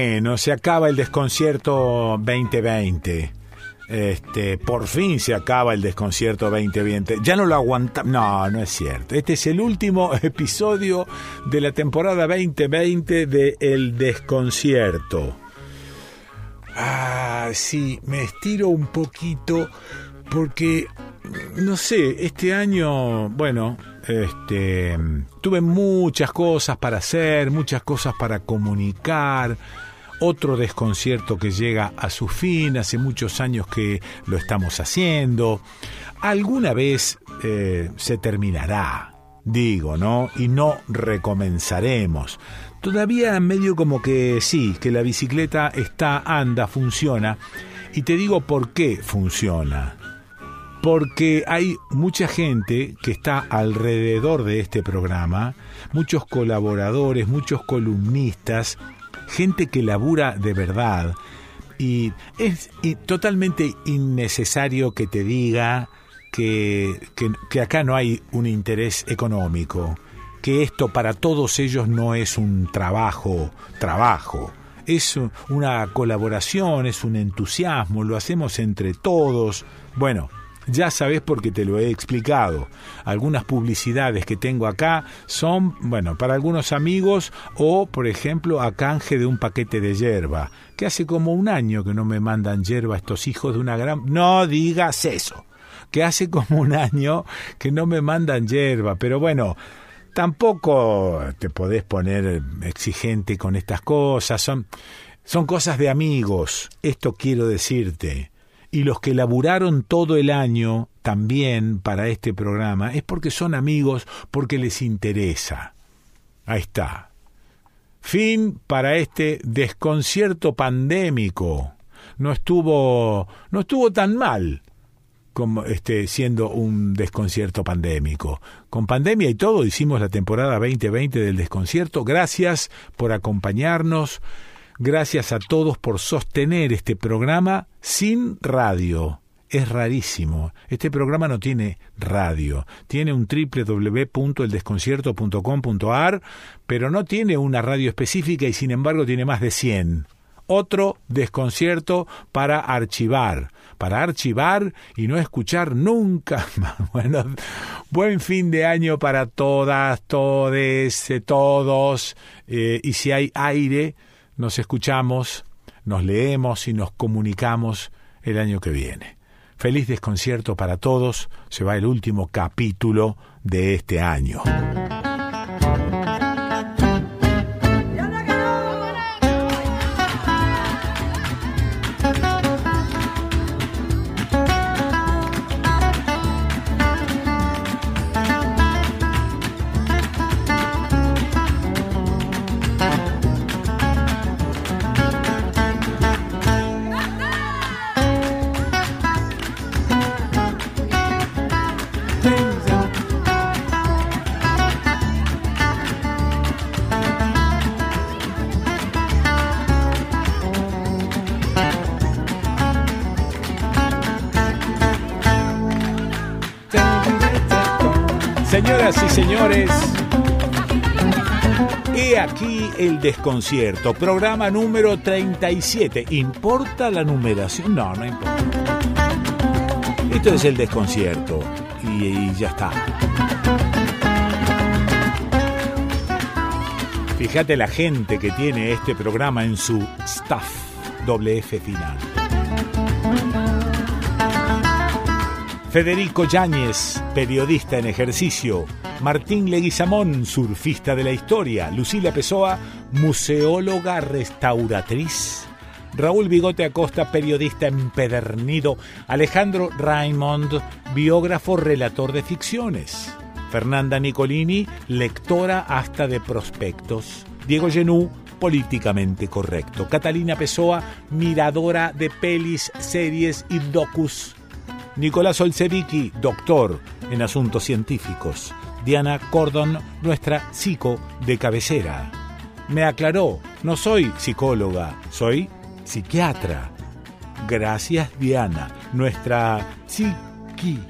Bueno, se acaba el desconcierto 2020. Este, por fin se acaba el desconcierto 2020. Ya no lo aguanta. No, no es cierto. Este es el último episodio de la temporada 2020 de El desconcierto. Ah, sí, me estiro un poquito porque no sé, este año, bueno, este tuve muchas cosas para hacer, muchas cosas para comunicar otro desconcierto que llega a su fin, hace muchos años que lo estamos haciendo. Alguna vez eh, se terminará, digo, ¿no? Y no recomenzaremos. Todavía medio como que sí, que la bicicleta está, anda, funciona. Y te digo por qué funciona. Porque hay mucha gente que está alrededor de este programa, muchos colaboradores, muchos columnistas, gente que labura de verdad. Y es totalmente innecesario que te diga que, que, acá no hay un interés económico, que esto para todos ellos no es un trabajo, trabajo, es una colaboración, es un entusiasmo, lo hacemos entre todos. Bueno, ya sabes porque te lo he explicado. Algunas publicidades que tengo acá son, bueno, para algunos amigos o, por ejemplo, a canje de un paquete de hierba, que hace como un año que no me mandan hierba estos hijos de una gran... No digas eso, que hace como un año que no me mandan hierba, pero bueno, tampoco te podés poner exigente con estas cosas, son, son cosas de amigos, esto quiero decirte y los que laburaron todo el año también para este programa es porque son amigos, porque les interesa. Ahí está. Fin para este desconcierto pandémico. No estuvo, no estuvo tan mal como este, siendo un desconcierto pandémico. Con pandemia y todo hicimos la temporada 2020 del desconcierto. Gracias por acompañarnos. Gracias a todos por sostener este programa sin radio. Es rarísimo. Este programa no tiene radio. Tiene un www.eldesconcierto.com.ar, pero no tiene una radio específica y sin embargo tiene más de 100. Otro desconcierto para archivar, para archivar y no escuchar nunca más. Bueno, buen fin de año para todas, todes, todos. Eh, y si hay aire, nos escuchamos, nos leemos y nos comunicamos el año que viene. Feliz desconcierto para todos. Se va el último capítulo de este año. Aquí el desconcierto, programa número 37. ¿Importa la numeración? No, no importa. Esto es el desconcierto y, ya está. Fíjate la gente que tiene este programa en su staff, doble F final. Federico Yáñez, periodista en ejercicio, Martín Leguizamón, surfista de la historia, Lucila Pessoa, museóloga restauratriz, Raúl Bigote Acosta, periodista empedernido, Alejandro Raymond, biógrafo relator de ficciones, Fernanda Nicolini, lectora hasta de prospectos, Diego Genú, políticamente correcto, Catalina Pessoa, miradora de pelis, series y docus, Nicolás Olsevicki, doctor en asuntos científicos. Diana Cordon, nuestra psico de cabecera. Me aclaró, no soy psicóloga, soy psiquiatra. Gracias Diana, nuestra psiqui.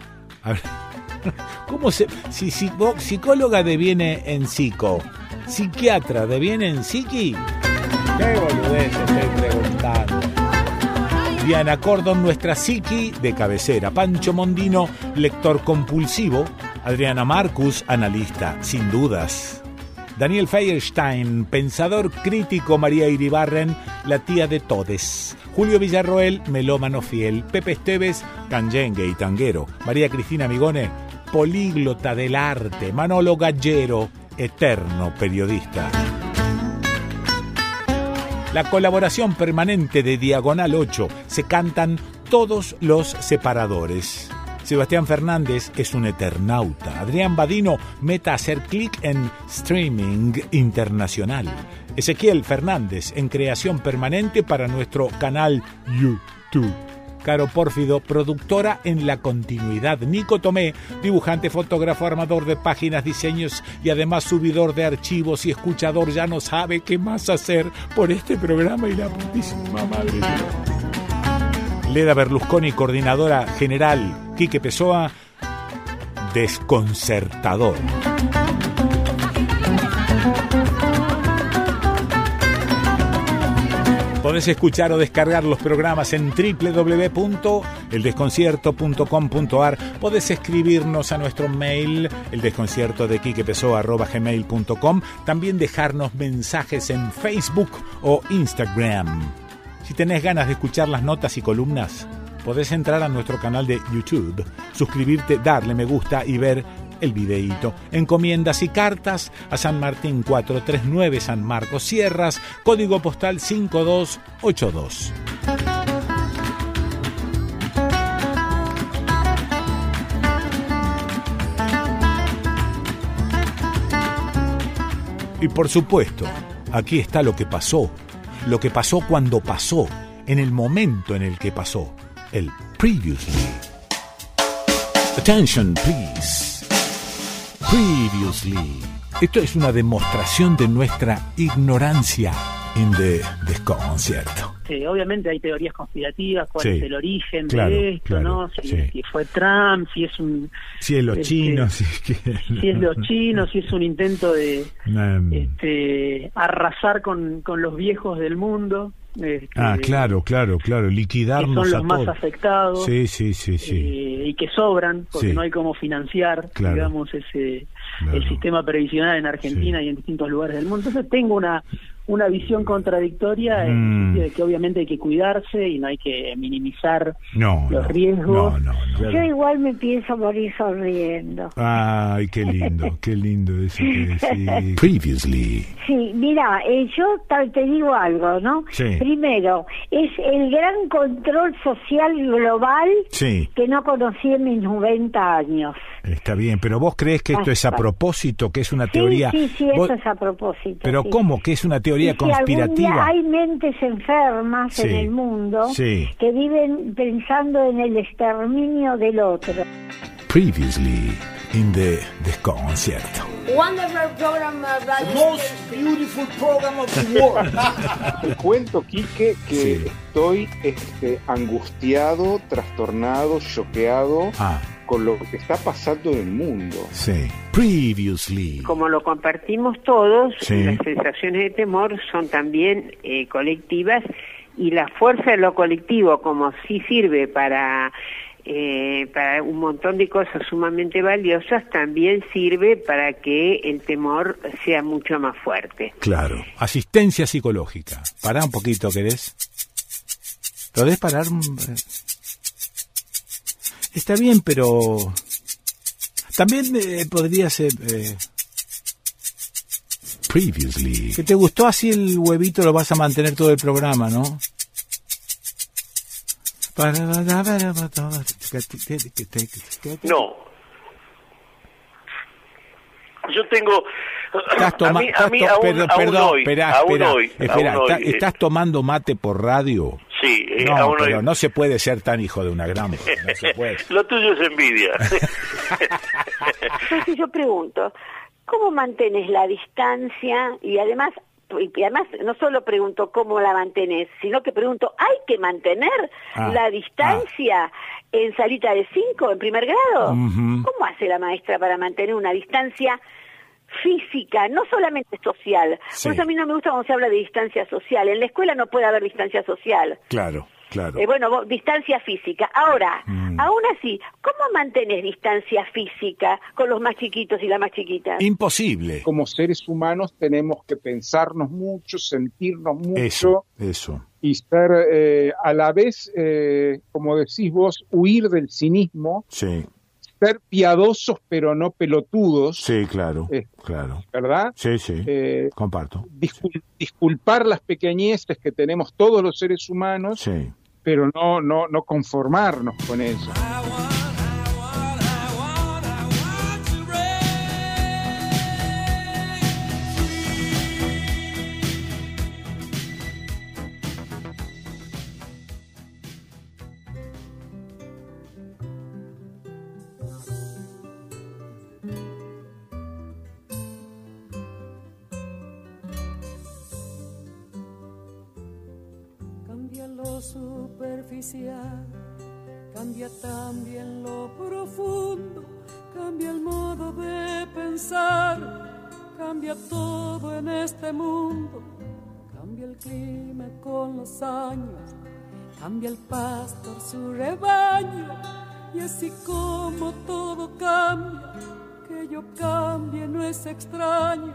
¿Cómo se...? Si, psicóloga deviene en psico, psiquiatra deviene en psiqui. Qué boludez estoy preguntando. Diana Cordon, nuestra psiqui de cabecera. Pancho Mondino, lector compulsivo. Adriana Marcus, analista, sin dudas. Daniel Feierstein, pensador crítico. María Iribarren, la tía de todes. Julio Villarroel, melómano fiel. Pepe Esteves, canyengue y tanguero. María Cristina Migone, políglota del arte. Manolo Gallero, eterno periodista. La colaboración permanente de Diagonal 8 se cantan todos los separadores. Sebastián Fernández es un eternauta. Adrián Badino meta hacer clic en streaming internacional. Ezequiel Fernández en creación permanente para nuestro canal YouTube. Caro Pórfido, productora en la continuidad. Nico Tomé, dibujante, fotógrafo, armador de páginas, diseños y además subidor de archivos y escuchador, ya no sabe qué más hacer por este programa y la putísima madre. Leda Berlusconi, coordinadora general. Quique Pessoa, desconcertador. Podés escuchar o descargar los programas en www.eldesconcierto.com.ar. Podés escribirnos a nuestro mail, eldesconcierto de gmail.com. También dejarnos mensajes en Facebook o Instagram. Si tenés ganas de escuchar las notas y columnas, podés entrar a nuestro canal de YouTube, suscribirte, darle me gusta y ver el videíto. Encomiendas y cartas a San Martín 439 San Marcos Sierras, código postal 5282. Y por supuesto, aquí está lo que pasó, lo que pasó cuando pasó, en el momento en el que pasó, el previously. Attention, please. Previously. Esto es una demostración de nuestra ignorancia en the desconcierto. Sí, obviamente hay teorías conspirativas, cuál Sí, es el origen claro, de esto, claro, ¿no? Si, sí. si fue Trump, si es un Si es los Este, chinos, si es que... si es los chinos, si es un intento de Um, este, arrasar con, con los viejos del mundo. Este, ah, claro, claro, claro, que liquidarnos son los a más afectados Sí, sí, sí, sí. eh, y que sobran porque Sí. no hay cómo financiar Claro. digamos ese Claro. el sistema previsional en Argentina Sí. y en distintos lugares del mundo entonces tengo una una visión contradictoria en el Mm. sentido de que obviamente hay que cuidarse y no hay que minimizar No, los no, riesgos. No, no, no. Yo igual me pienso morir sonriendo. Ay, qué lindo, qué lindo eso que decís. Previously. Sí, mira, eh, yo te digo algo, ¿no? Sí. Primero, es el gran control social global Sí, que no conocí en mis 90 años. está bien, pero vos crees que esto es a propósito, que es una Sí, teoría... sí, sí, Vos- eso es a propósito. Pero sí. ¿cómo? ¿Que es una teoría Y si algún día conspirativa? hay mentes enfermas Sí, en el mundo sí. que viven pensando en el exterminio del otro. Previously in the desconcierto. Wonderful program of radio. beautiful program of the world. Te cuento, Quique, que Sí. estoy este, angustiado, trastornado, choqueado ah, con lo que está pasando en el mundo. sí. Previously. como lo compartimos todos, Sí. las sensaciones de temor son también eh, colectivas y la fuerza de lo colectivo, como sí sirve para, eh, para un montón de cosas sumamente valiosas, también sirve para que el temor sea mucho más fuerte. Claro. Asistencia psicológica. Pará un poquito, ¿querés? ¿Podés parar? Está bien, pero... También eh, podría ser... eh, Previously. Que te gustó así el huevito, lo vas a mantener todo el programa, ¿no? No. Yo tengo. Estás perdón, ¿estás tomando mate por radio? Sí, eh, No, pero no se puede ser tan hijo de una gran... No se puede. Lo tuyo es envidia. Entonces yo pregunto, ¿cómo mantienes la distancia? Y además, y además no solo pregunto cómo la mantenés, sino que pregunto, ¿hay que mantener Ah, la distancia en salita de 5 en primer grado? ¿Cómo hace la maestra para mantener una distancia física, no solamente social. Sí. Por eso a mí no me gusta cuando se habla de distancia social. En la escuela no puede haber distancia social. Claro, claro. Eh, bueno, vos- distancia física. Ahora, Mm. aún así, ¿cómo mantenés distancia física con los más chiquitos y las más chiquitas? Imposible. Como seres humanos tenemos que pensarnos mucho, sentirnos mucho Eso, eso. y ser eh, a la vez, eh, como decís vos, huir del cinismo, Sí, ser piadosos pero no pelotudos, sí, claro, Eh. claro. ¿verdad? Sí, sí, Eh, comparto. discul- disculpar las pequeñeces que tenemos todos los seres humanos, Sí. pero no, no, no conformarnos con ello. Con los años, cambia el pastor su rebaño, y así como todo cambia, que yo cambie no es extraño.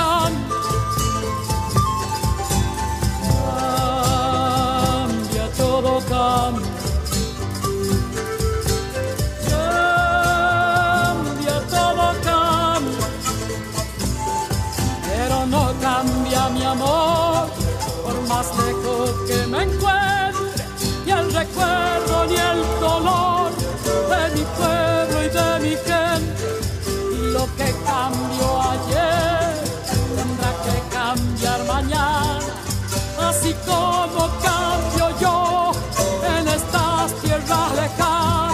Tierras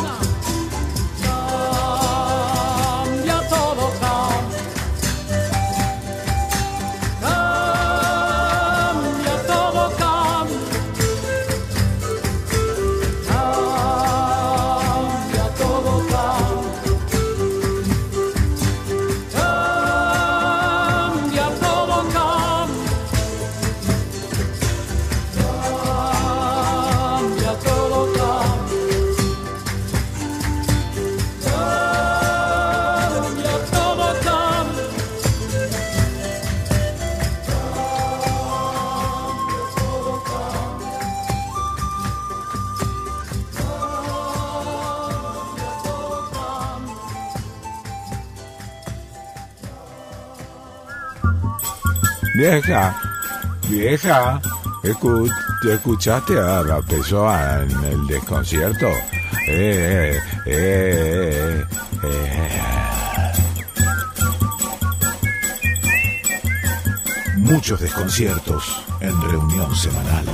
Vieja, vieja, escu- ¿escuchaste a la persona en el desconcierto? Eh, eh, eh, eh. Muchos desconciertos en reunión semanal.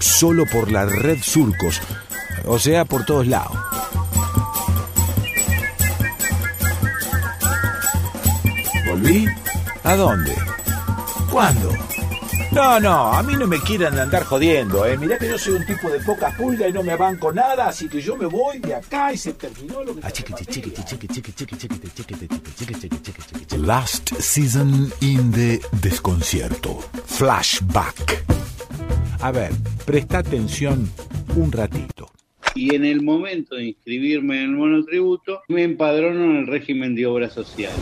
Solo por la red Surcos, o sea, por todos lados. ¿A dónde? ¿Cuándo? No, no, a mí no me quieran andar jodiendo, eh. Mirá que yo soy un tipo de poca pulga y no me banco nada, así que yo me voy de acá y se terminó lo que... Last season in the desconcierto. Flashback. A ver, presta atención un ratito. y en el momento de inscribirme en el monotributo me empadrono en el régimen de obras sociales.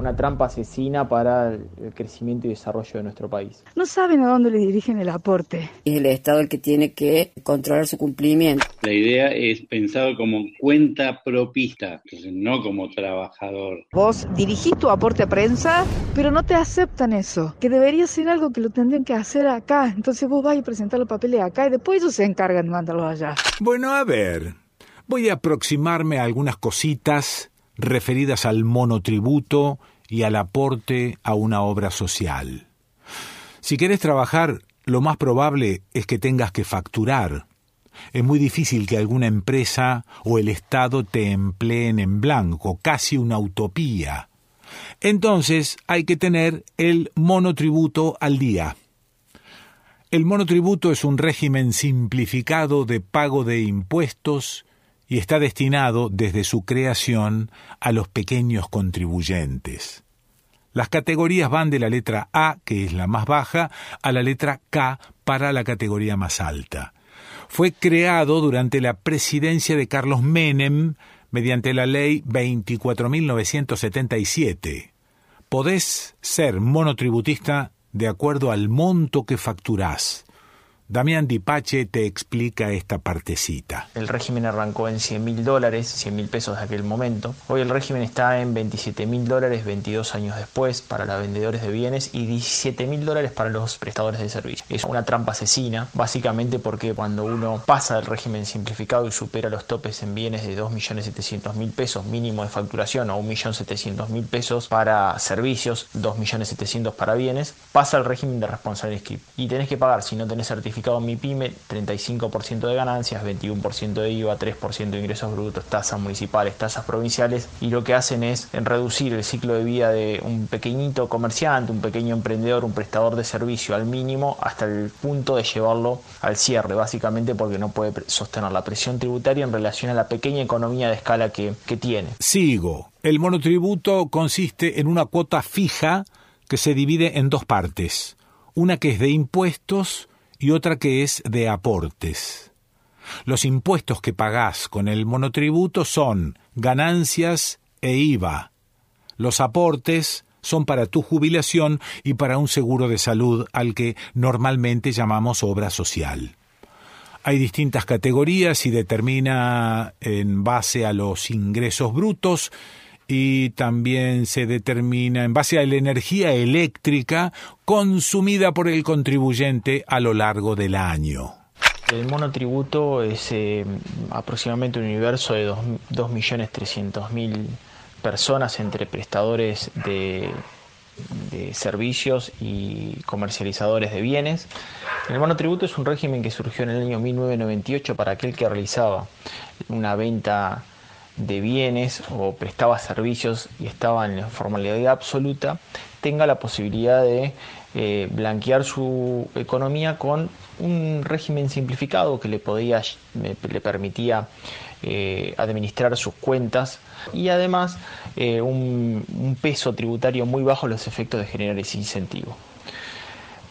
Una trampa asesina para el crecimiento y desarrollo de nuestro país. No saben a dónde le dirigen el aporte. Es el Estado el que tiene que controlar su cumplimiento. La idea es pensado como cuenta propista, entonces no como trabajador. Vos dirigís tu aporte a prensa, pero no te aceptan eso. Que debería ser algo que lo tendrían que hacer acá. Entonces vos vas a presentar los papeles acá y después ellos se encargan de mandarlos allá. Bueno, a ver, voy a aproximarme a algunas cositas referidas al monotributo y al aporte a una obra social. Si querés trabajar, lo más probable es que tengas que facturar. Es muy difícil que alguna empresa o el Estado te empleen en blanco, casi una utopía. Entonces hay que tener el monotributo al día. El monotributo es un régimen simplificado de pago de impuestos y está destinado desde su creación a los pequeños contribuyentes. Las categorías van de la letra A, que es la más baja, a la letra K para la categoría más alta. Fue creado durante la presidencia de Carlos Menem mediante la ley 24.977. Podés ser monotributista de acuerdo al monto que facturás. Damián Dipache te explica esta partecita. El régimen arrancó en 100 mil dólares, 100 mil pesos de aquel momento. Hoy el régimen está en 27 mil dólares 22 años después para los vendedores de bienes y 17 mil dólares para los prestadores de servicios. Es una trampa asesina, básicamente porque cuando uno pasa del régimen simplificado y supera los topes en bienes de 2.700.000 pesos mínimo de facturación o 1.700.000 pesos para servicios, 2.700.000 para bienes, pasa al régimen de responsabilidad SKIP. Y tenés que pagar, si no tenés certificado mi pyme, 35% de ganancias, 21% de IVA, 3% de ingresos brutos, tasas municipales, tasas provinciales, y lo que hacen es reducir el ciclo de vida de un pequeñito comerciante, un pequeño emprendedor, un prestador de servicio al mínimo hasta el punto de llevarlo al cierre, básicamente porque no puede sostener la presión tributaria en relación a la pequeña economía de escala que tiene. Sigo. El monotributo consiste en una cuota fija que se divide en dos partes. Una que es de impuestos y otra que es de aportes. Los impuestos que pagás con el monotributo son ganancias e IVA. Los aportes son para tu jubilación y para un seguro de salud al que normalmente llamamos obra social. Hay distintas categorías y determina en base a los ingresos brutos y también se determina en base a la energía eléctrica consumida por el contribuyente a lo largo del año. El monotributo es eh, aproximadamente un universo de 2.300.000 personas entre prestadores de, de servicios y comercializadores de bienes. El monotributo es un régimen que surgió en el año 1998 para aquel que realizaba una venta de bienes o prestaba servicios y estaba en formalidad absoluta, tenga la posibilidad de eh, blanquear su economía con un régimen simplificado que le, podía, le permitía eh, administrar sus cuentas y además eh, un, un peso tributario muy bajo los efectos de generar ese incentivo.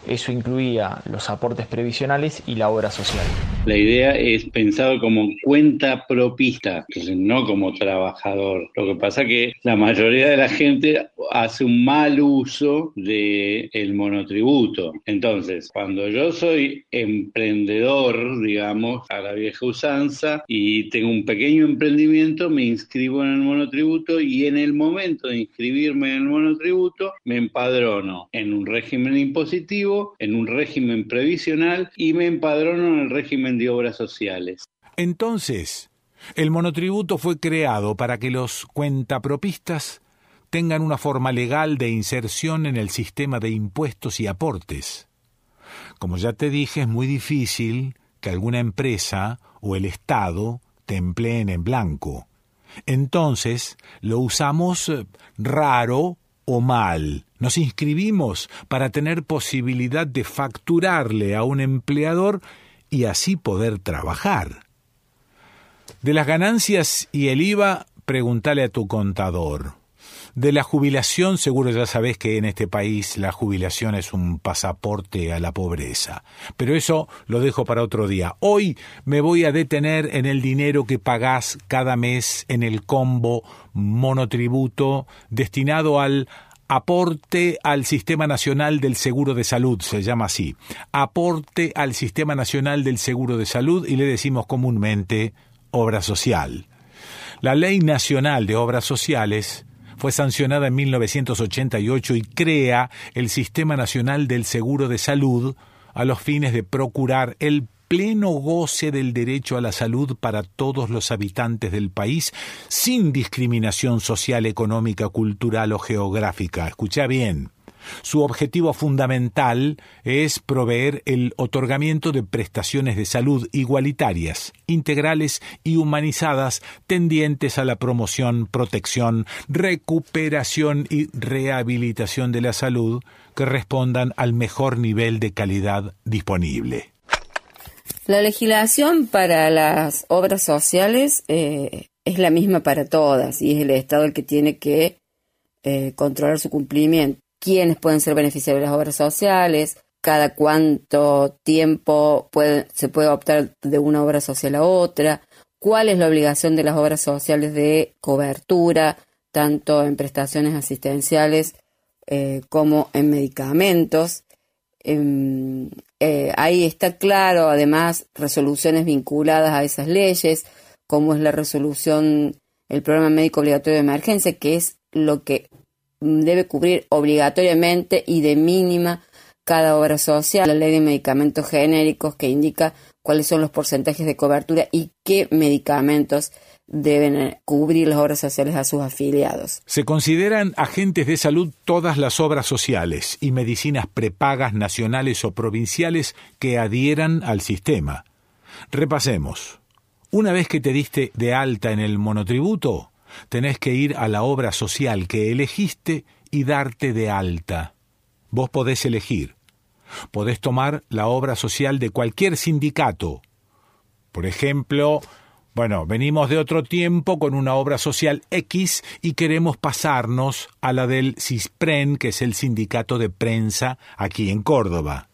Eso incluía los aportes previsionales y la obra social. La idea es pensado como cuenta propista, no como trabajador. Lo que pasa que la mayoría de la gente hace un mal uso del el monotributo. Entonces, cuando yo soy emprendedor, digamos, a la vieja usanza, y tengo un pequeño emprendimiento, me inscribo en el monotributo y en el momento de inscribirme en el monotributo, me empadrono en un régimen impositivo, en un régimen previsional y me empadrono en el régimen de obras sociales. Entonces, el monotributo fue creado para que los cuentapropistas tengan una forma legal de inserción en el sistema de impuestos y aportes. Como ya te dije, es muy difícil que alguna empresa o el Estado te empleen en blanco. Entonces, lo usamos eh, raro o mal. Nos inscribimos para tener posibilidad de facturarle a un empleador y así poder trabajar. De las ganancias y el IVA, pregúntale a tu contador. De la jubilación, seguro ya sabes que en este país la jubilación es un pasaporte a la pobreza. Pero eso lo dejo para otro día. Hoy me voy a detener en el dinero que pagás cada mes en el combo monotributo destinado al aporte al Sistema Nacional del Seguro de Salud, se llama así. Aporte al Sistema Nacional del Seguro de Salud y le decimos comúnmente obra social. La Ley Nacional de Obras Sociales fue sancionada en 1988 y crea el Sistema Nacional del Seguro de Salud a los fines de procurar el pleno goce del derecho a la salud para todos los habitantes del país, sin discriminación social, económica, cultural o geográfica. Escucha bien. Su objetivo fundamental es proveer el otorgamiento de prestaciones de salud igualitarias, integrales y humanizadas tendientes a la promoción, protección, recuperación y rehabilitación de la salud que respondan al mejor nivel de calidad disponible. La legislación para las obras sociales eh, es la misma para todas y es el Estado el que tiene que eh, controlar su cumplimiento quiénes pueden ser beneficiarios de las obras sociales, cada cuánto tiempo se puede optar de una obra social a otra, cuál es la obligación de las obras sociales de cobertura, tanto en prestaciones asistenciales eh, como en medicamentos. Em, eh, ahí está claro, además, resoluciones vinculadas a esas leyes, como es la resolución, el programa médico obligatorio de emergencia, que es lo que debe cubrir obligatoriamente y de mínima cada obra social, la ley de medicamentos genéricos que indica cuáles son los porcentajes de cobertura y qué medicamentos deben eh, cubrir las obras sociales a sus afiliados. Se consideran agentes de salud todas las obras sociales y medicinas prepagas nacionales o provinciales que adhieran al sistema. Repasemos. Una vez que te diste de alta en el monotributo, tenés que ir a la obra social que elegiste y darte de alta. Vos podés elegir. Podés tomar la obra social de cualquier sindicato. Por ejemplo, bueno, venimos de otro tiempo con una obra social X y queremos pasarnos a la del CISPREN, que es el sindicato de prensa aquí en Córdoba.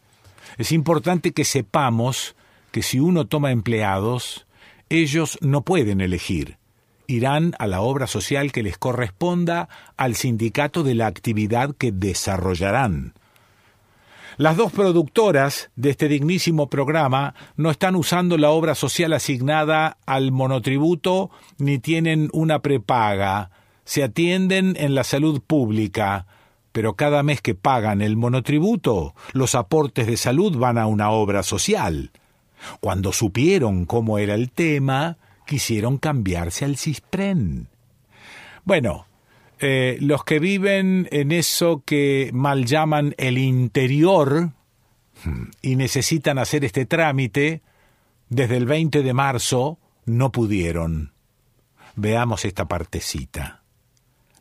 Es importante que sepamos que si uno toma empleados, ellos no pueden elegir irán a la obra social que les corresponda al sindicato de la actividad que desarrollarán. Las dos productoras de este dignísimo programa no están usando la obra social asignada al monotributo ni tienen una prepaga. Se atienden en la salud pública, pero cada mes que pagan el monotributo, los aportes de salud van a una obra social. Cuando supieron cómo era el tema, quisieron cambiarse al CISPREN. Bueno, eh, los que viven en eso que mal llaman el interior hmm, y necesitan hacer este trámite, desde el 20 de marzo no pudieron. Veamos esta partecita.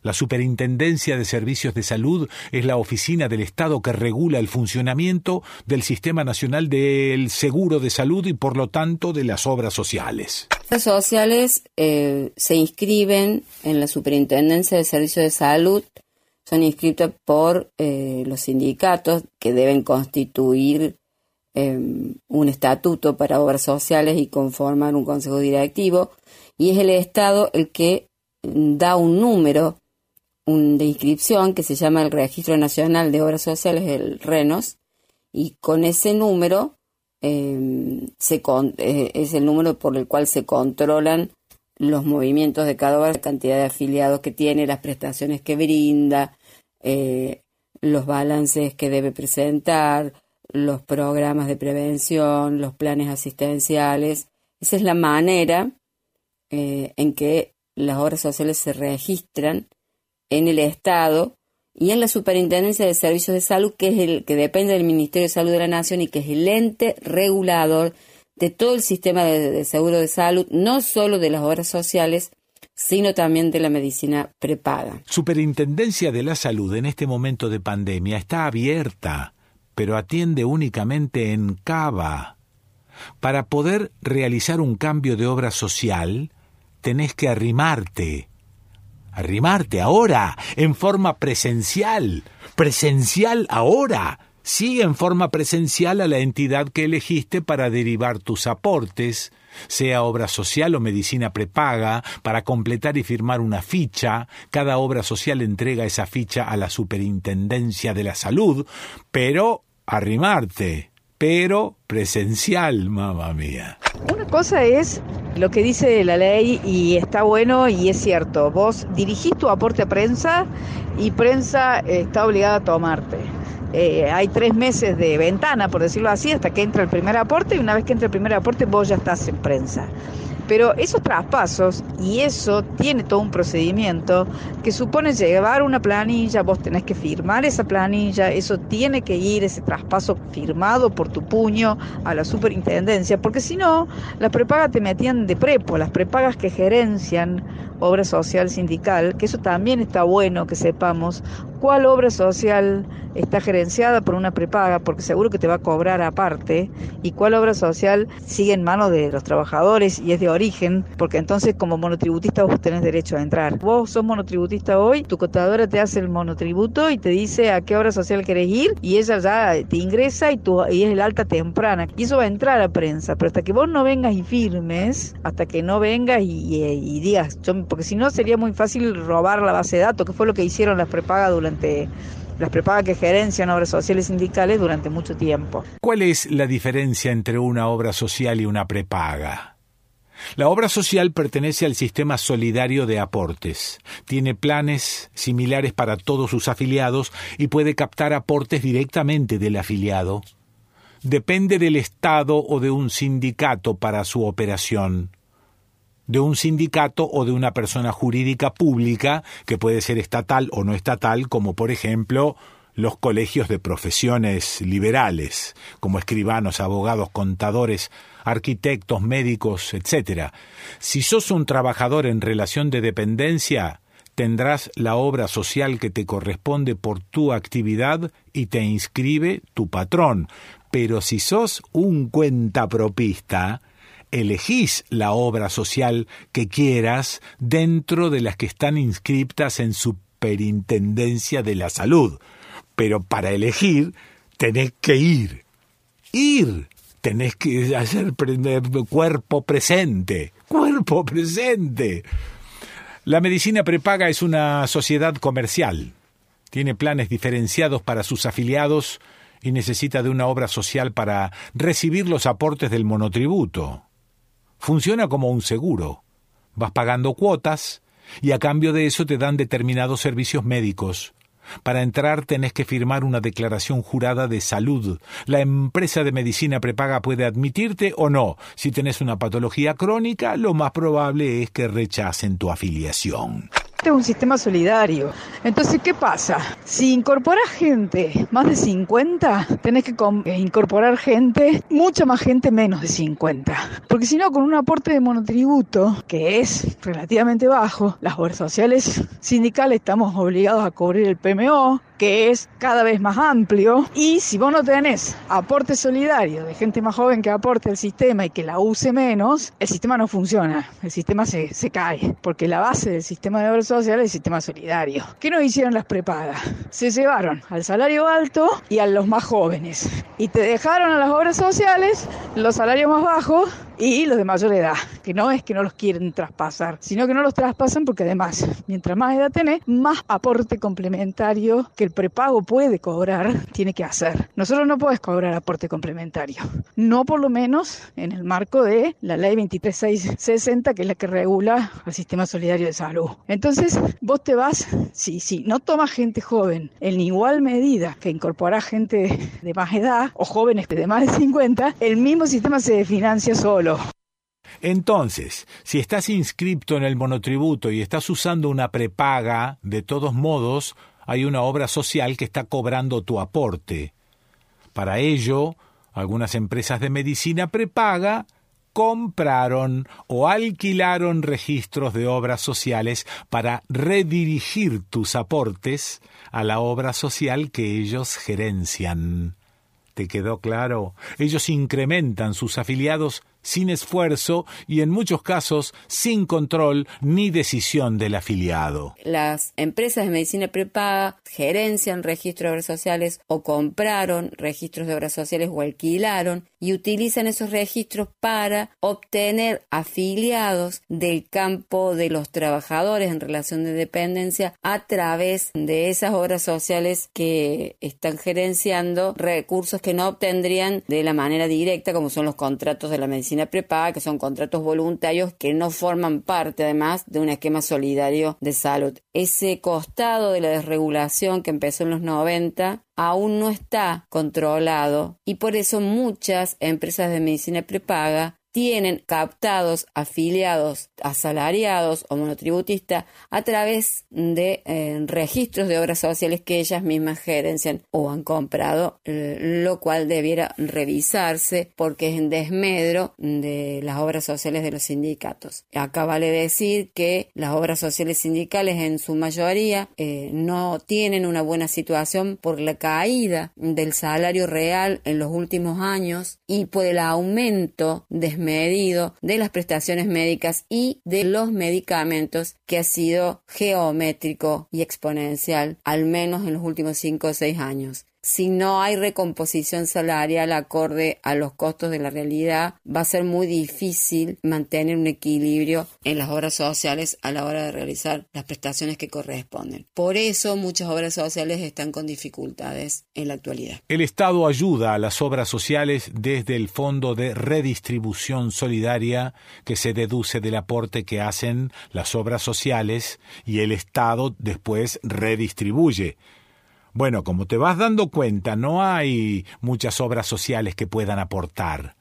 La Superintendencia de Servicios de Salud es la oficina del Estado que regula el funcionamiento del Sistema Nacional del Seguro de Salud y por lo tanto de las obras sociales. Las sociales eh, se inscriben en la Superintendencia de Servicios de Salud son inscritas por eh, los sindicatos que deben constituir em, un estatuto para obras sociales y conformar un consejo directivo y es el Estado el que da un número de inscripción que se llama el Registro Nacional de Obras Sociales, el RENOS, y con ese número em, se eh, es el número por el cual se controlan los movimientos de cada obra, la cantidad de afiliados que tiene, las prestaciones que brinda, eh, los balances que debe presentar, los programas de prevención, los planes asistenciales. Esa es la manera eh, en que las obras sociales se registran en el Estado y en la Superintendencia de Servicios de Salud, que es el que depende del Ministerio de Salud de la Nación y que es el ente regulador de todo el sistema de, seguro de salud, no solo de las obras sociales, sino también de la medicina prepaga. Superintendencia de la Salud en este momento de pandemia está abierta, pero atiende únicamente en Cava. Para poder realizar un cambio de obra social, tenés que arrimarte. Arrimarte ahora, en forma presencial. Presencial ahora sigue en forma presencial a la entidad que elegiste para derivar tus aportes, sea obra social o medicina prepaga, para completar y firmar una ficha. Cada obra social entrega esa ficha a la Superintendencia de la Salud, pero arrimarte, pero presencial, mamá mía. Una cosa es lo que dice la ley y está bueno y es cierto. Vos dirigís tu aporte a prensa y prensa está obligada a tomarte. Eh, hay tres meses de ventana, por decirlo así, hasta que entra el primer aporte y una vez que entra el primer aporte vos ya estás en prensa. Pero esos traspasos, y eso tiene todo un procedimiento que supone llevar una planilla, vos tenés que firmar esa planilla, eso tiene que ir, ese traspaso firmado por tu puño a la superintendencia, porque si no, las prepagas te metían de prepo, las prepagas que gerencian obra social sindical, que eso también está bueno que sepamos cuál obra social está gerenciada por una prepaga, porque seguro que te va a cobrar aparte, y cuál obra social sigue en manos de los trabajadores y es de origen, porque entonces como monotributista vos tenés derecho a entrar. Vos sos monotributista hoy, tu contadora te hace el monotributo y te dice a qué obra social querés ir, y ella ya te ingresa y, tu, y es el alta temprana. Y eso va a entrar a prensa, pero hasta que vos no vengas y firmes, hasta que no vengas y, digas, porque si no sería muy fácil robar la base de datos, que fue lo que hicieron las prepagas durante las prepagas que gerencian obras sociales sindicales durante mucho tiempo. ¿Cuál es la diferencia entre una obra social y una prepaga? La obra social pertenece al sistema solidario de aportes. Tiene planes similares para todos sus afiliados y puede captar aportes directamente del afiliado. Depende del Estado o de un sindicato para su operación de un sindicato o de una persona jurídica pública que puede ser estatal o no estatal, como por ejemplo los colegios de profesiones liberales, como escribanos, abogados, contadores, arquitectos, médicos, etc. Si sos un trabajador en relación de dependencia, tendrás la obra social que te corresponde por tu actividad y te inscribe tu patrón. Pero si sos un cuentapropista, elegís la obra social que quieras dentro de las que están inscriptas en Superintendencia de la Salud. Pero para elegir tenés que ir. Ir. Tenés que hacer cuerpo presente. Cuerpo presente. La medicina prepaga es una sociedad comercial. Tiene planes diferenciados para sus afiliados y necesita de una obra social para recibir los aportes del monotributo. Funciona como un seguro. Vas pagando cuotas y a cambio de eso te dan determinados servicios médicos. Para entrar tenés que firmar una declaración jurada de salud. La empresa de medicina prepaga puede admitirte o no. Si tenés una patología crónica, lo más probable es que rechacen tu afiliación. Este es un sistema solidario. Entonces, ¿qué pasa? Si incorporas gente más de 50, tenés que eh, incorporar gente, mucha más gente menos de 50. Porque si no, con un aporte de monotributo, que es relativamente bajo, las obras sociales sindicales estamos obligados a cubrir el PMO, que es cada vez más amplio. Y si vos no tenés aporte solidario de gente más joven que aporte al sistema y que la use menos, el sistema no funciona, el sistema se, se cae, porque la base del sistema de obras sociales del sistema solidario. ¿Qué nos hicieron las prepagas? Se llevaron al salario alto y a los más jóvenes. Y te dejaron a las obras sociales los salarios más bajos y los de mayor edad, que no es que no los quieren traspasar, sino que no los traspasan porque además, mientras más edad tenés, más aporte complementario que el prepago puede cobrar, tiene que hacer. Nosotros no podés cobrar aporte complementario, no por lo menos en el marco de la ley 23660, que es la que regula el sistema solidario de salud. Entonces, vos te vas, si sí, no tomas gente joven en igual medida que incorporás gente de más edad o jóvenes de más de 50, el mismo sistema se financia solo. Entonces, si estás inscripto en el monotributo y estás usando una prepaga, de todos modos, hay una obra social que está cobrando tu aporte. Para ello, algunas empresas de medicina prepaga compraron o alquilaron registros de obras sociales para redirigir tus aportes a la obra social que ellos gerencian. ¿Te quedó claro? Ellos incrementan sus afiliados sin esfuerzo y en muchos casos sin control ni decisión del afiliado. Las empresas de medicina prepaga gerencian registros de obras sociales o compraron registros de obras sociales o alquilaron y utilizan esos registros para obtener afiliados del campo de los trabajadores en relación de dependencia a través de esas obras sociales que están gerenciando recursos que no obtendrían de la manera directa como son los contratos de la medicina prepaga, que son contratos voluntarios que no forman parte además de un esquema solidario de salud. Ese costado de la desregulación que empezó en los 90 aún no está controlado y por eso muchas empresas de medicina prepaga tienen captados afiliados asalariados o monotributistas a través de eh, registros de obras sociales que ellas mismas gerencian o han comprado, eh, lo cual debiera revisarse porque es en desmedro de las obras sociales de los sindicatos. Acá vale decir que las obras sociales sindicales en su mayoría eh, no tienen una buena situación por la caída del salario real en los últimos años y por el aumento desmedido medido de las prestaciones médicas y de los medicamentos que ha sido geométrico y exponencial, al menos en los últimos cinco o seis años si no hay recomposición salarial acorde a los costos de la realidad, va a ser muy difícil mantener un equilibrio en las obras sociales a la hora de realizar las prestaciones que corresponden. Por eso muchas obras sociales están con dificultades en la actualidad. El Estado ayuda a las obras sociales desde el Fondo de Redistribución Solidaria que se deduce del aporte que hacen las obras sociales y el Estado después redistribuye bueno, como te vas dando cuenta, no hay muchas obras sociales que puedan aportar.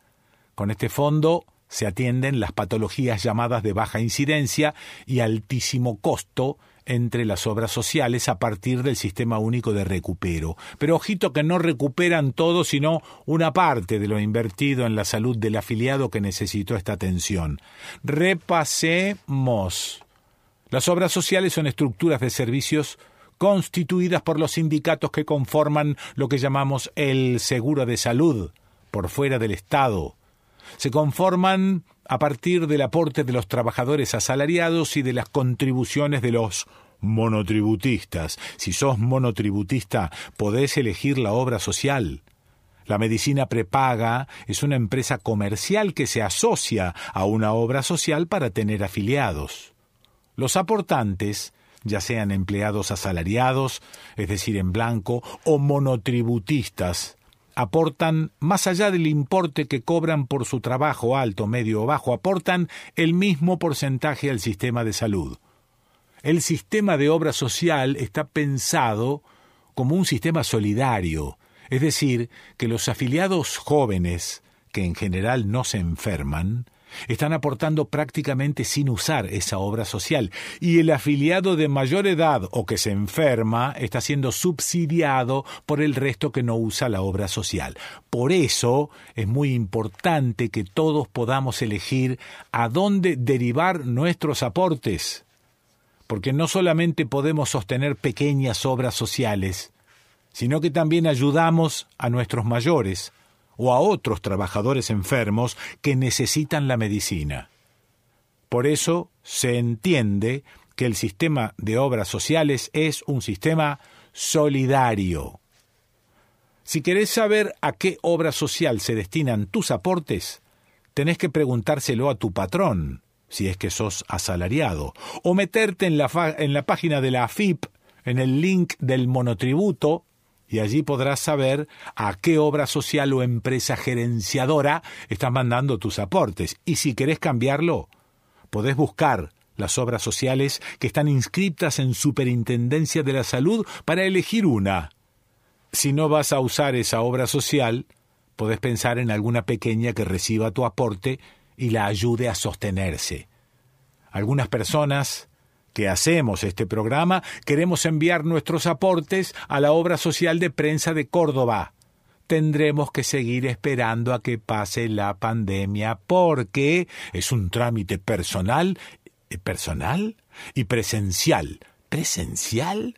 Con este fondo se atienden las patologías llamadas de baja incidencia y altísimo costo entre las obras sociales a partir del sistema único de recupero. Pero ojito que no recuperan todo, sino una parte de lo invertido en la salud del afiliado que necesitó esta atención. Repasemos. Las obras sociales son estructuras de servicios constituidas por los sindicatos que conforman lo que llamamos el seguro de salud, por fuera del Estado. Se conforman a partir del aporte de los trabajadores asalariados y de las contribuciones de los monotributistas. Si sos monotributista, podés elegir la obra social. La medicina prepaga es una empresa comercial que se asocia a una obra social para tener afiliados. Los aportantes ya sean empleados asalariados, es decir, en blanco, o monotributistas, aportan, más allá del importe que cobran por su trabajo alto, medio o bajo, aportan el mismo porcentaje al sistema de salud. El sistema de obra social está pensado como un sistema solidario, es decir, que los afiliados jóvenes, que en general no se enferman, están aportando prácticamente sin usar esa obra social y el afiliado de mayor edad o que se enferma está siendo subsidiado por el resto que no usa la obra social. Por eso es muy importante que todos podamos elegir a dónde derivar nuestros aportes, porque no solamente podemos sostener pequeñas obras sociales, sino que también ayudamos a nuestros mayores, o a otros trabajadores enfermos que necesitan la medicina. Por eso se entiende que el sistema de obras sociales es un sistema solidario. Si querés saber a qué obra social se destinan tus aportes, tenés que preguntárselo a tu patrón, si es que sos asalariado, o meterte en la, en la página de la AFIP, en el link del monotributo, y allí podrás saber a qué obra social o empresa gerenciadora estás mandando tus aportes. Y si querés cambiarlo, podés buscar las obras sociales que están inscritas en Superintendencia de la Salud para elegir una. Si no vas a usar esa obra social, podés pensar en alguna pequeña que reciba tu aporte y la ayude a sostenerse. Algunas personas que hacemos este programa queremos enviar nuestros aportes a la obra social de prensa de Córdoba. Tendremos que seguir esperando a que pase la pandemia porque es un trámite personal, eh, personal y presencial. ¿Presencial?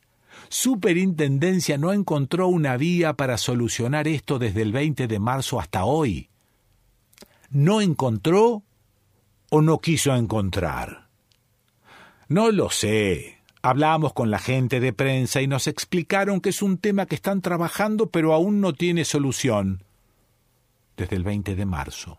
Superintendencia no encontró una vía para solucionar esto desde el 20 de marzo hasta hoy. ¿No encontró o no quiso encontrar? No lo sé. Hablamos con la gente de prensa y nos explicaron que es un tema que están trabajando pero aún no tiene solución. Desde el 20 de marzo.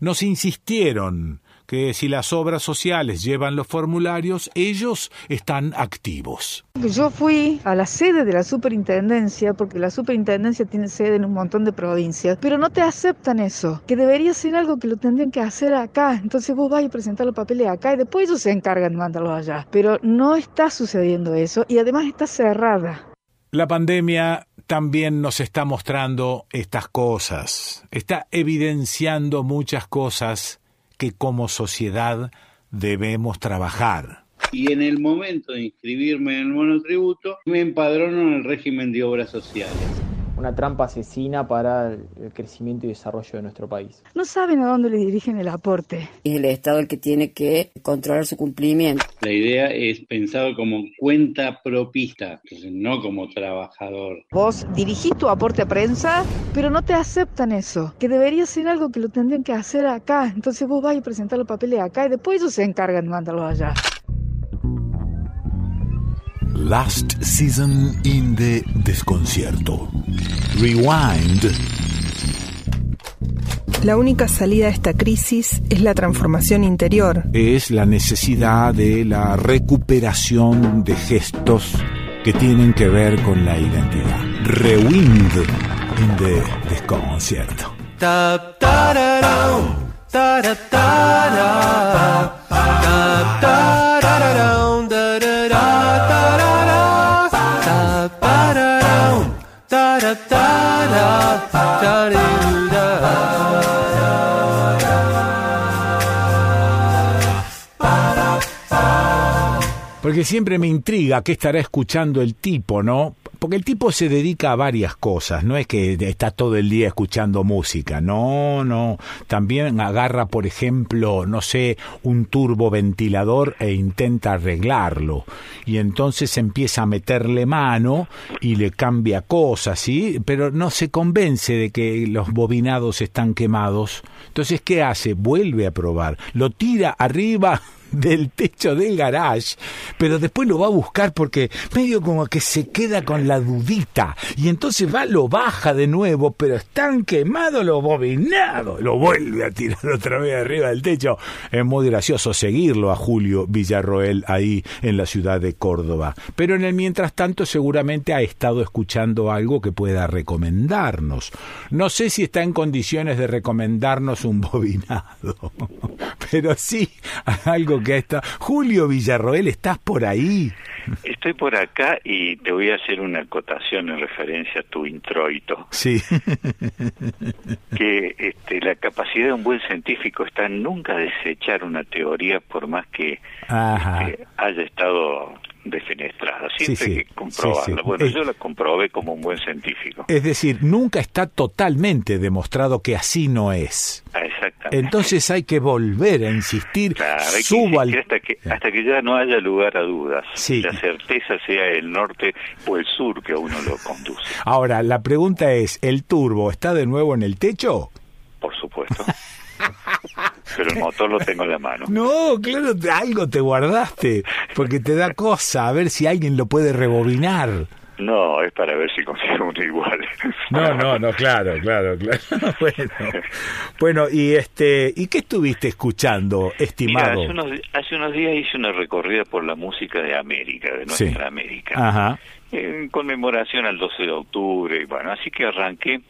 Nos insistieron que si las obras sociales llevan los formularios, ellos están activos. Yo fui a la sede de la superintendencia, porque la superintendencia tiene sede en un montón de provincias, pero no te aceptan eso, que debería ser algo que lo tendrían que hacer acá. Entonces vos vas a presentar los papeles acá y después ellos se encargan de mandarlos allá. Pero no está sucediendo eso y además está cerrada. La pandemia también nos está mostrando estas cosas, está evidenciando muchas cosas que como sociedad debemos trabajar. Y en el momento de inscribirme en el monotributo, me empadrono en el régimen de obras sociales una trampa asesina para el crecimiento y desarrollo de nuestro país. No saben a dónde le dirigen el aporte. Es el Estado el que tiene que controlar su cumplimiento. La idea es pensado como cuenta propista, no como trabajador. Vos dirigís tu aporte a prensa, pero no te aceptan eso, que debería ser algo que lo tendrían que hacer acá. Entonces vos vas a presentar los papeles acá y después ellos se encargan de mandarlos allá. Last Season in the Desconcierto. Rewind. La única salida a esta crisis es la transformación interior. Es la necesidad de la recuperación de gestos que tienen que ver con la identidad. Rewind in the Desconcierto. Porque siempre me intriga qué estará escuchando el tipo, ¿no? Porque el tipo se dedica a varias cosas, no es que está todo el día escuchando música, no, no. También agarra, por ejemplo, no sé, un turboventilador e intenta arreglarlo. Y entonces empieza a meterle mano y le cambia cosas, ¿sí? Pero no se convence de que los bobinados están quemados. Entonces, ¿qué hace? Vuelve a probar. Lo tira arriba del techo del garage, pero después lo va a buscar porque medio como que se queda con la dudita y entonces va, lo baja de nuevo, pero están quemados los bobinados, lo vuelve a tirar otra vez arriba del techo. Es muy gracioso seguirlo a Julio Villarroel ahí en la ciudad de Córdoba, pero en el mientras tanto seguramente ha estado escuchando algo que pueda recomendarnos. No sé si está en condiciones de recomendarnos un bobinado, pero sí algo que está. Julio Villarroel, ¿estás por ahí? Estoy por acá y te voy a hacer una acotación en referencia a tu introito. Sí. que este, la capacidad de un buen científico está en nunca desechar una teoría por más que este, haya estado defenestrada. Siempre hay que comprobarla. bueno, yo la comprobé como un buen científico. Es decir, nunca está totalmente demostrado que así no es. Ah, exactamente. Entonces hay que volver a insistir. subo hasta, que, hasta que ya no haya lugar a dudas. La certeza sea el norte o el sur que a uno lo conduce. Ahora, la pregunta es, ¿el turbo está de nuevo en el techo? Por supuesto. pero el motor lo tengo en la mano. No, claro, algo te guardaste, porque te da cosa a ver si alguien lo puede rebobinar. No, es para ver si consigo uno igual. No, no, no, claro, claro, claro. Bueno, bueno y este, ¿y qué estuviste escuchando, estimado? hace, unos, hace unos días hice una recorrida por la música de América, de nuestra América. Ajá en conmemoración al 12 de octubre, y bueno, así que arranqué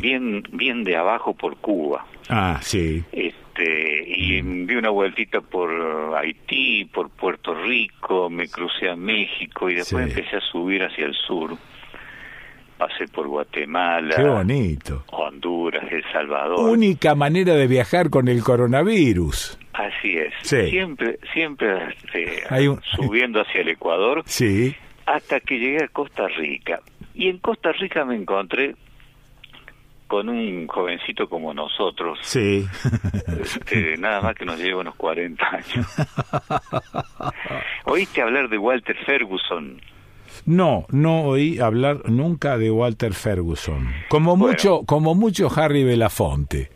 bien bien de abajo por Cuba. Ah, sí. Este, y mm. di una vueltita por Haití, por Puerto Rico, me crucé a México y después empecé a subir hacia el sur. Pasé por Guatemala, Qué bonito. Honduras, El Salvador. Única manera de viajar con el coronavirus. Así es. Siempre, siempre este, subiendo hacia el Ecuador. Sí hasta que llegué a Costa Rica. Y en Costa Rica me encontré con un jovencito como nosotros. Sí. Este, nada más que nos lleva unos 40 años. ¿Oíste hablar de Walter Ferguson? No, no oí hablar nunca de Walter Ferguson. Como mucho, como mucho Harry Belafonte.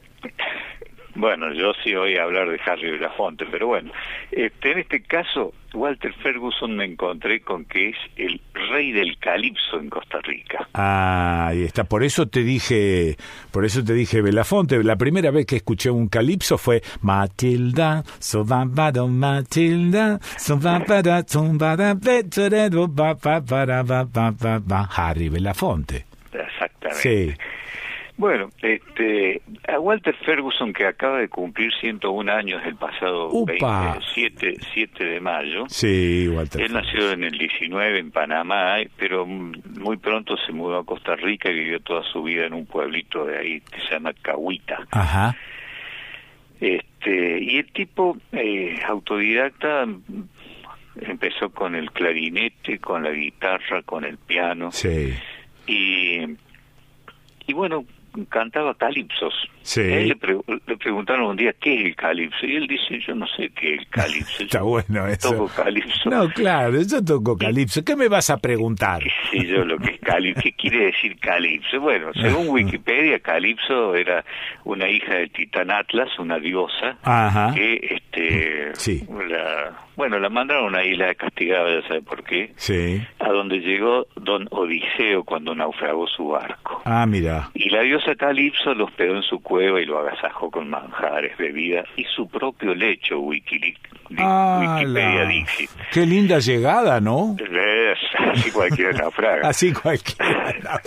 Bueno, yo sí oí hablar de Harry Belafonte, pero bueno, este, en este caso, Walter Ferguson me encontré con que es el rey del calipso en Costa Rica. Ah, ahí está. Por eso te dije, por eso te dije Belafonte. La primera vez que escuché un calipso fue Matilda, so Matilda, so Harry Belafonte. Exactamente. Sí. Bueno, este, a Walter Ferguson, que acaba de cumplir 101 años el pasado 27 7 de mayo. Sí, Walter. Él nació en el 19 en Panamá, pero muy pronto se mudó a Costa Rica y vivió toda su vida en un pueblito de ahí que se llama Cahuita. Ajá. Este, y el tipo eh, autodidacta empezó con el clarinete, con la guitarra, con el piano. Sí. Y, y bueno, cantaba calipsos. Sí. él le, preguntaron un día qué es el calipso y él dice yo no sé qué es el calipso. Está bueno eso. Toco calipso. No, claro, yo toco calipso. ¿Qué me vas a preguntar? Sí, yo lo que es calipso. ¿Qué quiere decir calipso? Bueno, según Wikipedia, calipso era una hija del titán Atlas, una diosa, Ajá. que este, sí. la, bueno, la mandaron a una isla castigada, ya sabe por qué, sí. a donde llegó don Odiseo cuando naufragó su barco. Ah, mira. Y la diosa Calipso lo hospedó en su cueva y lo agasajó con manjares, bebida y su propio lecho, Wikileaks. Wikipedia Dixit. Qué linda llegada, ¿no? así cualquiera naufraga. así cualquiera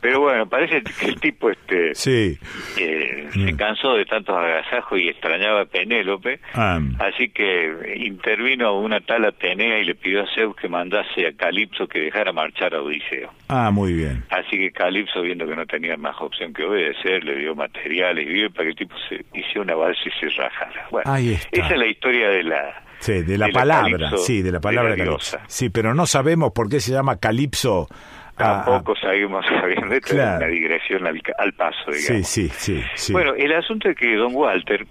Pero bueno, parece que el tipo este sí. Eh, se mm. cansó de tantos agasajos y extrañaba a Penélope, ah. así que intervino una tal Atenea y le pidió a Zeus que mandase a Calipso que dejara marchar a Odiseo. Ah, muy bien. Así que Calipso, viendo que no tenía más opción que obedecer, le dio materiales y para que el tipo se hiciera una balsa y se rajara. Bueno, esa es la historia de la Sí, de la palabra, sí, de la palabra calipso. Sí, pero no sabemos por qué se llama calipso. Tampoco sabemos, sabiendo esto una digresión al, paso, digamos. Sí, sí, sí, Bueno, el asunto es que Don Walter,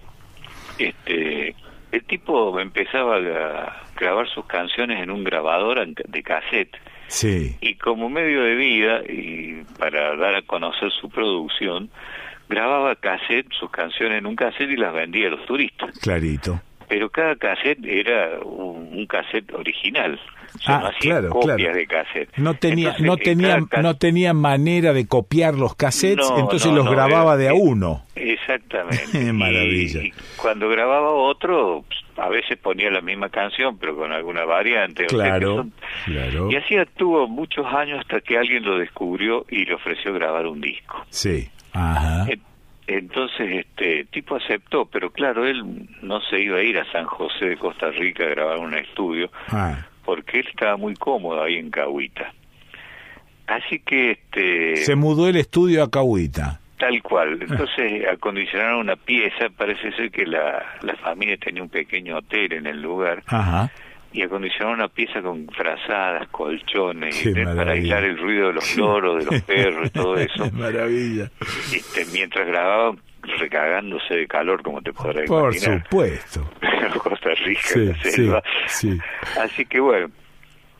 este, el tipo empezaba a grabar sus canciones en un grabador de cassette. Sí. Y como medio de vida y para dar a conocer su producción, grababa cassette, sus canciones en un cassette y las vendía a los turistas. Clarito pero cada cassette era un, cassette original. ah, claro, copias de cassette. No tenía, no tenía, no tenía manera de copiar los cassettes, entonces los grababa de a uno. Exactamente. Maravilla. Y, cuando grababa otro, a veces ponía la misma canción, pero con alguna variante. Claro, claro. Y así estuvo muchos años hasta que alguien lo descubrió y le ofreció grabar un disco. Sí. Ajá. Entonces, este tipo aceptó, pero claro, él no se iba a ir a San José de Costa Rica a grabar un estudio, ah. porque él estaba muy cómodo ahí en Cahuita. Así que este se mudó el estudio a Cahuita. Tal cual. Entonces acondicionaron una pieza. Parece ser que la, la familia tenía un pequeño hotel en el lugar. Ajá y acondicionar una pieza con frazadas, colchones, para aislar el ruido de los loros, de los perros, y todo eso. maravilla. Este, mientras grababan recagándose de calor, como te podrás Por imaginar. Por supuesto. Costa Rica, sí, la selva. Sí, Así que bueno,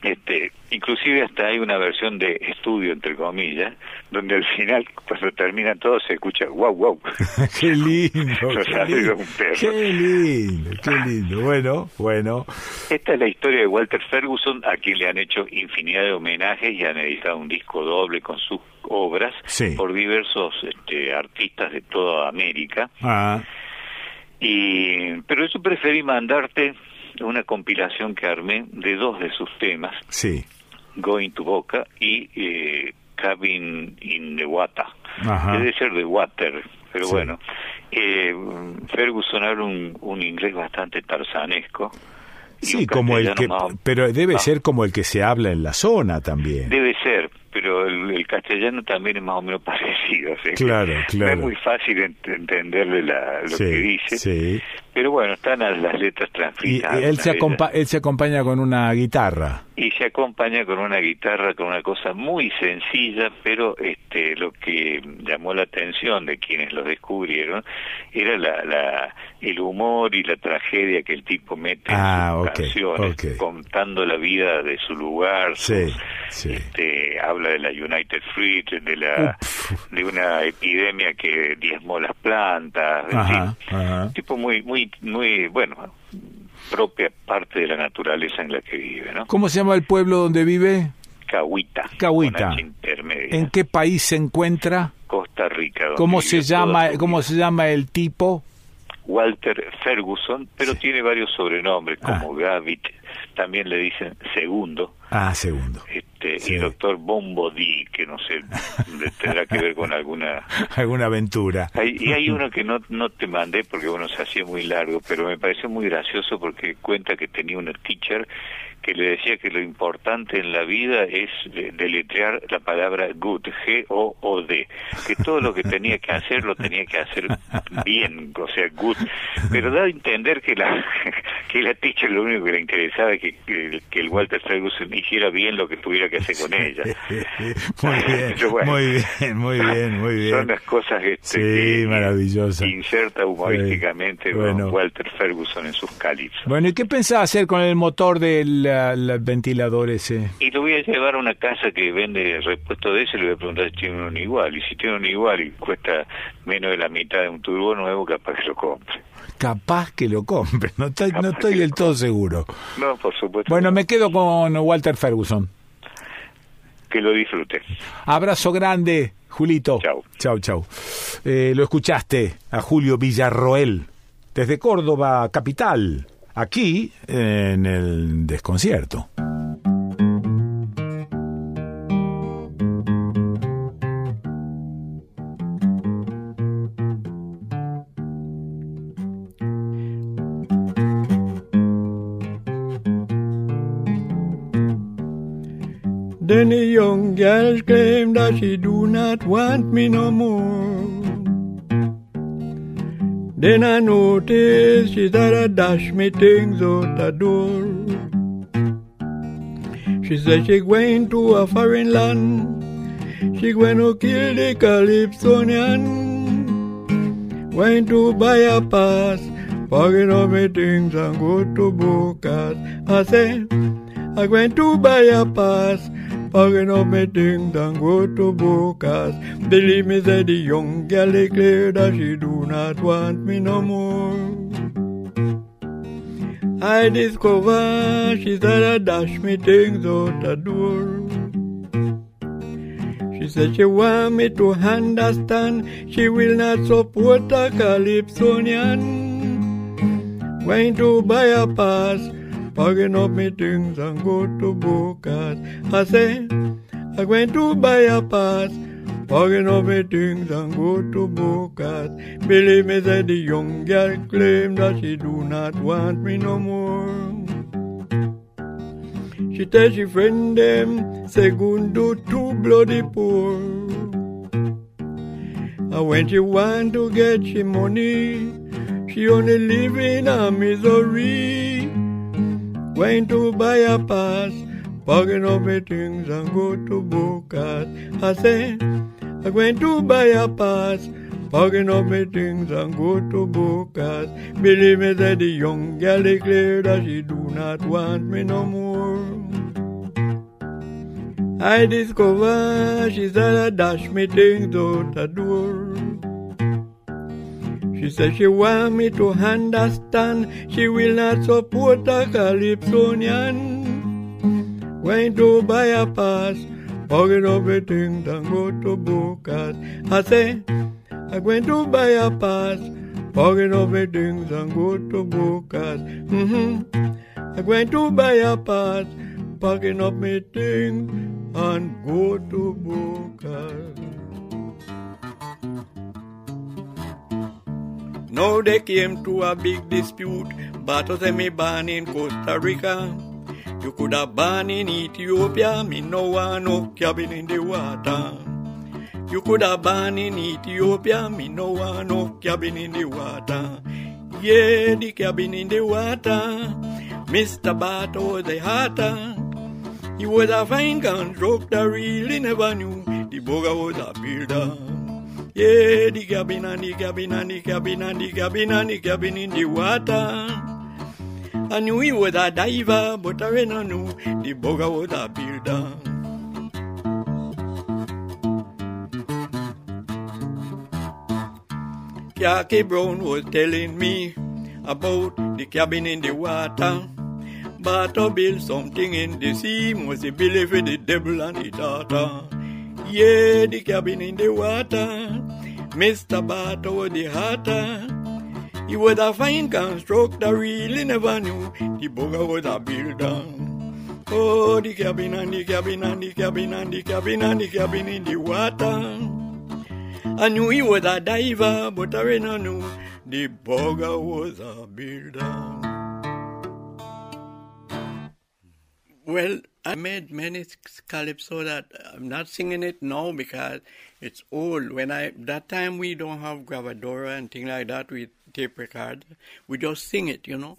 Este, inclusive hasta hay una versión de estudio entre comillas, donde al final cuando termina todo se escucha wow wow. qué lindo, qué, lindo qué lindo, qué lindo. Bueno, bueno. Esta es la historia de Walter Ferguson, a quien le han hecho infinidad de homenajes y han editado un disco doble con sus obras por diversos este, artistas de toda América. Ah. Y, pero eso preferí mandarte una compilación que armé de dos de sus temas. Sí. Going to Boca y eh, Cabin in the Water. Debe ser de Water, pero bueno. Eh, Ferguson habla un, un inglés bastante tarzanesco. Sí, como el que, pero debe ser como el que se habla en la zona también. Debe ser, pero el, castellano también es más o menos parecido. claro, claro. No es muy fácil entenderle la, lo que dice. Sí. Pero bueno, están las letras transcritas. Y, él, se él se acompaña con una guitarra. Y se acompaña con una guitarra, con una cosa muy sencilla, pero este lo que llamó la atención de quienes lo descubrieron era la, la el humor y la tragedia que el tipo mete en ah, sus canciones, contando la vida de su lugar. Sí, Este, habla de la United Fruit, de la de una epidemia que diezmó las plantas. Ajá, tipo muy muy muy, bueno, propia parte de la naturaleza en la que vive, ¿no? ¿Cómo se llama el pueblo donde vive? Cahuita. Cahuita. ¿En qué país se encuentra? Costa Rica. ¿Cómo se llama cómo se llama el tipo? Walter Ferguson, pero tiene varios sobrenombres como ah. Gavit, también le dicen segundo. Ah, segundo. Este, Y doctor Bombodí, que no sé, tendrá que ver con alguna... alguna aventura. y hay uno que no, no te mandé porque bueno, se hacía muy largo, pero me pareció muy gracioso porque cuenta que tenía un teacher que le decía que lo importante en la vida es deletrear la palabra good, G-O-O-D, que todo lo que tenía que hacer lo tenía que hacer bien, o sea, good, pero da a entender que la que la teacher lo único que le interesaba es que, que, el Walter Ferguson hiciera bien lo que tuviera que hacer con ella. muy bien, muy bien, muy bien, muy bien. Son las cosas este, que inserta humorísticamente Walter Ferguson en sus calipsos. Bueno, ¿y qué pensaba hacer con el motor del el ventilador ese? Y lo voy a llevar a una casa que vende repuesto de ese, le voy a preguntar si tiene uno igual. Y si tiene uno igual y cuesta menos de la mitad de un turbo nuevo, capaz que lo compre. Capaz que lo compre, no estoy, no estoy del todo seguro. No, por supuesto. Bueno, me quedo con Walter Ferguson. Que lo disfrute. Abrazo grande, Julito. Chau. Chau, chau. Eh, lo escuchaste a Julio Villarroel, desde Córdoba, capital aquí en el desconcierto. Then the young girl claimed that she do not want me no more. Then I noticed she said I dash things out the door. She said she going to a foreign land. She going to kill the Calypsonian. Going to buy a pass, packing up my things and go to Bocas. I said, I'm going to buy a pass, up my things and go to Bocas. Believe me, said the young gal declared that she do not want me no more. I discover she said I dash me things out the door. She said she want me to understand she will not support a Calypsonian. Going to buy a pass packing up my things and go to Bocas. I say, I'm going to buy a pass, packing up my things and go to Bocas. Believe me, said the young girl claimed that she do not want me no more. She tell she friend them, segundo too bloody poor. And when she want to get she money, she only live in a misery. Going to buy a pass, packing up my things and go to Bocas. I say, I'm going to buy a pass, packing up my things and go to Bocas. Believe me that the young girl declared that she do not want me no more. I discover she said I dash me things out the door. She said she want me to understand she will not support a Calypsonian. Going to buy a pass, the things and go to Bocas. I say, I'm going to buy a pass, the things and go to Bocas. Mm-hmm. I'm going to buy a pass, packing up my things and go to Bocas. Now they came to a big dispute, me ban in Costa Rica. You could have ban in Ethiopia, me no want no cabin in the water. You could have ban in Ethiopia, me no want no cabin in the water. Yeah, the cabin in the water. Mr. Bato was the hatter. He was a fine constructor, really never knew the boga was a builder. Yeah, the cabin and the cabin and the cabin and the cabin and the cabin in the water. I knew he was a diver, but I boga was a. Jackie Brown was telling me about the cabin in the water. But to build something in the sea must be built for the devil and the daughter. Yeah, the cabin in the water. Mr. Bato was the hatter. He was a fine constructor, really never knew the bugger was a builder. Oh, the cabin and the cabin and the cabin and the cabin and the cabin in the water. I knew he was a diver, but I didn't know the bugger was a builder. Well, I made many calypso that I'm not singing it now because it's old. When I that time we don't have gravadora and things like that with tape record. We just sing it, you know.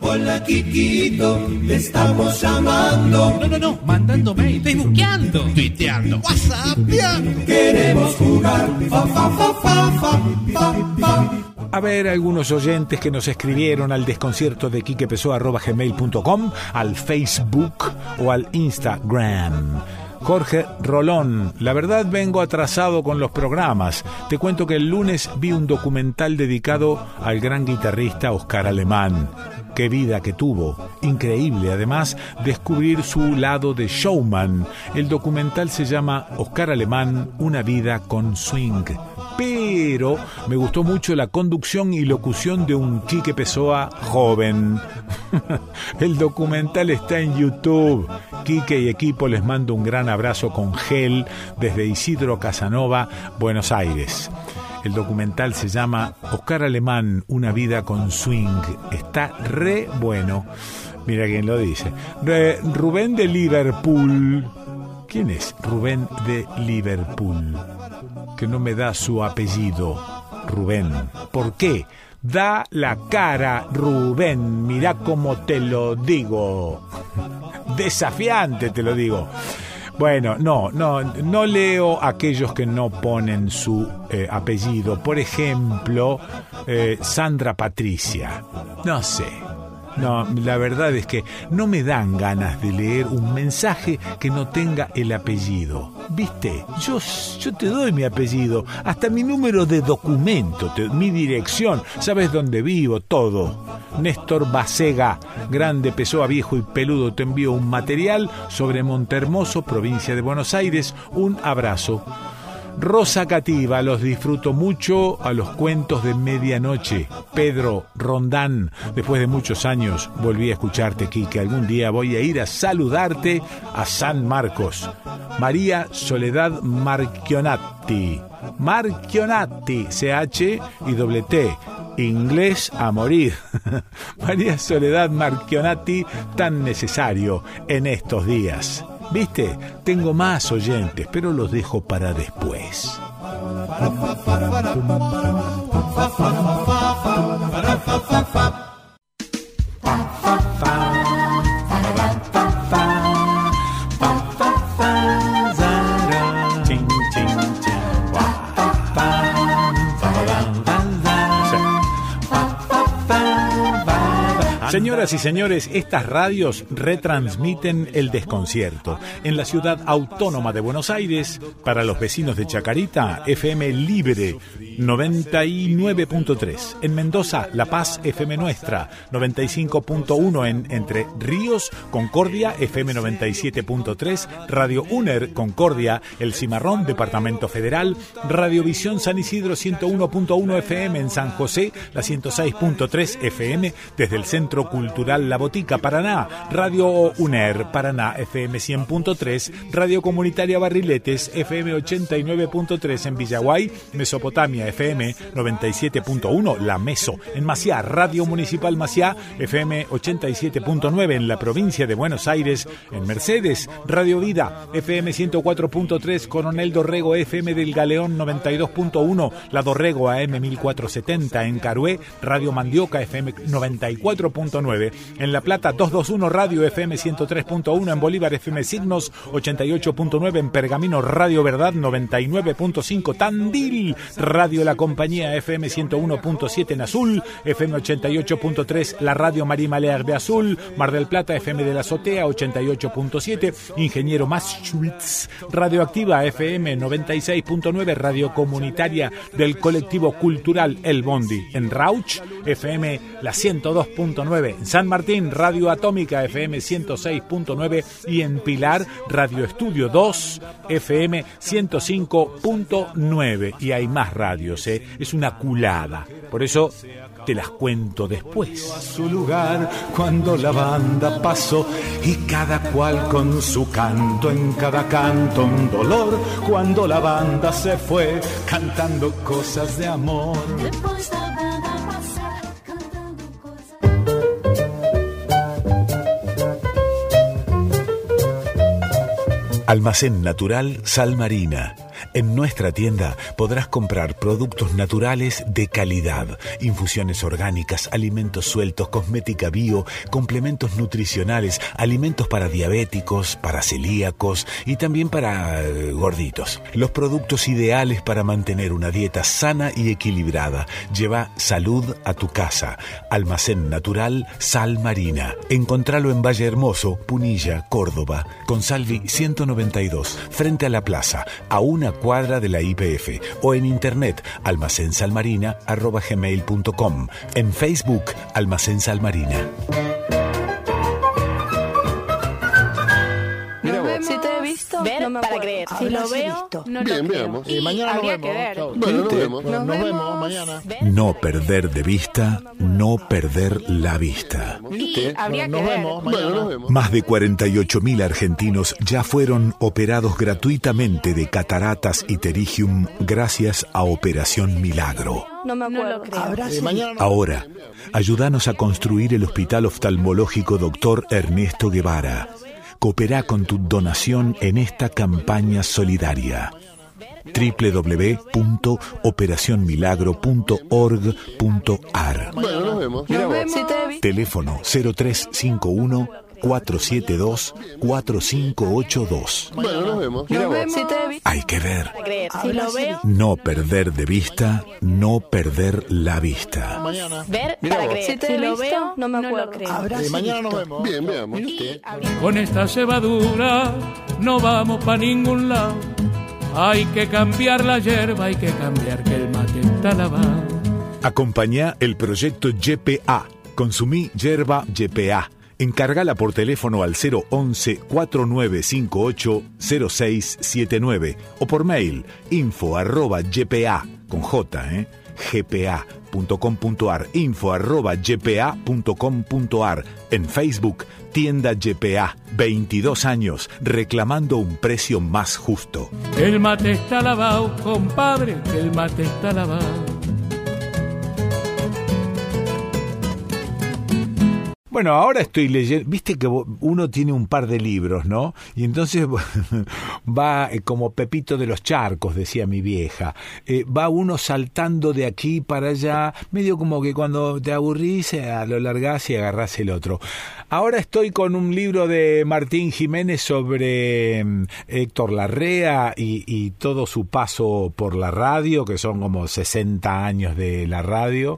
Hola Kikito, te estamos llamando. No, no, no, mandando mail, facebookeando, tuiteando, whatsappeando. Queremos jugar. Fa, fa, fa, fa, fa, fa, fa. A ver, algunos oyentes que nos escribieron al desconcierto de quiquepesoa.gmail.com, al Facebook o al Instagram. Jorge Rolón, la verdad vengo atrasado con los programas. Te cuento que el lunes vi un documental dedicado al gran guitarrista Oscar Alemán. Qué vida que tuvo. Increíble, además, descubrir su lado de showman. El documental se llama Oscar Alemán, una vida con swing. Pero me gustó mucho la conducción y locución de un Quique Pessoa joven. El documental está en YouTube. Quique y equipo les mando un gran abrazo con gel desde Isidro Casanova, Buenos Aires. El documental se llama Oscar Alemán, una vida con swing. Está re bueno. Mira quién lo dice. Rubén de Liverpool. ¿Quién es Rubén de Liverpool? Que no me da su apellido. Rubén. ¿Por qué? Da la cara, Rubén. Mira cómo te lo digo. Desafiante te lo digo. Bueno, no, no, no leo aquellos que no ponen su eh, apellido. Por ejemplo, eh, Sandra Patricia. No sé. No, la verdad es que no me dan ganas de leer un mensaje que no tenga el apellido. ¿Viste? Yo, yo te doy mi apellido, hasta mi número de documento, mi dirección, sabes dónde vivo, todo. Néstor Basega, grande, pessoa, viejo y peludo, te envío un material sobre Montermoso, provincia de Buenos Aires. Un abrazo. Rosa Cativa, los disfruto mucho a los cuentos de medianoche. Pedro Rondán, después de muchos años volví a escucharte, que Algún día voy a ir a saludarte a San Marcos. María Soledad Marchionati. Marchionati, CH y doble T. Inglés a morir. María Soledad Marchionati, tan necesario en estos días. Viste, tengo más oyentes, pero los dejo para después. Señoras y señores, estas radios retransmiten el desconcierto. En la ciudad autónoma de Buenos Aires, para los vecinos de Chacarita, FM Libre 99.3. En Mendoza, La Paz, FM Nuestra 95.1. En Entre Ríos, Concordia, FM 97.3. Radio UNER, Concordia, El Cimarrón, Departamento Federal. Radiovisión San Isidro 101.1 FM en San José, la 106.3 FM desde el Centro Cultural La Botica, Paraná. Radio UNER, Paraná, FM 100.3. Radio Comunitaria Barriletes, FM 89.3 en Villaguay, Mesopotamia, FM 97.1, La Meso. En Maciá, Radio Municipal Maciá, FM 87.9 en la provincia de Buenos Aires. En Mercedes, Radio Vida, FM 104.3, Coronel Dorrego, FM del Galeón 92.1, La Dorrego AM 1470. En Carué, Radio Mandioca, FM 94.9. En La Plata, 221 Radio FM 103.1. En Bolívar, FM Signos 88.9. En Pergamino, Radio Verdad 99.5. Tandil, Radio La Compañía FM 101.7 en Azul, FM 88.3 la Radio María de Azul, Mar del Plata FM de la Azotea 88.7, Ingeniero Maschwitz, Radioactiva FM 96.9, Radio Comunitaria del Colectivo Cultural El Bondi, en Rauch FM la 102.9, en San Martín Radio Atómica FM 106.9 y en Pilar Radio Estudio 2 FM 105.9 y hay más radios, ¿eh? es una culada. Por eso te las cuento después. A su lugar cuando la banda pasó y cada cual con su canto, en cada canto un dolor. Cuando la banda se fue cantando cosas de amor. Almacén Natural Sal Marina en nuestra tienda podrás comprar productos naturales de calidad, infusiones orgánicas, alimentos sueltos, cosmética bio, complementos nutricionales, alimentos para diabéticos, para celíacos y también para eh, gorditos. Los productos ideales para mantener una dieta sana y equilibrada. Lleva salud a tu casa. Almacén Natural Sal Marina. Encontralo en Valle Hermoso, Punilla, Córdoba, con Salvi 192, frente a la plaza, a una cuadra de la IPF o en internet almacensalmarina.gmail.com en Facebook Almacén Salmarina. Para creer. Si lo veo, no Bien, lo veamos. Y mañana habría nos que vemos. ver. Bueno, nos vemos. Nos Nos vemos vemos. mañana. No perder de vista, no perder la vista. Y habría que Nos ver. vemos mañana. Nos vemos. Más de 48.000 argentinos ya fueron operados gratuitamente de cataratas y terigium gracias a Operación Milagro. No me acuerdo. Eh, mañana nos Ahora, ayúdanos a construir el Hospital Oftalmológico Dr. Ernesto Guevara. Coopera con tu donación en esta campaña solidaria www.operacionmilagro.org.ar Bueno, nos vemos. Nos vemos. Teléfono 0351 472 4582. Bueno, nos vemos. Nos vemos. Te. Hay que ver. Para creer. Si lo veo, No perder de vista, no perder la vista. Mañana. ver Mira para vos. creer. Si lo veo, no me acuerdo. Eh, mañana nos vemos. Bien, veamos. Con esta cebadura no vamos para ningún lado. Hay que cambiar la hierba, hay que cambiar que el mate está lavado. Acompañá el proyecto YPA. Consumí yerba YPA. Encárgala por teléfono al 011 4958 0679 o por mail info arroba ypa con j eh, gpa.com.ar info arroba ypa.com.ar en Facebook tienda YPA 22 años reclamando un precio más justo. El mate está lavado, compadre, el mate está lavado. Bueno, ahora estoy leyendo, viste que uno tiene un par de libros, ¿no? Y entonces va eh, como Pepito de los charcos, decía mi vieja. Eh, va uno saltando de aquí para allá, medio como que cuando te aburrís, eh, lo largás y agarrás el otro. Ahora estoy con un libro de Martín Jiménez sobre mm, Héctor Larrea y, y todo su paso por la radio, que son como 60 años de la radio.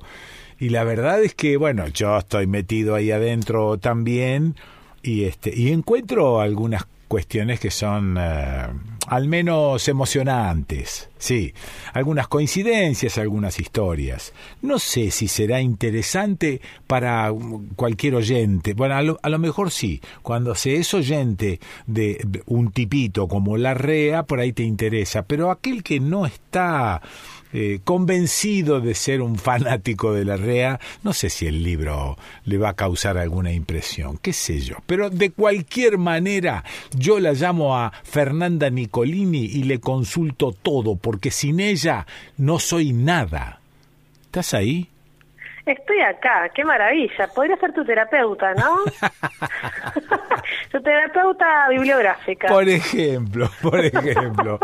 Y la verdad es que, bueno, yo estoy metido ahí adentro también y, este, y encuentro algunas cuestiones que son eh, al menos emocionantes. Sí, algunas coincidencias, algunas historias. No sé si será interesante para cualquier oyente. Bueno, a lo, a lo mejor sí. Cuando se es oyente de un tipito como la REA, por ahí te interesa. Pero aquel que no está eh, convencido de ser un fanático de la REA, no sé si el libro le va a causar alguna impresión, qué sé yo. Pero de cualquier manera, yo la llamo a Fernanda Nicolini y le consulto todo, porque sin ella no soy nada. ¿Estás ahí? Estoy acá, qué maravilla. Podría ser tu terapeuta, ¿no? tu terapeuta bibliográfica. Por ejemplo, por ejemplo.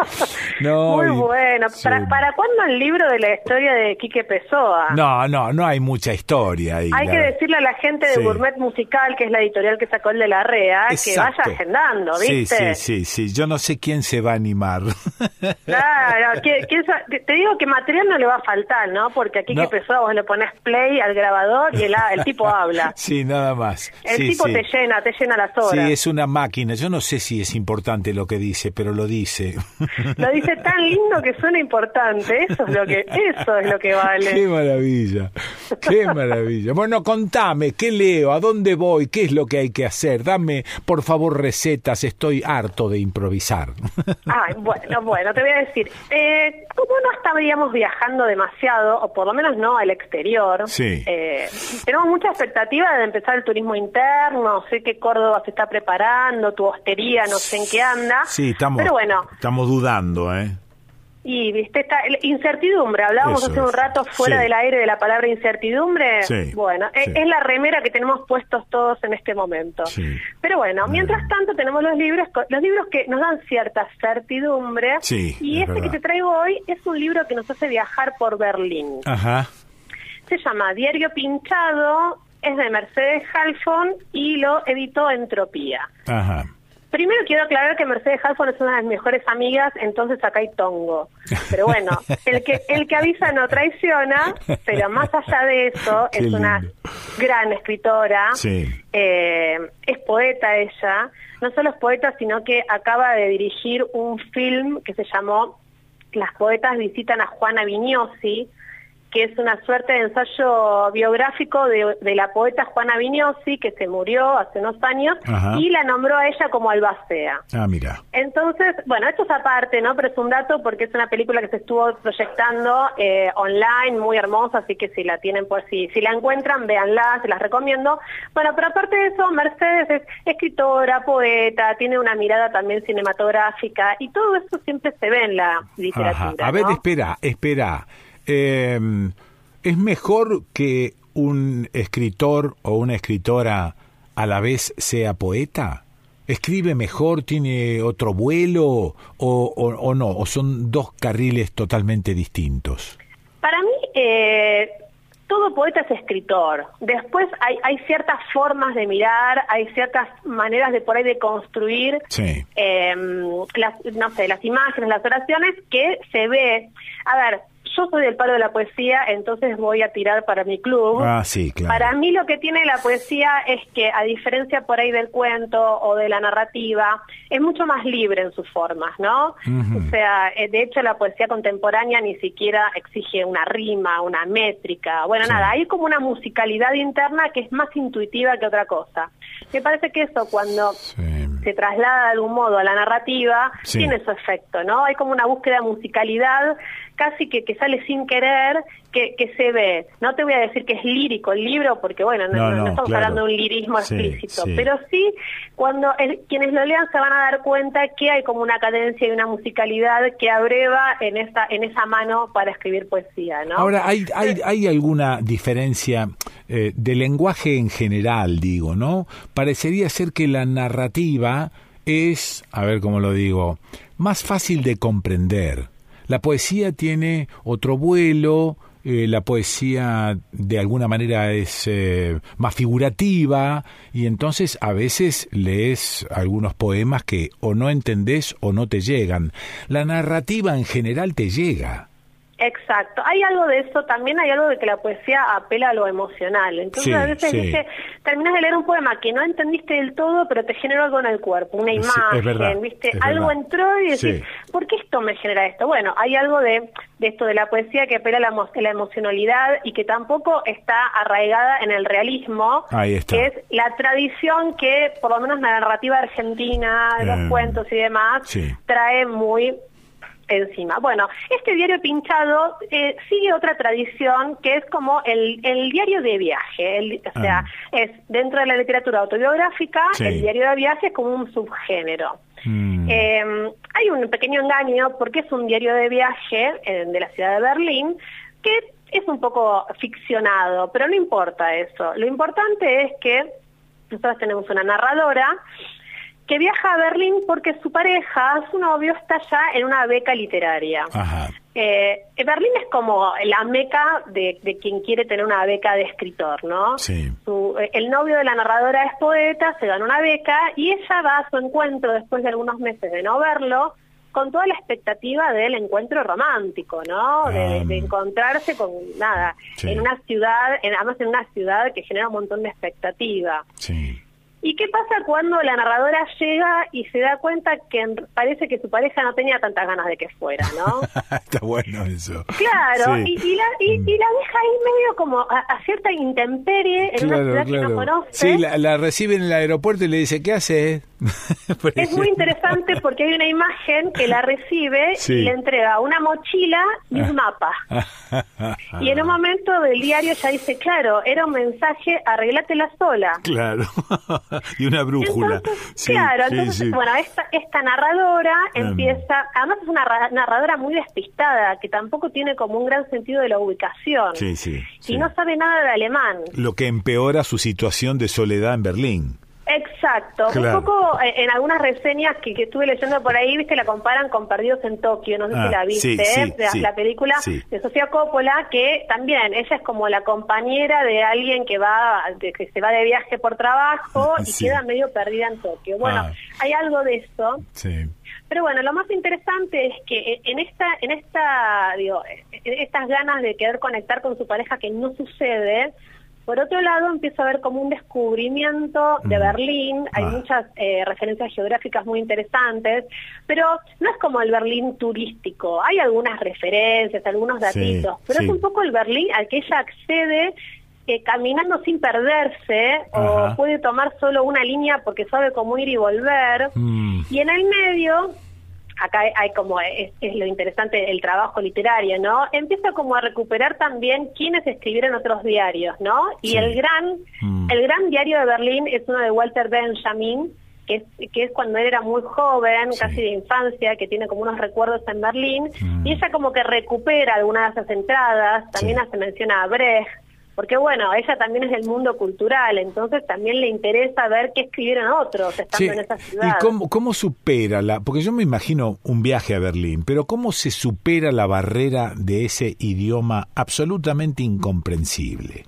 No, Muy bueno. ¿Para, cuándo el libro de la historia de Quique Pessoa? No, no, no hay mucha historia ahí. Hay que decirle a la gente de Gourmet Musical, que es la editorial que sacó el de la REA, que vaya agendando, ¿viste? Sí, sí, sí, sí. Yo no sé quién se va a animar. claro, te digo que material no le va a faltar, ¿no? Porque a Quique Pessoa vos le pones play al grabador y el, el tipo habla. Sí, nada más. El tipo te llena, te llena las horas. Sí, es una máquina. Yo no sé si es importante lo que dice, pero lo dice. Lo dice tan lindo que suena importante. Eso es lo que, eso es lo que vale. Qué maravilla. Qué maravilla. Bueno, contame, ¿qué leo? ¿A dónde voy? ¿Qué es lo que hay que hacer? Dame, por favor, recetas. Estoy harto de improvisar. Ay, bueno, bueno, te voy a decir. Eh, como no estaríamos viajando demasiado, o por lo menos no al exterior, eh, tenemos mucha expectativa de empezar el turismo interno, sé que Córdoba se está preparando, tu hostería, no sé en qué anda. Sí, estamos, pero bueno, estamos dudando, ¿eh? Y, viste, esta incertidumbre, hablábamos hace un rato fuera del aire de la palabra incertidumbre. Bueno, e, es, la remera que tenemos puestos todos en este momento. Pero bueno, mientras tanto tenemos los libros, los libros que nos dan cierta certidumbre. y este que te traigo hoy es un libro que nos hace viajar por Berlín. Ajá. Se llama Diario Pinchado, es de Mercedes Halfon y lo editó Entropía. Ajá. Primero quiero aclarar que Mercedes Halfon es una de mis mejores amigas, entonces acá hay tongo. Pero bueno, el que el que avisa no traiciona, pero más allá de eso, es una gran escritora. Eh, es poeta ella. No solo es poeta, sino que acaba de dirigir un film que se llamó Las poetas visitan a Juana Vignosi, que es una suerte de ensayo biográfico de, la poeta Juana Vignosi, que se murió hace unos años, y la nombró a ella como albacea. Ah, mira. Entonces, bueno, esto es aparte, ¿no? Pero es un dato porque es una película que se estuvo proyectando eh, online, muy hermosa, así que si la tienen, pues si, si la encuentran, véanla, se las recomiendo. Bueno, pero aparte de eso, Mercedes es escritora, poeta, tiene una mirada también cinematográfica, y todo eso siempre se ve en la literatura. A ver, espera, espera. Eh, ¿Es mejor que un escritor o una escritora a la vez sea poeta? ¿Escribe mejor, tiene otro vuelo o, o, no? ¿O son dos carriles totalmente distintos? Para mí, eh, todo poeta es escritor. Después hay, hay ciertas formas de mirar, hay ciertas maneras de por ahí de construir, em, las, no sé, las imágenes, las oraciones que se ve. A ver, yo soy del palo de la poesía, entonces voy a tirar para mi club. Ah, sí, claro. Para mí lo que tiene la poesía es que, a diferencia por ahí del cuento o de la narrativa, es mucho más libre en sus formas, ¿no? O sea, eh, de hecho la poesía contemporánea ni siquiera exige una rima, una métrica. Bueno, nada, hay como una musicalidad interna que es más intuitiva que otra cosa. Me parece que eso cuando se traslada de algún modo a la narrativa tiene su efecto, ¿no? Hay como una búsqueda de musicalidad casi que, que sale sin querer, que, que, se ve. No te voy a decir que es lírico el libro, porque bueno, no, estamos hablando de un lirismo explícito, pero sí, cuando quienes lo lean se van a dar cuenta que hay como una cadencia y una musicalidad que abreva en esa, en esa mano para escribir poesía, ¿no? Ahora, ¿hay, hay, hay alguna diferencia eh, de lenguaje en general, digo, ¿no? Parecería ser que la narrativa es, a ver cómo lo digo, más fácil de comprender la poesía tiene otro vuelo, eh, la poesía de alguna manera es eh, más figurativa y entonces a veces lees algunos poemas que o no entendés o no te llegan. La narrativa en general te llega. Exacto, hay algo de eso, también hay algo de que la poesía apela a lo emocional. Entonces a veces dice, terminas de leer un poema que no entendiste del todo, pero te generó algo en el cuerpo, una imagen, ¿viste? algo entró y decís, ¿por qué esto me genera esto? Bueno, hay algo de, de esto de la poesía que apela a la, la, emocionalidad y que tampoco está arraigada en el realismo, que es la tradición que, por lo menos la narrativa argentina, de los eh, cuentos y demás, trae muy encima. Bueno, este diario pinchado eh, sigue otra tradición que es como el, el diario de viaje, o sea, ah. es dentro de la literatura autobiográfica, el diario de viaje es como un subgénero. Mm. Em, hay un pequeño engaño porque es un diario de viaje de la ciudad de Berlín que es un poco ficcionado, pero no importa eso. Lo importante es que nosotros tenemos una narradora que viaja a Berlín porque su pareja, su novio, está ya en una beca literaria. Eh, Berlín es como la meca de, quien quiere tener una beca de escritor, ¿no? Sí. Eh, el novio de la narradora es poeta, se gana una beca y ella va a su encuentro después de algunos meses de no verlo con toda la expectativa del encuentro romántico, ¿no? De, ah. encontrarse con nada, en una ciudad, en, además en una ciudad que genera un montón de expectativa. Sí. ¿Y qué pasa cuando la narradora llega y se da cuenta que parece que su pareja no tenía tantas ganas de que fuera, ¿no? Está bueno eso. Claro, y, la, y, la deja ahí medio como a, cierta intemperie en una ciudad que no conoce. Sí, la, recibe en el aeropuerto y le dice, ¿qué hace? es muy interesante porque hay una imagen que la recibe y le entrega una mochila y un mapa. y en un momento del diario ya dice, claro, era un mensaje, arreglátela sola. Claro. y una brújula. claro, entonces, bueno, esta, esta narradora em. empieza, además es una narradora muy despistada, que tampoco tiene como un gran sentido de la ubicación. Sí, sí. Y no sabe nada de alemán. Lo que empeora su situación de soledad en Berlín. Exacto, un poco eh, en algunas reseñas que, estuve leyendo por ahí, viste, la comparan con Perdidos en Tokio, no sé si ah, la viste, la, película de Sofía Coppola, que también ella es como la compañera de alguien que va, que se va de viaje por trabajo y queda medio perdida en Tokio. Bueno, ah. hay algo de eso. Pero bueno, lo más interesante es que en esta, en esta, digo, en estas ganas de querer conectar con su pareja que no sucede, por otro lado, empieza a haber como un descubrimiento de mm. Berlín, hay ah. muchas eh, referencias geográficas muy interesantes, pero no es como el Berlín turístico, hay algunas referencias, algunos datitos, pero es un poco el Berlín al que ella accede eh, caminando sin perderse o puede tomar solo una línea porque sabe cómo ir y volver. Mm. Y en el medio acá hay como, es, lo interesante, el trabajo literario, ¿no? Empieza como a recuperar también quienes escribieron otros diarios, ¿no? Y el gran, mm. el gran diario de Berlín es uno de Walter Benjamin, que es, que es cuando él era muy joven, casi de infancia, que tiene como unos recuerdos en Berlín, mm. y ella como que recupera algunas de esas entradas, también hace mención a Brecht, porque bueno, ella también es del mundo cultural, entonces también le interesa ver qué escribieron otros estando en esa ciudad. ¿Y cómo, cómo supera la, porque yo me imagino un viaje a Berlín, pero cómo se supera la barrera de ese idioma absolutamente incomprensible?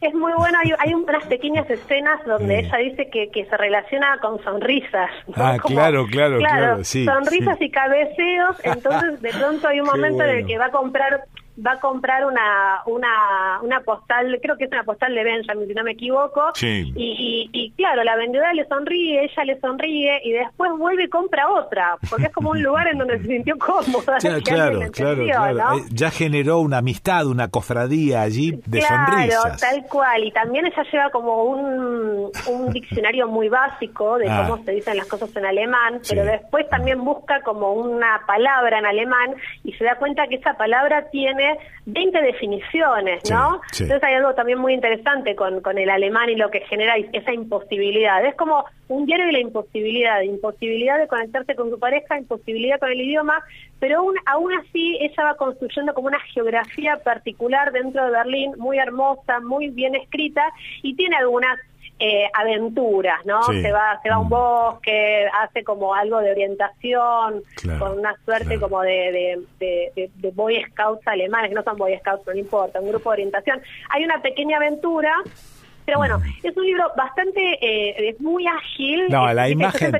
Es muy bueno, hay, unas pequeñas escenas donde ella dice que, que se relaciona con sonrisas. Ah, claro, claro, claro, sí. Sonrisas y cabeceos, entonces de pronto hay un momento en el que va a comprar va a comprar una, una, una postal, creo que es una postal de Benjamin, si no me equivoco, y, y, claro, la vendedora le sonríe, ella le sonríe, y después vuelve y compra otra, porque es como un lugar en donde se sintió cómoda. claro, claro, claro. Eh, ya generó una amistad, una cofradía allí de sonrisas. tal cual, y también ella lleva como un, un diccionario muy básico de ah. cómo se dicen las cosas en alemán, pero después también busca como una palabra en alemán, y se da cuenta que esa palabra tiene 20 definiciones, ¿no? Entonces hay algo también muy interesante con, con el alemán y lo que genera esa imposibilidad. Es como un diario de la imposibilidad, imposibilidad de conectarse con su pareja, imposibilidad con el idioma, pero aún, aún así ella va construyendo como una geografía particular dentro de Berlín, muy hermosa, muy bien escrita, y tiene algunas eh, aventuras, ¿no? Se va se va a un mm. bosque, hace como algo de orientación, con una suerte como de, de, de, Boy Scouts alemanes, que no son Boy Scouts, no importa, un grupo de orientación. Hay una pequeña aventura pero bueno, mm. es un libro bastante, eh, es muy ágil. No, la imagen,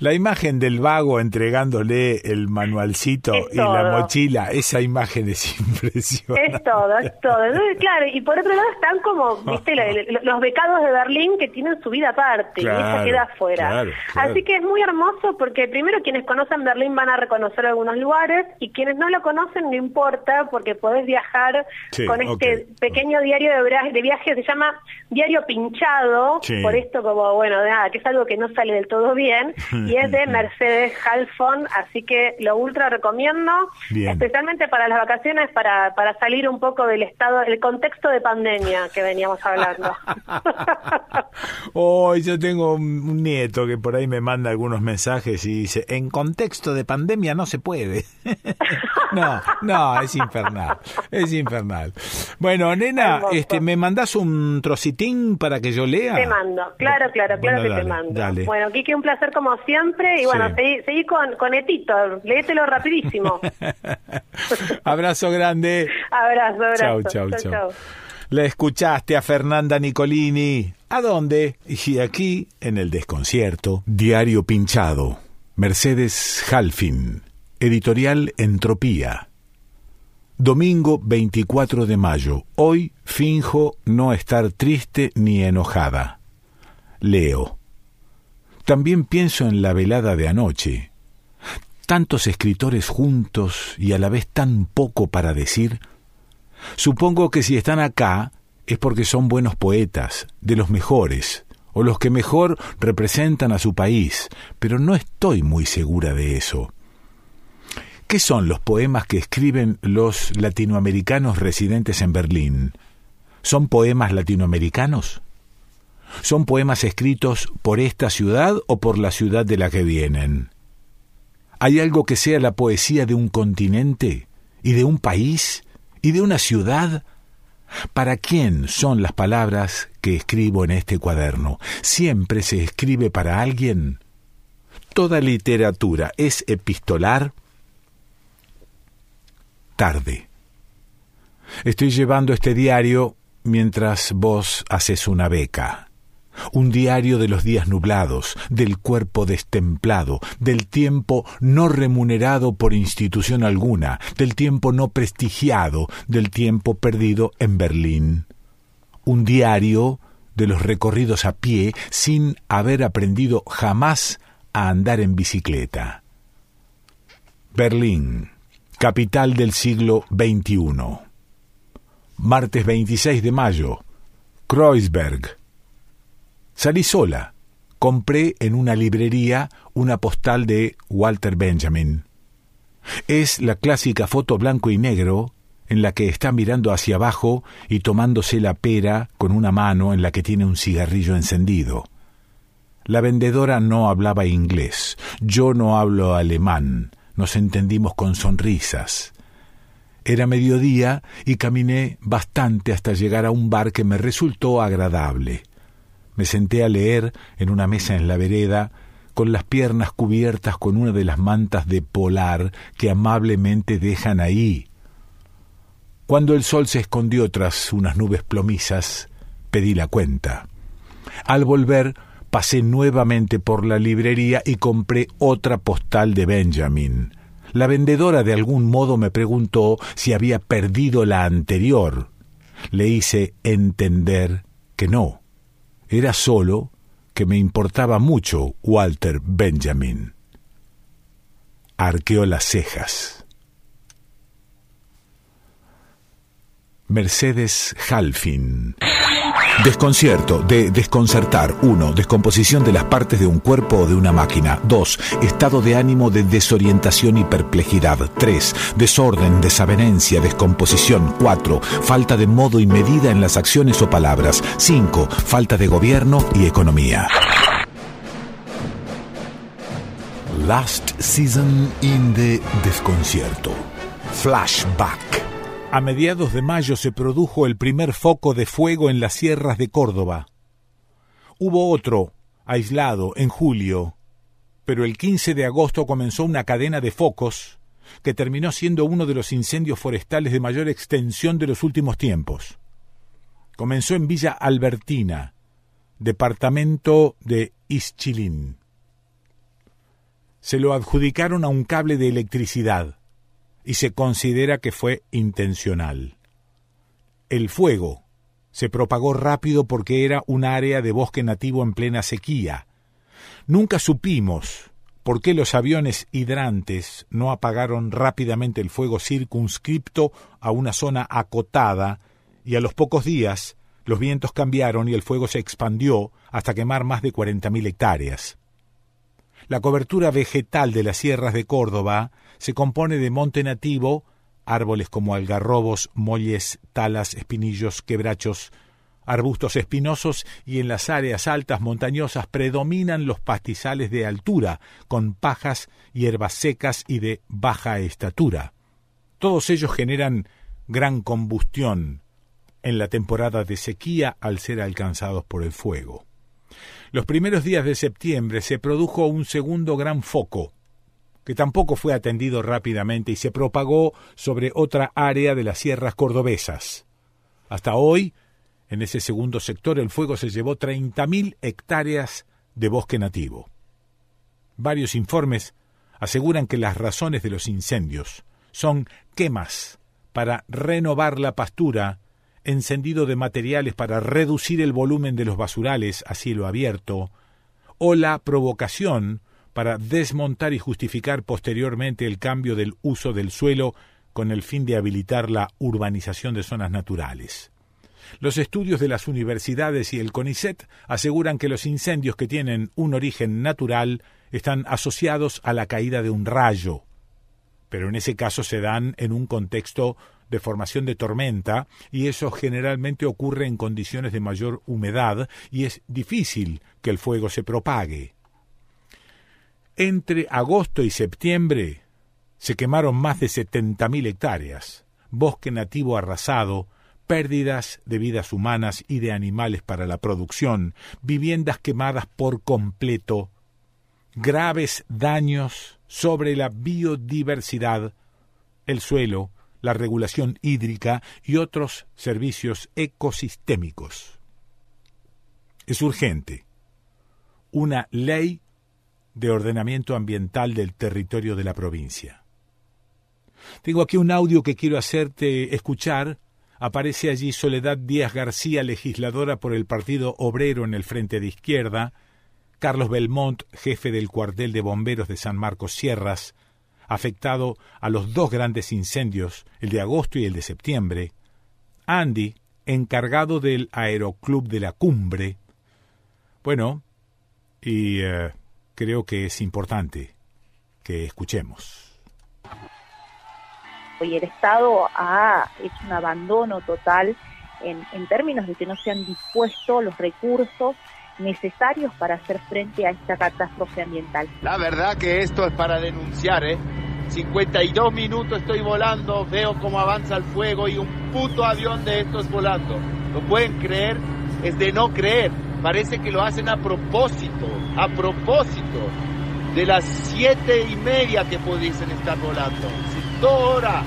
La imagen del vago entregándole el manualcito y la mochila, esa imagen es impresionante. Es todo, es todo. claro, y por otro lado están como, viste, los becados de Berlín que tienen su vida aparte y esa queda afuera. Así que es muy hermoso porque primero quienes conocen Berlín van a reconocer algunos lugares y quienes no lo conocen no importa porque podés viajar con este pequeño diario de, de viaje, se llama Diario Pinchado, por esto como, bueno, nada, que es algo que no sale del todo bien. y es de Mercedes Halfon, así que lo ultra recomiendo, especialmente para las vacaciones, para, para salir un poco del estado, el contexto de pandemia que veníamos hablando. Hoy yo tengo un nieto que por ahí me manda algunos mensajes y dice, en contexto de pandemia no se puede. no, no, es infernal, es infernal. Bueno, nena, este, ¿me mandás un trocitín para que yo lea? Te mando, claro, claro, claro que te mando. Bueno, Kiki, un placer como siempre y bueno, seguí, con, con Etito, léetelo rapidísimo. abrazo grande. Abrazo, abrazo. Chau, chau, chau. La escuchaste a Fernanda Nicolini. ¿A dónde? Y aquí, en el desconcierto. Diario Pinchado. Mercedes Halfin. Editorial Entropía. Domingo 24 de mayo. Hoy finjo no estar triste ni enojada. Leo. También pienso en la velada de anoche. Tantos escritores juntos y a la vez tan poco para decir. Supongo que si están acá es porque son buenos poetas, de los mejores, o los que mejor representan a su país, pero no estoy muy segura de eso. ¿Qué son los poemas que escriben los latinoamericanos residentes en Berlín? ¿Son poemas latinoamericanos? ¿Son poemas escritos por esta ciudad o por la ciudad de la que vienen? ¿Hay algo que sea la poesía de un continente y de un país y de una ciudad? ¿Para quién son las palabras que escribo en este cuaderno? ¿Siempre se escribe para alguien? ¿Toda literatura es epistolar? Tarde. Estoy llevando este diario mientras vos haces una beca un diario de los días nublados, del cuerpo destemplado, del tiempo no remunerado por institución alguna, del tiempo no prestigiado, del tiempo perdido en Berlín. Un diario de los recorridos a pie sin haber aprendido jamás a andar en bicicleta. Berlín, capital del siglo XXI. Martes 26 de mayo. Kreuzberg, Salí sola. Compré en una librería una postal de Walter Benjamin. Es la clásica foto blanco y negro en la que está mirando hacia abajo y tomándose la pera con una mano en la que tiene un cigarrillo encendido. La vendedora no hablaba inglés, yo no hablo alemán, nos entendimos con sonrisas. Era mediodía y caminé bastante hasta llegar a un bar que me resultó agradable. Me senté a leer en una mesa en la vereda, con las piernas cubiertas con una de las mantas de polar que amablemente dejan ahí. Cuando el sol se escondió tras unas nubes plomizas, pedí la cuenta. Al volver, pasé nuevamente por la librería y compré otra postal de Benjamin. La vendedora de algún modo me preguntó si había perdido la anterior. Le hice entender que no. Era solo que me importaba mucho Walter Benjamin. Arqueó las cejas. Mercedes Halfin. Desconcierto, de desconcertar. 1. Descomposición de las partes de un cuerpo o de una máquina. 2. Estado de ánimo de desorientación y perplejidad. 3. Desorden, desavenencia, descomposición. 4. Falta de modo y medida en las acciones o palabras. 5. Falta de gobierno y economía. Last season in the desconcierto. Flashback. A mediados de mayo se produjo el primer foco de fuego en las sierras de Córdoba. Hubo otro, aislado, en julio, pero el 15 de agosto comenzó una cadena de focos que terminó siendo uno de los incendios forestales de mayor extensión de los últimos tiempos. Comenzó en Villa Albertina, departamento de Ischilín. se lo adjudicaron a un cable de electricidad y se considera que fue intencional. El fuego se propagó rápido porque era un área de bosque nativo en plena sequía. Nunca supimos por qué los aviones hidrantes no apagaron rápidamente el fuego circunscripto a una zona acotada y a los pocos días los vientos cambiaron y el fuego se expandió hasta quemar más de 40.000 hectáreas. La cobertura vegetal de las sierras de Córdoba se compone de monte nativo, árboles como algarrobos, molles, talas, espinillos, quebrachos, arbustos espinosos y en las áreas altas montañosas predominan los pastizales de altura, con pajas, hierbas secas y de baja estatura. Todos ellos generan gran combustión en la temporada de sequía al ser alcanzados por el fuego. Los primeros días de septiembre se produjo un segundo gran foco, que tampoco fue atendido rápidamente y se propagó sobre otra área de las sierras cordobesas. Hasta hoy, en ese segundo sector, el fuego se llevó 30.000 hectáreas de bosque nativo. Varios informes aseguran que las razones de los incendios son quemas para renovar la pastura encendido de materiales para reducir el volumen de los basurales a cielo abierto, o la provocación para desmontar y justificar posteriormente el cambio del uso del suelo con el fin de habilitar la urbanización de zonas naturales. Los estudios de las universidades y el CONICET aseguran que los incendios que tienen un origen natural están asociados a la caída de un rayo, pero en ese caso se dan en un contexto de formación de tormenta y eso generalmente ocurre en condiciones de mayor humedad y es difícil que el fuego se propague. Entre agosto y septiembre se quemaron más de 70.000 hectáreas, bosque nativo arrasado, pérdidas de vidas humanas y de animales para la producción, viviendas quemadas por completo, graves daños sobre la biodiversidad, el suelo, la regulación hídrica y otros servicios ecosistémicos. Es urgente una ley de ordenamiento ambiental del territorio de la provincia. Tengo aquí un audio que quiero hacerte escuchar. Aparece allí Soledad Díaz García, legisladora por el Partido Obrero en el Frente de Izquierda, Carlos Belmont, jefe del cuartel de bomberos de San Marcos Sierras, afectado a los dos grandes incendios, el de agosto y el de septiembre, Andy, encargado del Aeroclub de la Cumbre. Bueno, y eh, creo que es importante que escuchemos. Hoy el Estado ha hecho un abandono total en, en términos de que no se han dispuesto los recursos necesarios para hacer frente a esta catástrofe ambiental. La verdad que esto es para denunciar, ¿eh? 52 minutos estoy volando, veo cómo avanza el fuego y un puto avión de estos volando. ¿Lo pueden creer? Es de no creer. Parece que lo hacen a propósito, a propósito de las siete y media que pudiesen estar volando. Si dos horas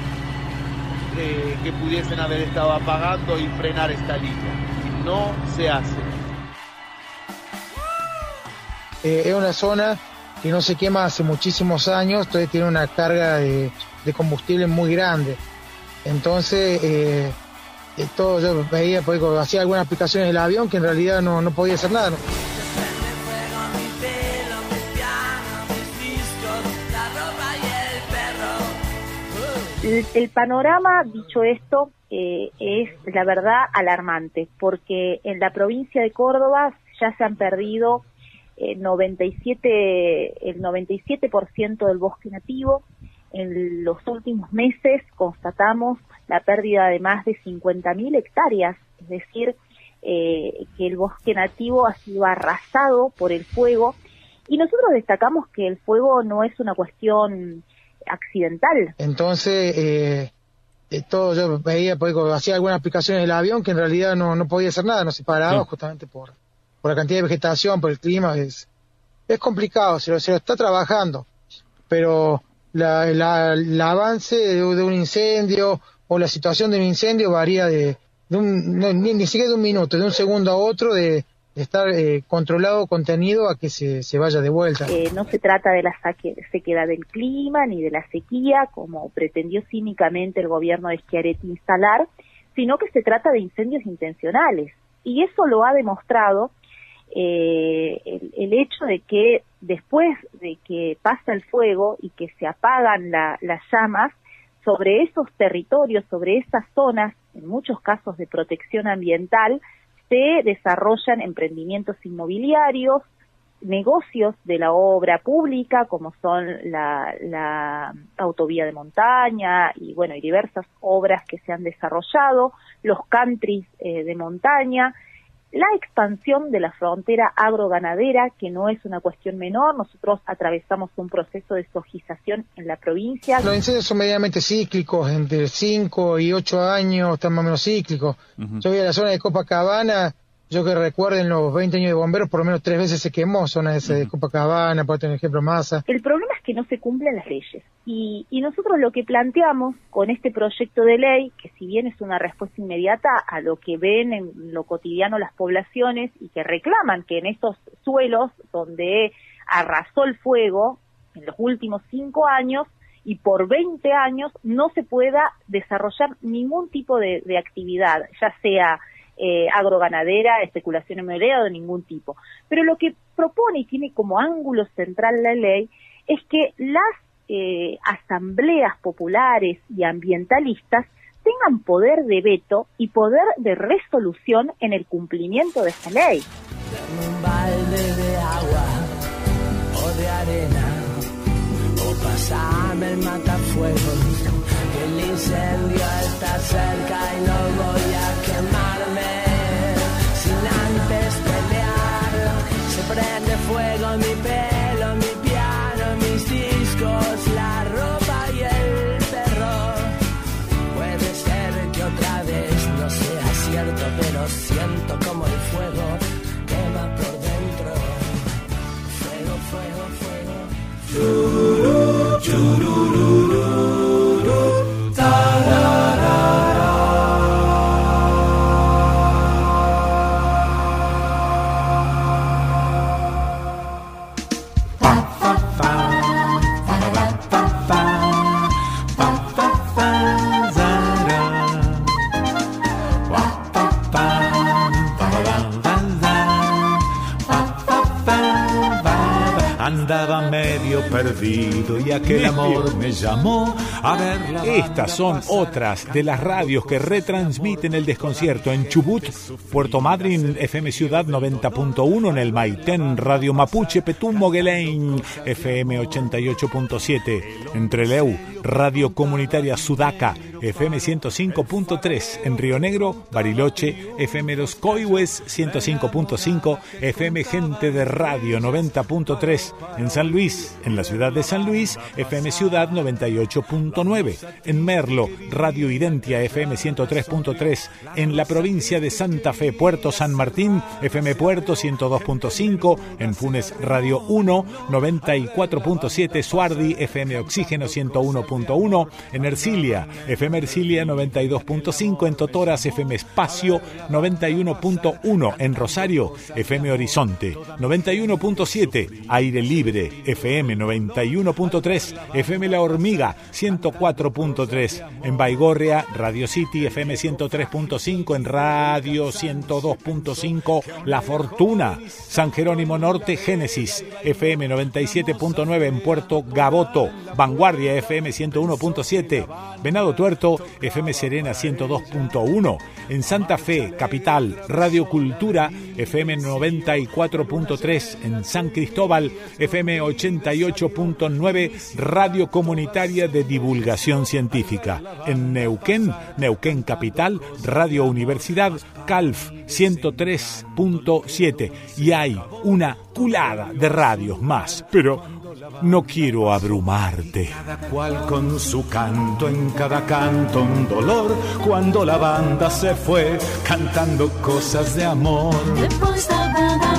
eh, que pudiesen haber estado apagando y frenar esta línea. no se hace. Eh, es una zona que no se quema hace muchísimos años, entonces tiene una carga de, combustible muy grande. Entonces, eh, todo yo veía, porque hacía algunas aplicaciones del avión que en realidad no, no podía hacer nada. El, panorama, dicho esto, eh, es la verdad alarmante, porque en la provincia de Córdoba ya se han perdido el 97, el 97% del bosque nativo. En los últimos meses constatamos la pérdida de más de 50.000 hectáreas, es decir, eh, que el bosque nativo ha sido arrasado por el fuego. Y nosotros destacamos que el fuego no es una cuestión accidental. Entonces, eh, eh todo yo veía, porque hacía algunas aplicaciones del avión que en realidad no, no podía hacer nada, no se paraba justamente por, por la cantidad de vegetación, por el clima, es, es complicado, se lo, se lo está trabajando, pero la, el avance de, un incendio o la situación de un incendio varía de, un, ni, siquiera de un minuto, de un segundo a otro, de, estar eh, controlado, contenido a que se, se vaya de vuelta. Eh, no se trata de la sequedad del clima ni de la sequía, como pretendió cínicamente el gobierno de Schiaretti instalar, sino que se trata de incendios intencionales. Y eso lo ha demostrado eh, el, hecho de que después de que pasa el fuego y que se apagan las llamas, sobre esos territorios, sobre esas zonas, en muchos casos de protección ambiental, se desarrollan emprendimientos inmobiliarios, negocios de la obra pública, como son la, autovía de montaña y bueno, y diversas obras que se han desarrollado, los countries eh, de montaña, la expansión de la frontera agroganadera, que no es una cuestión menor, nosotros atravesamos un proceso de sojización en la provincia. Los incendios son medianamente cíclicos, entre 5 y 8 años están más o menos cíclicos. Yo voy a la zona de Copacabana, yo que recuerden los 20 años de bomberos, por lo menos tres veces se quemó zona esa de Copacabana, por tener ejemplo masa. El problema es que no se cumplen las leyes. Y, y nosotros lo que planteamos con este proyecto de ley, que si bien es una respuesta inmediata a lo que ven en lo cotidiano las poblaciones y que reclaman que en estos suelos donde arrasó el fuego en los últimos cinco años, y por 20 años no se pueda desarrollar ningún tipo de, de actividad, ya sea eh, agroganadera, especulación inmobiliaria de ningún tipo. Pero lo que propone y tiene como ángulo central la ley es que las eh, asambleas populares y ambientalistas tengan poder de veto y poder de resolución en el cumplimiento de esta ley. Un balde de agua o de arena o el el incendio está cerca y no voy a quemarme sin antes pelear. Se prende fuego mi pelo, mi piano, mis discos, la ropa y el perro. Puede ser que otra vez no sea cierto, pero siento como el fuego quema por dentro. Fuego, fuego, andaba medio perdido y aquel amor me llamó a ver. Estas son otras de las radios que retransmiten el desconcierto en Chubut, Puerto Madryn, FM Ciudad 90.1, en el Maitén, Radio Mapuche, Petún Moguelein, FM 88.7, entre Leu, Radio Comunitaria Sudaca, FM 105.3, en Río Negro, Bariloche, FM Los Coihues 105.5, FM Gente de Radio 90.3, en San Luis, en la ciudad de San Luis, FM Ciudad 98.9, en Merlo, Radio Identia FM 103.3, en la provincia de Santa Fe, Puerto San Martín, FM Puerto 102.5, en Funes Radio 1, 94.7, Suardi, FM Oxígeno 101.1, en Ercilia, FM Ercilia 92.5, en Totoras, FM Espacio 91.1, en Rosario, FM Horizonte 91.7, Aire Libre FM 91.3, FM La Hormiga 104.3, en Baigorria, Radio City, FM 103.5, en Radio 102.5, La Fortuna, San Jerónimo Norte, Génesis, FM 97.9, en Puerto Gaboto, Vanguardia, FM 101.7, Venado Tuerto, FM Serena 102.1, en Santa Fe, Capital, Radio Cultura, FM 94.3, en San Cristóbal, FM 88.9, Radio Comunitaria de Divulgación Científica. En Neuquén, Neuquén Capital, Radio Universidad, CALF 103.7. Y hay una culada de radios más, pero no quiero abrumarte. Cada cual con su canto, en cada canto un dolor. Cuando la banda se fue cantando cosas de amor. Después la banda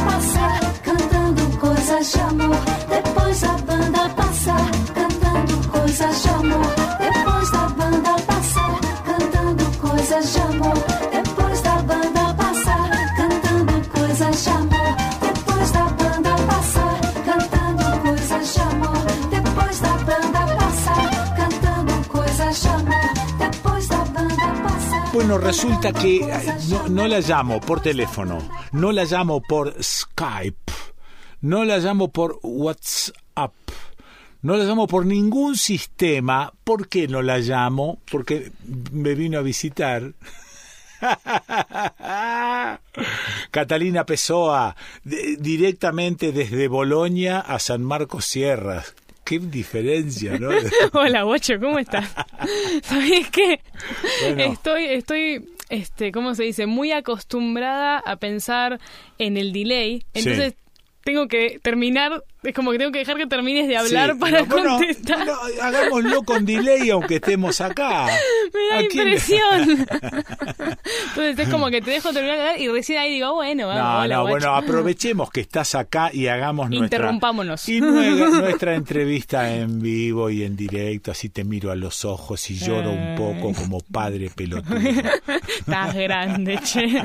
bueno, resulta que no, la llamo por teléfono, no la llamo por Skype, no la llamo por WhatsApp, no la llamo por ningún sistema. ¿Por qué no la llamo? Porque me vino a visitar. Catalina Pessoa, directamente desde Bolonia a San Marcos Sierras. Qué diferencia, ¿no? Hola, Bocho, ¿cómo estás? ¿Sabes qué? Estoy, estoy, este, ¿cómo se dice? Muy acostumbrada a pensar en el delay. Entonces, tengo que terminar, es como que tengo que dejar que termines de hablar para contestar. hagámoslo con delay aunque estemos acá. Me da impresión. Entonces es como que te dejo terminar de hablar y recién ahí digo, bueno, vamos. No, no, bueno, aprovechemos que estás acá y hagamos nuestra... Interrumpámonos. Y nuestra entrevista en vivo y en directo, así te miro a los ojos y lloro un poco como padre pelotudo. Estás grande, che.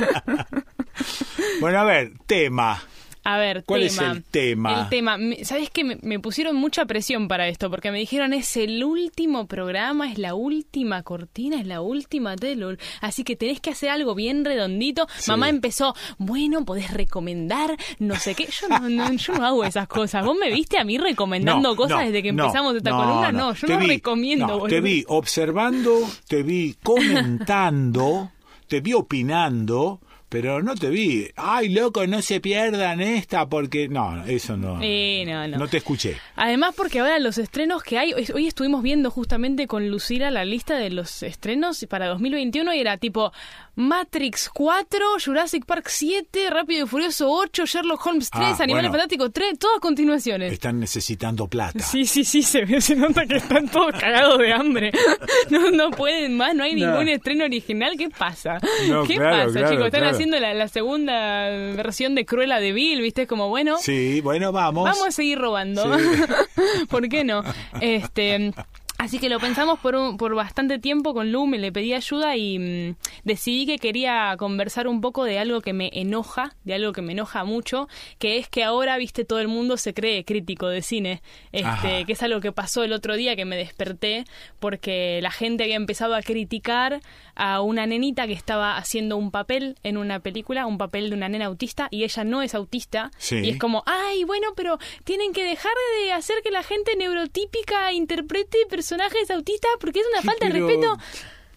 Bueno, a ver, tema. A ver, ¿cuál es el tema? El tema, ¿sabes que me, pusieron mucha presión para esto? Porque me dijeron es el último programa, es la última cortina, es la última tele, así que tenés que hacer algo bien redondito. Mamá empezó, bueno, podés recomendar, no sé qué. Yo no, yo no hago esas cosas. ¿Vos me viste a mí recomendando cosas desde que empezamos esta columna? No, yo no recomiendo. te vi observando, te vi comentando, te vi opinando pero no te vi. Ay, loco, no se pierdan esta porque... No, eso no. no, no. No te escuché. Además porque ahora los estrenos que hay... Hoy estuvimos viendo justamente con Lucila la lista de los estrenos para 2021 y era tipo Matrix 4, Jurassic Park 7, Rápido y Furioso 8, Sherlock Holmes 3, ah, Animales Fantásticos 3, todas continuaciones. Están necesitando plata. Sí, sí, sí, se, se nota que están todos cagados de hambre. No, no pueden más, no hay ningún estreno original. ¿Qué pasa? ¿Qué pasa, chicos? Están haciendo la, segunda versión de Cruella de Vil, ¿viste? Como, bueno. Sí, bueno, vamos. Vamos a seguir robando. ¿Por qué no? Este. Así que lo pensamos por, un, por bastante tiempo con Lu, me le pedí ayuda y mm, decidí que quería conversar un poco de algo que me enoja, de algo que me enoja mucho, que es que ahora, viste, todo el mundo se cree crítico de cine, este, que es algo que pasó el otro día que me desperté porque la gente había empezado a criticar a una nenita que estaba haciendo un papel en una película, un papel de una nena autista y ella no es autista. Y es como, ay, bueno, pero tienen que dejar de hacer que la gente neurotípica interprete personajes personajes autistas porque es una falta de respeto.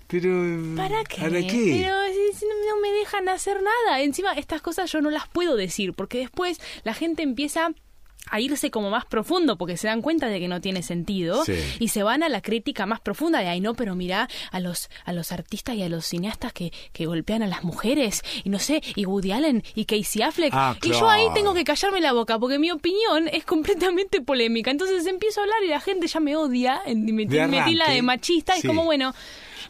Pero, ¿Para qué? Pero no, me dejan hacer nada. Encima, estas cosas yo no las puedo decir porque después la gente empieza a irse como más profundo porque se dan cuenta de que no tiene sentido y se van a la crítica más profunda de ay no pero mira a los a los artistas y a los cineastas que, que golpean a las mujeres y no sé y Woody Allen y Casey Affleck ah, y yo ahí tengo que callarme la boca porque mi opinión es completamente polémica. Entonces empiezo a hablar y la gente ya me odia me, metí la de machista es como bueno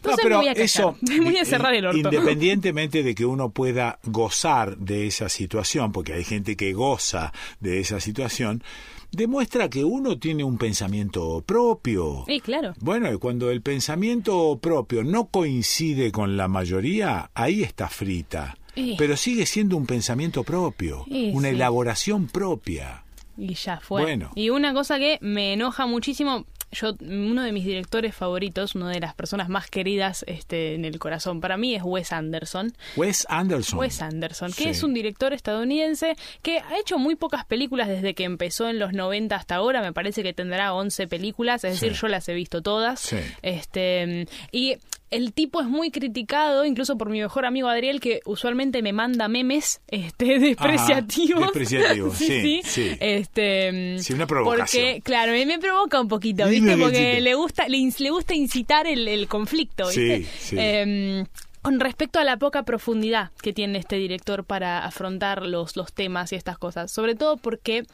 no, pero voy a eso, voy a cerrar el orto. Independientemente de que uno pueda gozar de esa situación, porque hay gente que goza de esa situación, demuestra que uno tiene un pensamiento propio. Sí, claro. Bueno, y cuando el pensamiento propio no coincide con la mayoría, ahí está frita. Pero sigue siendo un pensamiento propio, una elaboración propia. Y ya fue. Bueno. Y una cosa que me enoja muchísimo, yo uno de mis directores favoritos, una de las personas más queridas este, en el corazón para mí es Wes Anderson. Wes Anderson. Wes Anderson, que es un director estadounidense que ha hecho muy pocas películas desde que empezó en los 90 hasta ahora, me parece que tendrá 11 películas, es decir, yo las he visto todas. Este, y el tipo es muy criticado, incluso por mi mejor amigo Adriel, que usualmente me manda memes este, despreciativos. despreciativos, sí, sí, Este, sí, una provocación. Porque, claro, me, provoca un poquito, ¿viste? Porque le gusta, le, le, gusta incitar el, el conflicto, ¿viste? Sí, eh, con respecto a la poca profundidad que tiene este director para afrontar los, los temas y estas cosas, sobre todo porque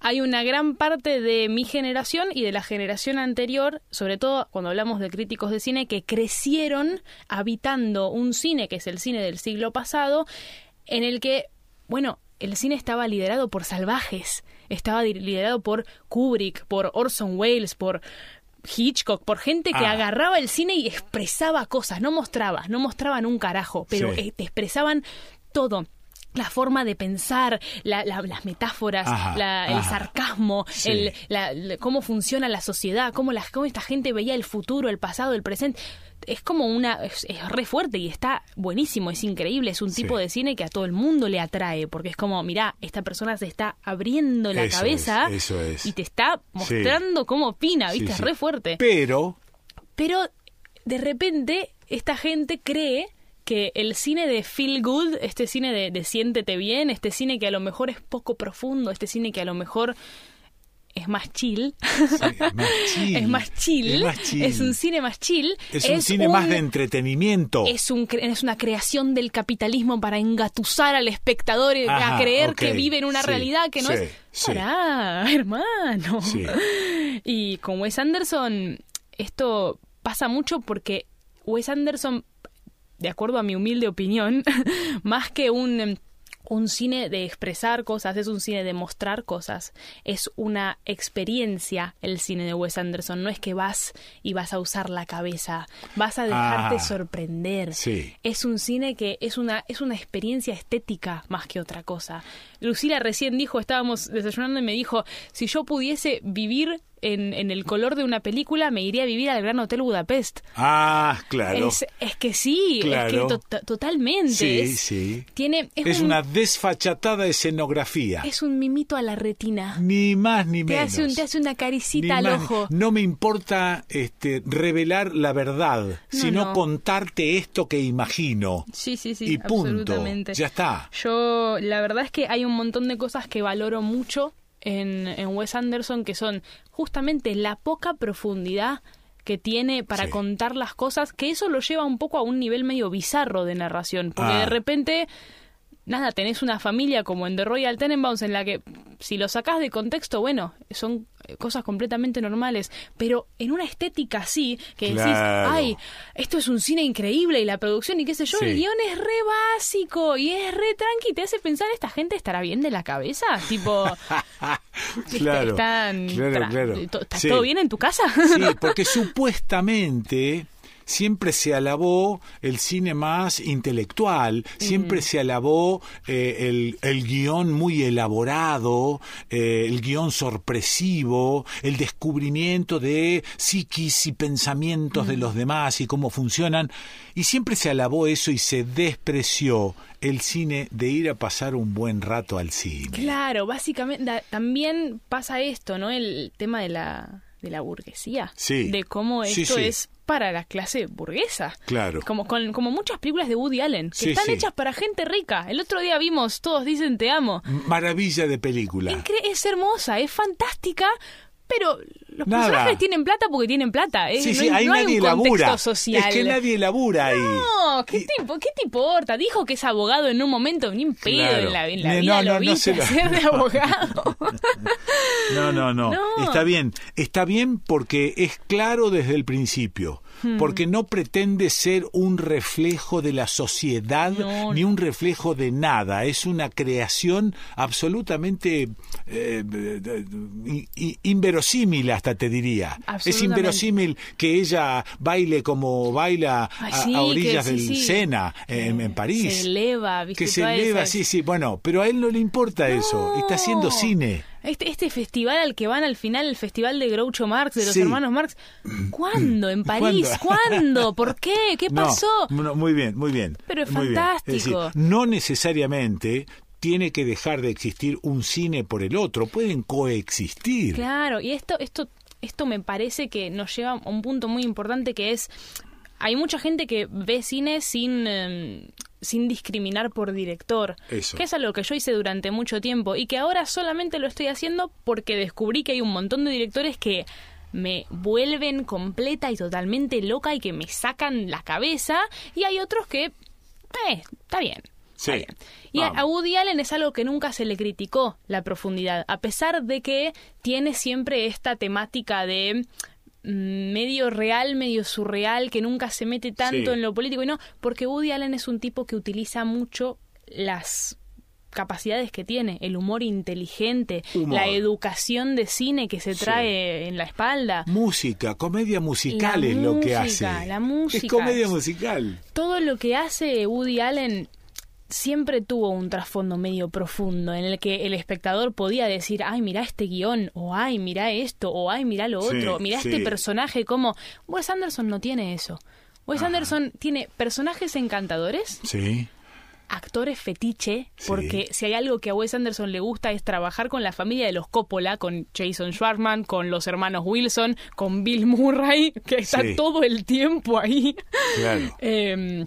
hay una gran parte de mi generación y de la generación anterior, sobre todo cuando hablamos de críticos de cine, que crecieron habitando un cine que es el cine del siglo pasado, en el que, bueno, el cine estaba liderado por salvajes, estaba liderado por Kubrick, por Orson Welles, por Hitchcock, por gente que ah. agarraba el cine y expresaba cosas, no mostraba, no mostraban un carajo, pero te expresaban todo la forma de pensar, las metáforas, el sarcasmo, el, cómo funciona la sociedad, cómo, la, cómo esta gente veía el futuro, el pasado, el presente. Es como una. Es, re fuerte y está buenísimo, es increíble. Es un tipo de cine que a todo el mundo le atrae, porque es como, mirá, esta persona se está abriendo la cabeza y te está mostrando cómo opina, ¿viste? es re fuerte. Pero. Pero de repente, esta gente cree que el cine de feel good, este cine de, siéntete bien, este cine que a lo mejor es poco profundo, este cine que a lo mejor es más chill. es, más chill. es un cine más chill. Es, un cine más de entretenimiento. Es, un, es una creación del capitalismo para engatusar al espectador a creer que vive en una realidad que no es. Pará, hermano. Y con Wes Anderson, esto pasa mucho porque Wes Anderson de acuerdo a mi humilde opinión, más que un em, un cine de expresar cosas, es un cine de mostrar cosas, es una experiencia el cine de Wes Anderson, no es que vas y vas a usar la cabeza, vas a dejarte ah, sorprender. Es un cine que es una es una experiencia estética más que otra cosa. Lucila recién dijo, estábamos desayunando y me dijo, si yo pudiese vivir en, en, el color de una película, me iría a vivir al Gran Hotel Budapest. Ah, claro. Es, es que sí, es que totalmente. Sí, es, sí. Tiene, es, una desfachatada escenografía. Es un mimito a la retina. Ni más ni te menos. Hace un, te hace una caricita al ojo. No me importa este, revelar la verdad, sino contarte esto que imagino. Sí, sí, sí. Y punto. Ya está. Yo, la verdad es que hay un montón de cosas que valoro mucho en, en Wes Anderson que son justamente la poca profundidad que tiene para contar las cosas, que eso lo lleva un poco a un nivel medio bizarro de narración, porque de ah. repente nada, tenés una familia como en The Royal Tenenbaums en la que si lo sacás de contexto, bueno, son cosas completamente normales, pero en una estética así, que decís, ay, esto es un cine increíble y la producción y qué sé yo, el guion es re básico y es re tranqui, te hace pensar, ¿esta gente estará bien de la cabeza? Tipo, claro, están, claro, ¿está todo bien en tu casa? sí, porque supuestamente siempre se alabó el cine más intelectual, siempre se alabó eh, el, el, guion muy elaborado, eh, el guion sorpresivo, el descubrimiento de psiquis y pensamientos de los demás y cómo funcionan, y siempre se alabó eso y se despreció el cine de ir a pasar un buen rato al cine. Claro, básicamente también pasa esto, ¿no? El tema de la de la burguesía, sí. de cómo esto es para la clase burguesa. Claro. Como, con, como muchas películas de Woody Allen, que están hechas para gente rica. El otro día vimos Todos dicen te amo. Maravilla de película. Es hermosa, es fantástica, pero los personajes tienen plata porque tienen plata. Sí, sí, no, hay, nadie labura. Social. Es que nadie labura ahí. No, ¿qué, te, ¿qué te importa? Dijo que es abogado en un momento, ni un pedo en la, en la vida no, lo viste no ser de abogado. no, no, no, Está bien. Está bien porque es claro desde el principio. Hmm. porque no pretende ser un reflejo de la sociedad ni un reflejo de nada. Es una creación absolutamente eh, inverosímil, hasta te diría. Es inverosímil que ella baile como baila a, orillas del Sena en, París. Se eleva, Que se eleva, sí, sí. Bueno, pero a él no le importa eso. Está haciendo cine. Este, este festival al que van al final, el festival de Groucho Marx, de los hermanos Marx, ¿cuándo? ¿En París? ¿Cuándo? ¿Por qué? ¿Qué pasó? muy bien, muy bien. Pero es fantástico. no necesariamente tiene que dejar de existir un cine por el otro, pueden coexistir. Claro, y esto, esto, esto me parece que nos lleva a un punto muy importante que es hay mucha gente que ve cine sin, em, sin discriminar por director, Eso. que es algo que yo hice durante mucho tiempo y que ahora solamente lo estoy haciendo porque descubrí que hay un montón de directores que me vuelven completa y totalmente loca y que me sacan la cabeza y hay otros que, eh, está bien. Sí. Y a Woody Allen es algo que nunca se le criticó la profundidad, a pesar de que tiene siempre esta temática de Mm, medio real, medio surreal, que nunca se mete tanto en lo político y no, porque Woody Allen es un tipo que utiliza mucho las capacidades que tiene, el humor inteligente, la educación de cine que se trae en la espalda. Música, comedia musical es lo que hace. La música. Es comedia musical. Todo lo que hace Woody Allen siempre tuvo un trasfondo medio profundo en el que el espectador podía decir, ay, mira este guion, o ay, mira esto, o ay, mira lo otro, mira este personaje, como Wes Anderson no tiene eso. Wes Anderson tiene personajes encantadores. Sí actores fetiche, porque si hay algo que a Wes Anderson le gusta es trabajar con la familia de los Coppola, con Jason Schwartzman, con los hermanos Wilson, con Bill Murray, que está todo el tiempo ahí. Claro. eh,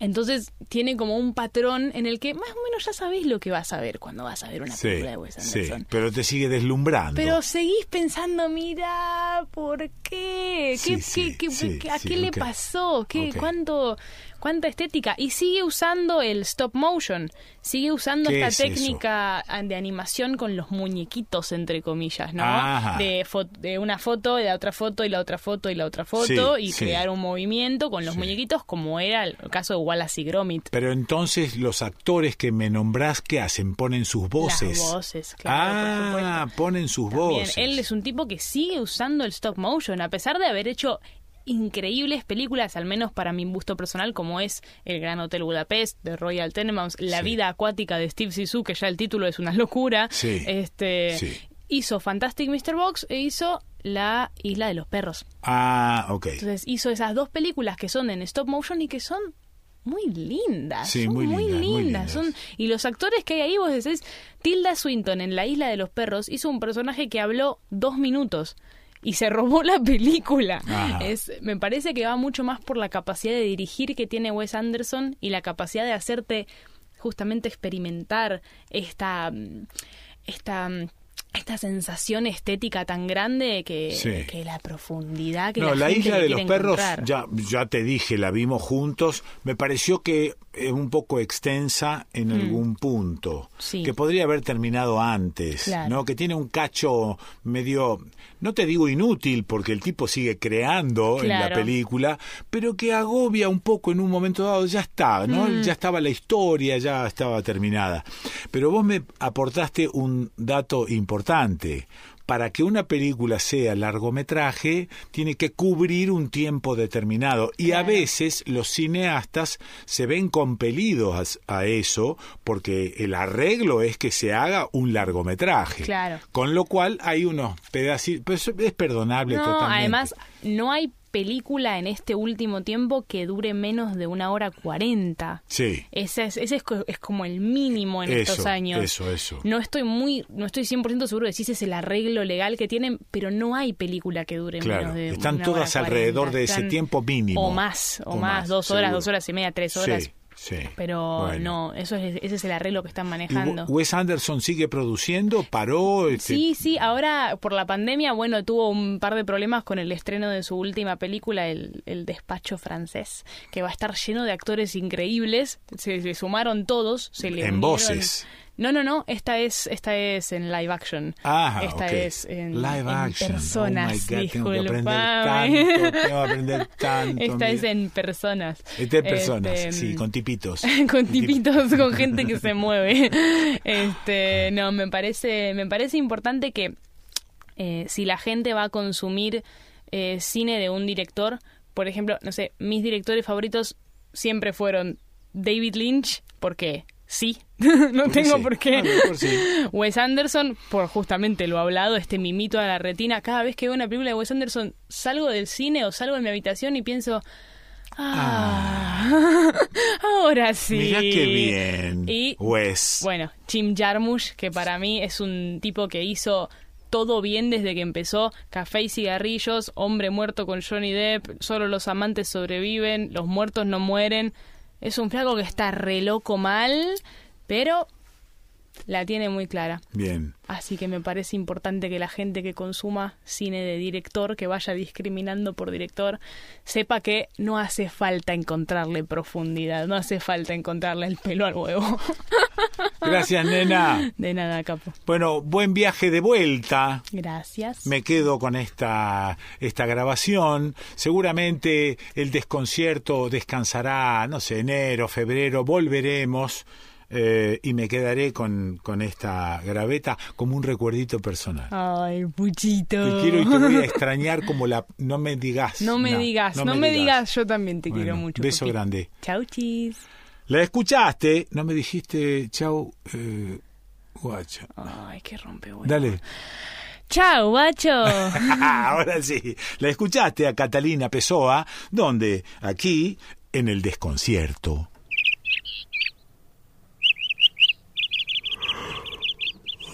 entonces tiene como un patrón en el que más o menos ya sabéis lo que vas a ver cuando vas a ver una película de Wes Anderson. Sí, pero te sigue deslumbrando. Pero seguís pensando, mira, ¿por qué? ¿Qué, qué, ¿A qué le pasó? ¿Qué, ¿Cuánto...? Cuánta estética. Y sigue usando el stop motion, sigue usando esta técnica de animación con los muñequitos, entre comillas, ¿no? De, de, una foto, de la otra foto y la otra foto y la otra foto y crear un movimiento con los muñequitos como era el caso de Wallace y Gromit. Pero entonces los actores que me nombrás, ¿qué hacen? Ponen sus voces. Las voces, claro. Ah, ponen sus voces. Él es un tipo que sigue usando el stop motion, a pesar de haber hecho increíbles películas, al menos para mi gusto personal, como es El Gran Hotel Budapest de Royal Tenenbaums, La vida acuática de Steve Zissou, que ya el título es una locura. Este hizo Fantastic Mr. Box e hizo La Isla de los Perros. Ah, ok. Entonces hizo esas dos películas que son en stop motion y que son muy lindas. son muy, lindas, Son, y los actores que hay ahí, vos decís, Tilda Swinton en La Isla de los Perros hizo un personaje que habló dos minutos y se robó la película. Es, me parece que va mucho más por la capacidad de dirigir que tiene Wes Anderson y la capacidad de hacerte justamente experimentar esta, esta esta sensación estética tan grande que, que la profundidad que no, la, isla de los perros ya ya te dije la vimos juntos. Me pareció que es un poco extensa en mm. algún punto que podría haber terminado antes no que tiene un cacho medio no te digo inútil porque el tipo sigue creando en la película pero que agobia un poco en un momento dado ya está no mm. ya estaba la historia ya estaba terminada. Pero vos me aportaste un dato importante para que una película sea largometraje, tiene que cubrir un tiempo determinado. Y a veces los cineastas se ven compelidos a, eso porque el arreglo es que se haga un largometraje. Claro. Con lo cual hay unos pedacitos. es perdonable no, Además, no hay película en este último tiempo que dure menos de una hora cuarenta. Sí. Ese es, ese es, como el mínimo en estos años. Eso, eso. No estoy muy, no estoy 100% seguro de si ese es el arreglo legal que tienen, pero no hay película que dure menos de Están todas alrededor de ese tiempo mínimo. O más, o, más, dos horas, dos horas y media, tres horas. Sí. Pero no, eso es, ese es el arreglo que están manejando. ¿Wes Anderson sigue produciendo? ¿Paró? Este sí, sí, ahora por la pandemia, bueno, tuvo un par de problemas con el estreno de su última película, El, el Despacho Francés, que va a estar lleno de actores increíbles. Se, sumaron todos. Se le en voces. No, no, no, esta es esta es en live action. Ah, esta es en, live action. personas, oh my God, tengo que aprender tanto, aprender tanto. Esta es en personas. Esta es personas, este, sí, con tipitos. con tipitos, con gente que se mueve. Este, no, me parece me parece importante que eh, si la gente va a consumir eh, cine de un director, por ejemplo, no sé, mis directores favoritos siempre fueron David Lynch, porque sí, no tengo por qué. Wes Anderson, por justamente lo hablado, este mimito a la retina, cada vez que veo una película de Wes Anderson, salgo del cine o salgo de mi habitación y pienso, ah, ahora sí. Mira qué bien. Y, Wes. Bueno, Jim Jarmusch, que para mí es un tipo que hizo todo bien desde que empezó Café y Cigarrillos, Hombre Muerto con Johnny Depp, Solo los amantes sobreviven, los muertos no mueren. Es un flaco que está re loco mal, pero la tiene muy clara. Bien. Así que me parece importante que la gente que consuma cine de director, que vaya discriminando por director, sepa que no hace falta encontrarle profundidad, no hace falta encontrarle el pelo al huevo. Gracias, nena. De nada, capo. Bueno, buen viaje de vuelta. Gracias. Me quedo con esta, esta grabación. Seguramente el desconcierto descansará, no sé, enero, febrero, volveremos. Eh, y me quedaré con, con esta graveta como un recuerdito personal. Ay, puchito. Te quiero y te voy a extrañar como la... No me digas. No me digas, no, me, digas. Yo también te quiero mucho. Beso grande. Chau, chis. ¿La escuchaste? No me dijiste chau, eh, guacho. Ay, qué rompe, Dale. Chau, guacho. Ahora sí. La escuchaste a Catalina Pessoa, donde aquí, en el desconcierto.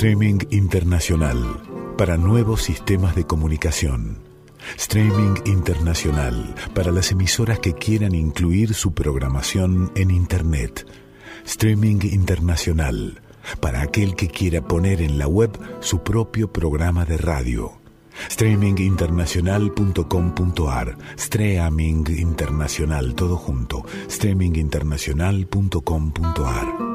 Streaming internacional para nuevos sistemas de comunicación. Streaming internacional para las emisoras que quieran incluir su programación en Internet. Streaming internacional para aquel que quiera poner en la web su propio programa de radio. Streaminginternacional.com.ar Streaming Internacional, todo junto. Streaminginternacional.com.ar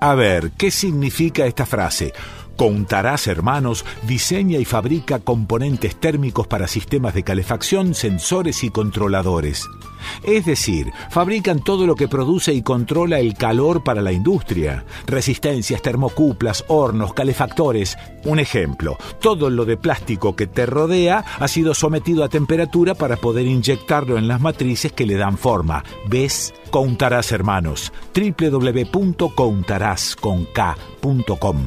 A ver, ¿qué significa esta frase? Contarás Hermanos diseña y fabrica componentes térmicos para sistemas de calefacción, sensores y controladores. Es decir, fabrican todo lo que produce y controla el calor para la industria. Resistencias, termocuplas, hornos, calefactores. Un ejemplo, todo lo de plástico que te rodea ha sido sometido a temperatura para poder inyectarlo en las matrices que le dan forma. ¿Ves? Contarás hermanos. www.contarás.com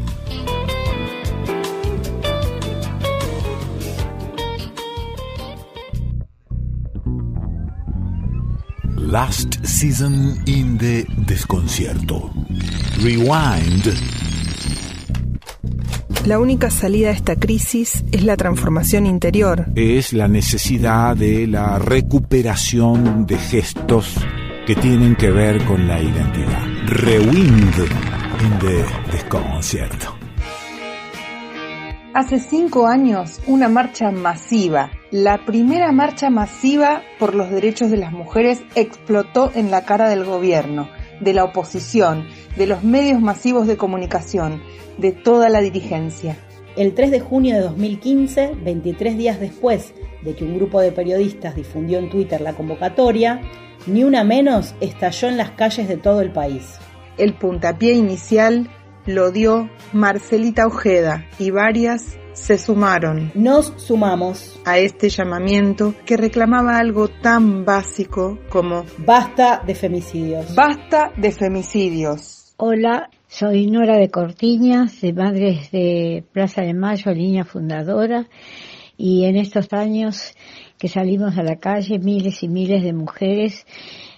Last Season in the Desconcierto. Rewind. La única salida a esta crisis es la transformación interior. Es la necesidad de la recuperación de gestos que tienen que ver con la identidad. Rewind in the Desconcierto. Hace cinco años, una marcha masiva, la primera marcha masiva por los derechos de las mujeres explotó en la cara del gobierno, de la oposición, de los medios masivos de comunicación, de toda la dirigencia. El 3 de junio de 2015, 23 días después de que un grupo de periodistas difundió en Twitter la convocatoria, ni una menos estalló en las calles de todo el país. El puntapié inicial lo dio Marcelita Ojeda y varias se sumaron. Nos sumamos a este llamamiento que reclamaba algo tan básico como Basta de femicidios. Basta de femicidios. Hola, soy Nora de Cortiñas, de Madres de Plaza de Mayo, línea fundadora, y en estos años que salimos a la calle, miles y miles de mujeres,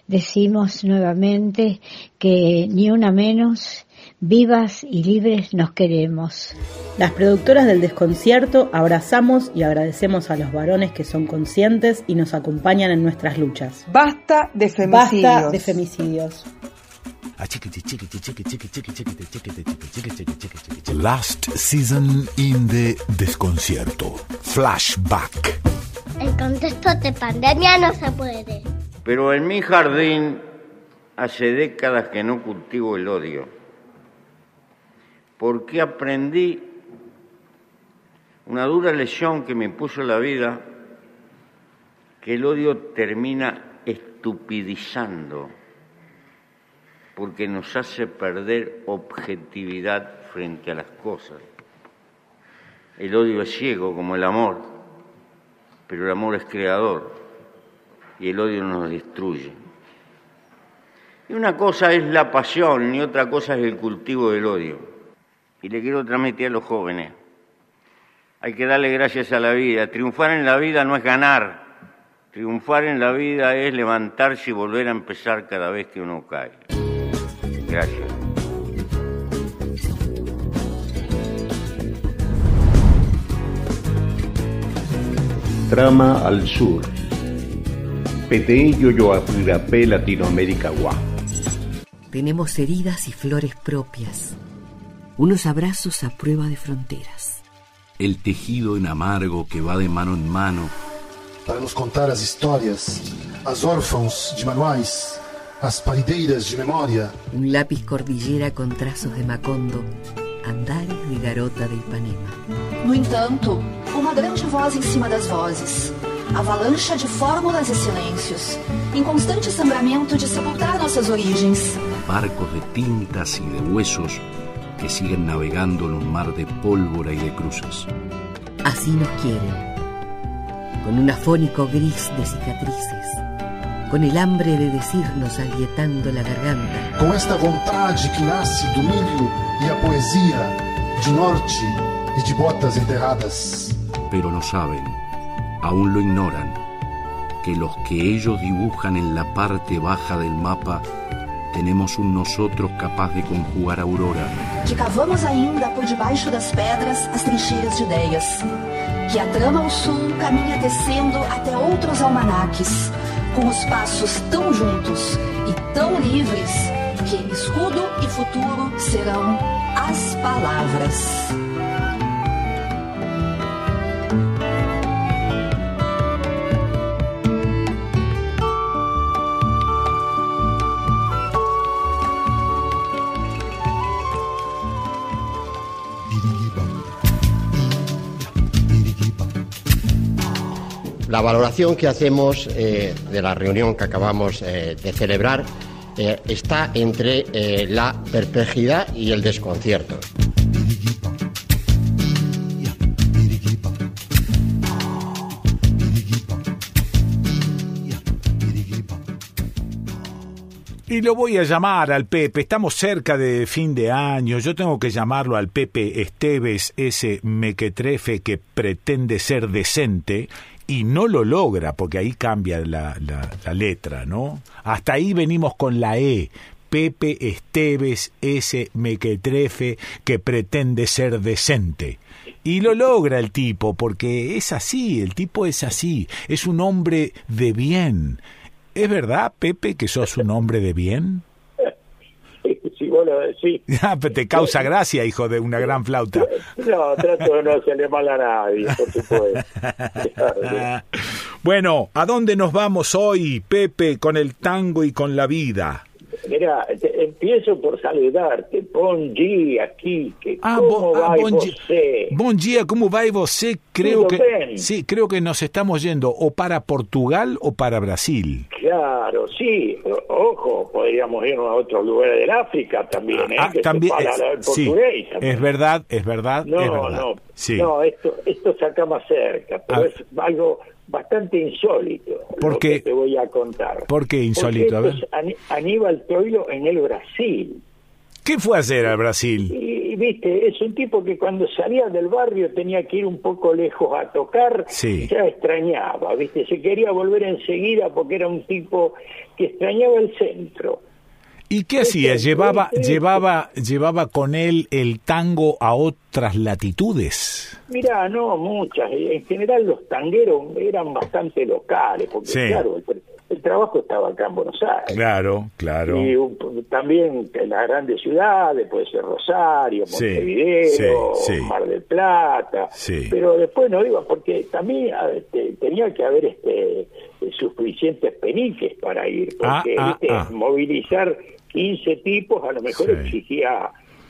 decimos nuevamente que ni una menos Vivas y libres nos queremos. Las productoras del desconcierto abrazamos y agradecemos a los varones que son conscientes y nos acompañan en nuestras luchas. Basta de femicidios. Basta de femicidios. Last season in the desconcierto. Flashback. El contexto de pandemia no se puede. Pero en mi jardín hace décadas que no cultivo el odio porque aprendí una dura lección que me impuso la vida, que el odio termina estupidizando, porque nos hace perder objetividad frente a las cosas. El odio es ciego como el amor, pero el amor es creador y el odio nos destruye. Y una cosa es la pasión y otra cosa es el cultivo del odio y le quiero transmitir a los jóvenes. Hay que darle gracias a la vida. Triunfar en la vida no es ganar. Triunfar en la vida es levantarse y volver a empezar cada vez que uno cae. Gracias. Trama al sur. PTI Yoyoapirapé Latinoamérica Gua. Tenemos heridas y flores propias unos abrazos a prueba de fronteras. el tejido en amargo que va de mano en mano. Para nos contar as histórias, as órfãos de manuais, as parideiras de memória. Un lápiz cordillera con trazos de Macondo, andares de garota de Ipanema. No entanto, uma grande voz em cima das vozes. Avalancha de fórmulas e silêncios. Em constante sangramento de sepultar nossas origens. Barcos de tintas y de huesos que siguen navegando en un mar de pólvora y de cruces. Así nos quieren, con un afónico gris de cicatrices, con el hambre de decirnos agrietando la garganta. Com esta vontade que nasce do milho e a poesia, de norte e de botas enterradas. Pero no saben, aún lo ignoran, que los que ellos dibujan en la parte baja del mapa tenemos un nosotros capaz de conjugar aurora. Que cavamos ainda por debaixo das pedras as trincheiras de ideias. Que a trama ao sul caminha descendo até outros almanaques, com os passos tão juntos e tão livres que escudo e futuro serão as palavras. La valoración que hacemos eh, de la reunión que acabamos eh, de celebrar eh, está entre eh, la perplejidad y el desconcierto. Y lo voy a llamar al Pepe, estamos cerca de fin de año, yo tengo que llamarlo al Pepe Esteves, ese mequetrefe que pretende ser decente y no lo logra, porque ahí cambia la, la, la letra, ¿no? Hasta ahí venimos con la E, Pepe Esteves, ese mequetrefe que pretende ser decente. Y lo logra el tipo, porque es así, el tipo es así, es un hombre de bien. ¿Es verdad, Pepe, que sos un hombre de bien? Bueno, sí. Ah, pero te causa gracia, hijo de una gran flauta. No, trato de no hacerle mal a nadie, por supuesto. Bueno, ¿a dónde nos vamos hoy, Pepe, con el tango y con la vida? Mira, te- empiezo por saludarte. Bon dia aquí. Que Ah, ¿Cómo ah, va bon di- você? Buen día, ¿cómo va você? Creo que sí, creo que nos estamos yendo o para Portugal o para Brasil. Claro, sí. Ojo, podríamos irnos a otros lugares del África también, ¿eh? Ah, que se también es- sí, portugués también. es verdad, es verdad, No, es verdad. no, Sí. no, esto, esto se acá más cerca, pero Ah. es algo bastante insólito ¿Por lo que te voy a contar. ¿Por qué insólito? A Porque ver. es Aníbal Troilo en el Brasil. ¿Qué fue a hacer al Brasil? Y, y, viste, es un tipo que cuando salía del barrio tenía que ir un poco lejos a tocar, Sí. ya extrañaba, viste, se quería volver enseguida porque era un tipo que extrañaba el centro. ¿Y qué hacía? ¿Llevaba, llevaba, llevaba con él el tango a otras latitudes? Mira, no muchas, en general los tangueros eran bastante locales, porque Sí. claro, el, el trabajo estaba acá en Buenos Aires. Claro, claro. Y un- también en las grandes ciudades, puede ser Rosario, Montevideo, sí, sí. Mar del Plata, Sí. pero después no iba porque también este, tenía que haber este suficientes peniques para ir, Ah, porque ah, ah. movilizar 15 tipos a lo mejor Sí. exigía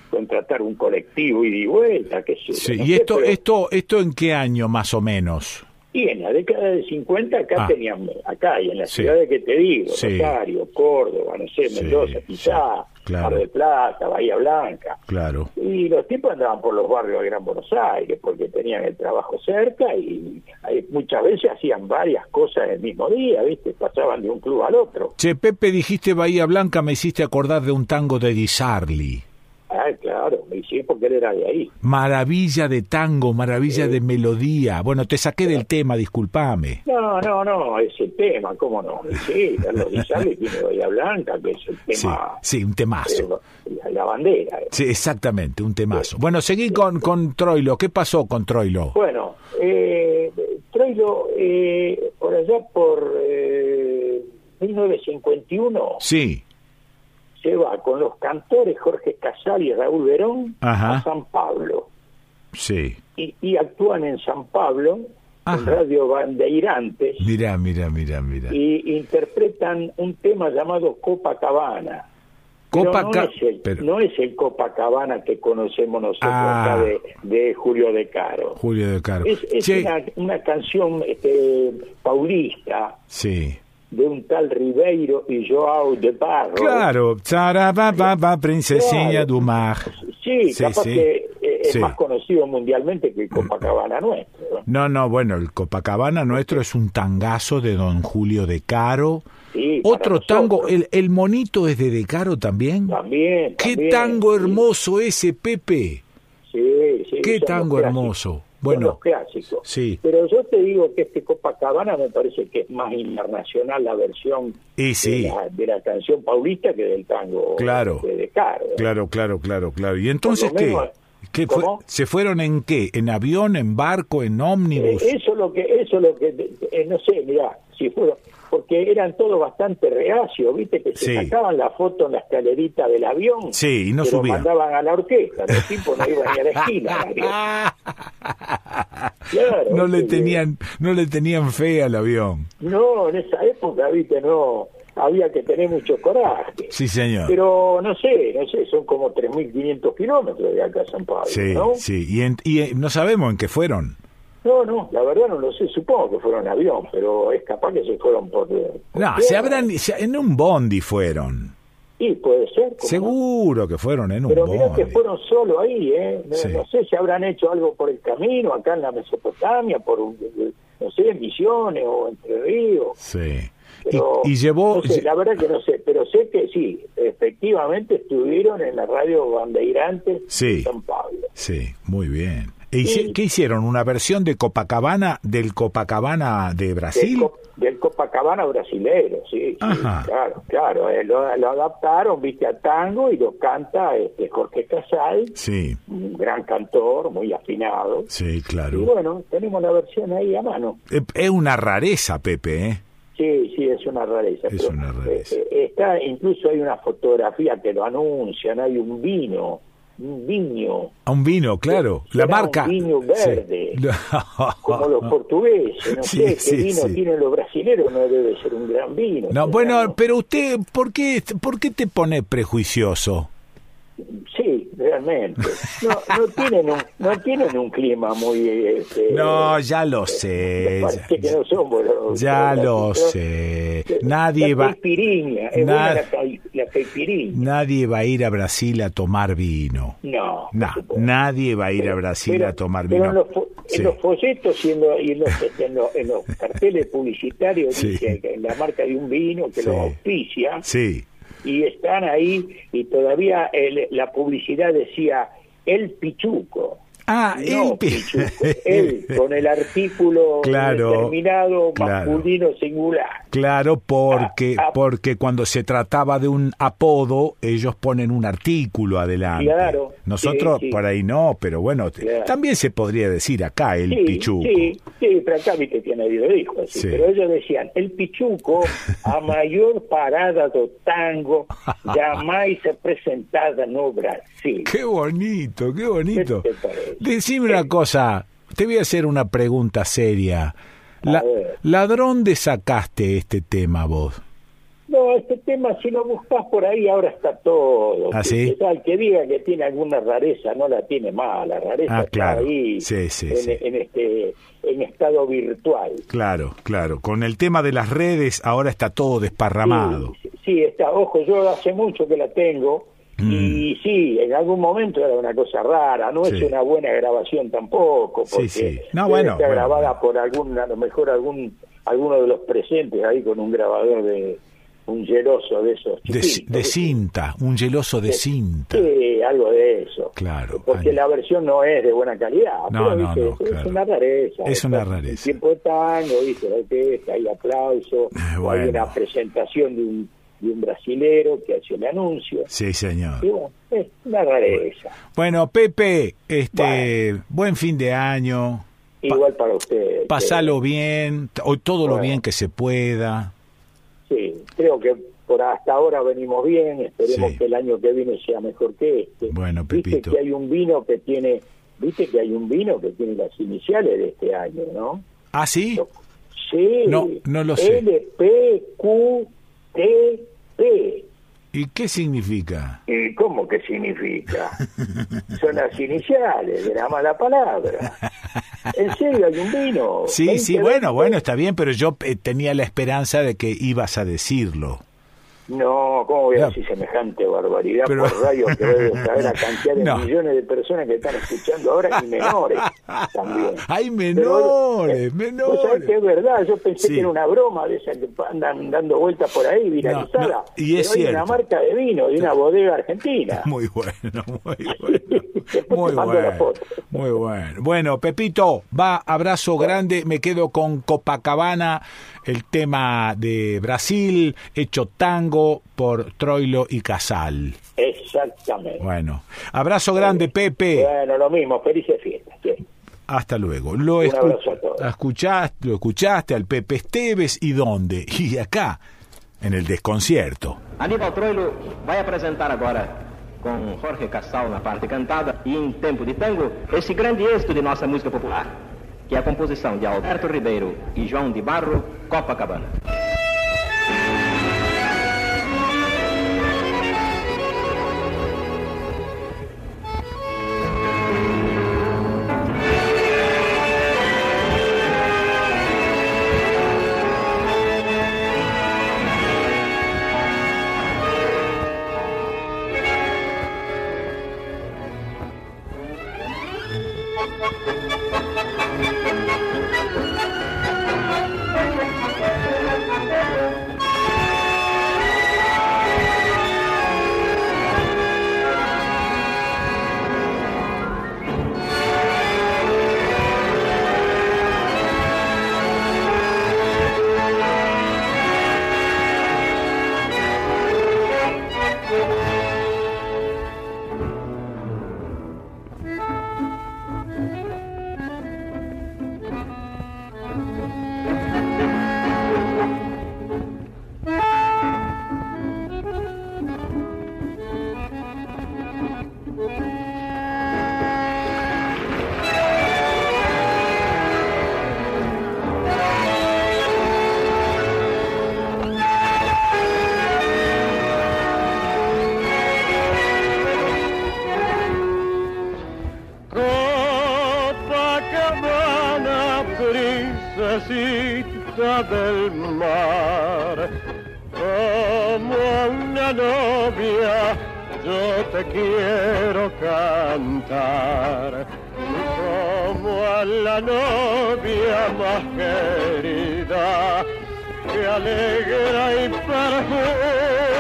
contratar un colectivo y vuelta, qué sé yo, Sí, no ¿Y esto, esto, esto en qué año más o menos? Y en la década de 50 acá Ah. teníamos, acá y en las Sí. ciudades que te digo, Sí. Rosario, Córdoba, no sé, Sí, Mendoza, quizá, claro. Mar del Plata, Bahía Blanca. Claro. Y los tipos andaban por los barrios de Gran Buenos Aires porque tenían el trabajo cerca y ahí muchas veces hacían varias cosas el mismo día, ¿viste? Pasaban de un club al otro. Che, Pepe, dijiste Bahía Blanca, me hiciste acordar de un tango de Di Sarli. Ah, claro, y sí, porque él era de ahí. Maravilla de tango, maravilla de melodía. Bueno, te saqué del tema, discúlpame. No, no, no, ese tema, ¿cómo no? Sí, Carlos Di tiene Bahía Blanca, que es el Sí, tema, sí, un temazo. eh, la, la bandera. eh. Sí, exactamente, un temazo. Bueno, seguí con, con Troilo. ¿Qué pasó con Troilo? Bueno, eh, Troilo, eh, por allá por eh, 1951, Sí, se va con los cantores Jorge Casal y Raúl Verón Ajá. a San Pablo. Sí. y, y actúan en San Pablo, en Radio Bandeirantes, Mira, mira, mira, mira. y interpretan un tema llamado Copacabana. Pero Copaca- no, es el, pero- no es el Copacabana que conocemos nosotros Ah. acá de, de Julio de Caro. Julio de Caro. Es, una, una canción este, paulista sí. De un tal Ribeiro y Joao de Barro. Claro, Charababa, princesinha Claro. do mar. Sí, Sí, capaz sí. que eh, es Sí. más conocido mundialmente que el Copacabana nuestro. No, no, bueno, el Copacabana nuestro es un tangazo de don Julio de Caro. Sí, Otro tango, el, el monito es de De Caro también. También, Qué también, tango hermoso ese, Pepe. Sí, sí, Qué tango hermoso. Bueno, los clásicos. sí. Pero yo te digo que este Copacabana me parece que es más internacional la versión Y sí. de, la, de la canción paulista que del tango Claro. de, de Caro. Claro, claro, claro, claro. ¿Y entonces qué? menos, ¿Qué fue? ¿Se fueron en qué? ¿En avión, en barco, en ómnibus? Eh, eso lo que, eso lo que, eh, no sé, mirá, si fueron, porque eran todos bastante reacios, viste, que se Sí. sacaban la foto en la escalerita del avión, Sí, y no pero mandaban a la orquesta, los tipos no iban ni a la esquina. Claro, no le tenían, no le tenían fe al avión. No, en esa época, viste, no, había que tener mucho coraje. Sí, señor. Pero no sé, no sé, son como 3.500 kilómetros de acá a San Pablo, sí, ¿no? sí. Y, en- y, eh, no sabemos en qué fueron. No, no, la verdad no lo sé, supongo que fueron en avión, pero es capaz que se fueron por... por No, se habrán, se- en un bondi fueron. Sí, puede ser. ¿cómo Seguro que fueron en un Pero mirá que bondi. fueron solo ahí, ¿eh? No, Sí. no sé si habrán hecho algo por el camino, acá en la Mesopotamia, por, un- no sé, en Misiones o Entre Ríos. Sí. Pero, y, y llevó, no sé, la verdad que no sé, pero sé que sí, efectivamente estuvieron en la radio Bandeirantes Sí. de San Pablo. Sí, muy bien. E hice- ¿Qué hicieron? ¿Una versión de Copacabana, del Copacabana de Brasil? Del, Co- del Copacabana brasilero, sí, sí, claro, claro, eh, lo, lo adaptaron, viste, a tango y lo canta este Jorge Casal, Sí, un gran cantor, muy afinado. sí, Y claro. bueno, tenemos la versión ahí a mano. Eh, Es una rareza, Pepe, ¿eh? Sí, sí, es una rareza. Es pero, una rareza. eh, está, incluso hay una fotografía que lo anuncian, hay un vino, un viño, A un vino, claro. La será un marca. vino Sí. verde. como los portugueses, no Sí, sé sí, qué vino tienen los brasileños, no debe ser un gran vino. No, bueno, pero usted, ¿por qué, ¿por qué te pone prejuicioso? Realmente. No, no tienen un, no tienen un clima muy... Este, No, ya lo sé. parece que no son. Ya lo sé. Nadie la va, caipirinha, es Na- nadie va a ir a Brasil a tomar vino. No. No, nadie va a ir a Brasil Pero- a tomar vino. en los, en los folletos y en, lo- y en los, en los- en los carteles publicitarios Sí. dice que la marca de un vino que Sí. lo auspicia Sí, y están ahí y todavía el- la publicidad decía el pichuco. Ah, no pichuco, él con el artículo Claro, determinado claro. masculino singular. Claro, porque, Ah, ah. porque cuando se trataba de un apodo, ellos ponen un artículo adelante. Claro, Nosotros sí, sí. por ahí no, pero bueno, Claro. también se podría decir acá el sí, pichuco. Sí, sí, pero acá viste que nadie lo dijo así. Sí. Pero ellos decían, el pichuco, a mayor parada do tango, jamais presentada no Brasil. Qué bonito, qué bonito. ¿Qué te parece? Decime una cosa, te voy a hacer una pregunta seria. La, A ver. ¿La dónde sacaste este tema vos? No, este tema, si lo buscas por ahí, ahora está todo. ¿Ah, sí? El que diga que tiene alguna rareza, no la tiene más. La rareza Ah, está claro. ahí Sí, sí, en, sí. en este en estado virtual. Claro, claro. Con el tema de las redes ahora está todo desparramado. Sí, está. Ojo, yo hace mucho que la tengo. Y sí, en algún momento era una cosa rara, no Mm. Sí. es una buena grabación tampoco, Sí, porque sí. No, debe bueno, bueno, grabada por algún, a lo mejor algún alguno de los presentes ahí con un grabador de un geloso de esos De, de cinta, un geloso de cinta. Sí, algo de eso. Claro. Porque la versión no es de buena calidad. No, pero, no, ¿viste? no, es claro. una rareza. Es una Está rareza. Tiempo de tango, ¿viste? La orquesta, hay aplauso, bueno. hay una presentación de un, de un brasilero que hace un anuncio. Sí, señor. Y bueno, es una rareza. Bueno, Pepe, este, buen fin de año. Igual para ustedes. Pasalo bien, o todo lo bien que se pueda. Sí, creo que por hasta ahora venimos bien, esperemos Sí. que el año que viene sea mejor que este. Bueno, Viste Pepito. que hay un vino que tiene Viste que hay un vino que tiene las iniciales de este año, ¿no? ¿Ah, sí? Sí. No, no lo sé. L, P, Q, T, ¿Y qué significa? ¿Y cómo que significa? Son las iniciales de la mala palabra. En serio, hay un vino. Sí, sí, 20, bueno, bueno, está bien, pero yo eh, tenía la esperanza de que ibas a decirlo. No, ¿cómo voy a decir semejante barbaridad Pero- por radio que debe saber la cantidad de No. millones de personas que están escuchando ahora y menores también? Hay Pero, menores, eh, Vos menores. sabés que es verdad, yo pensé Sí. que era una broma de esas que andan dando vueltas por ahí viralizada. No, no, y es Pero hay cierto. una marca de vino de una bodega argentina. Muy bueno, muy bueno. Muy bueno. Muy bueno. Bueno, Pepito, va, abrazo grande. Me quedo con Copacabana, el tema de Brasil, hecho tango por Troilo y Casal. Exactamente. Bueno, abrazo grande, Pepe. Bueno, lo mismo, felices fiestas. sí. Hasta luego. Lo, Un escu- abrazo a todos. escuchaste, lo escuchaste al Pepe Esteves y dónde? Y acá, en el desconcierto. Aníbal Troilo vai apresentar agora, com Jorge Cassal na parte cantada e em tempo de tango, esse grande êxito de nossa música popular, que é a composição de Alberto Ribeiro e João de Barro, Copacabana. Novia más querida que alegra y perfuma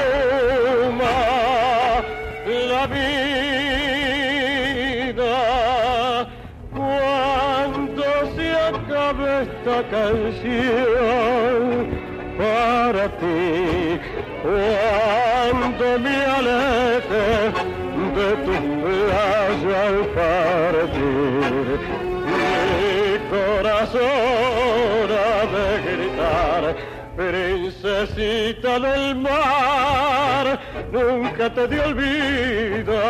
la vida. Cuando se acabe esta canción para ti, cuando me aleje de tu playa al partir, corazón ha de gritar, princesita del mar, nunca te de olvidar.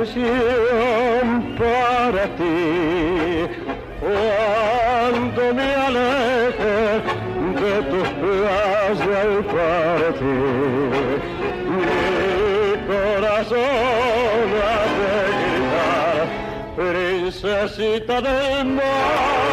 Canción para ti, cuando me aleje de tus playas al partir, mi corazón ha de gritar, princesita del mar.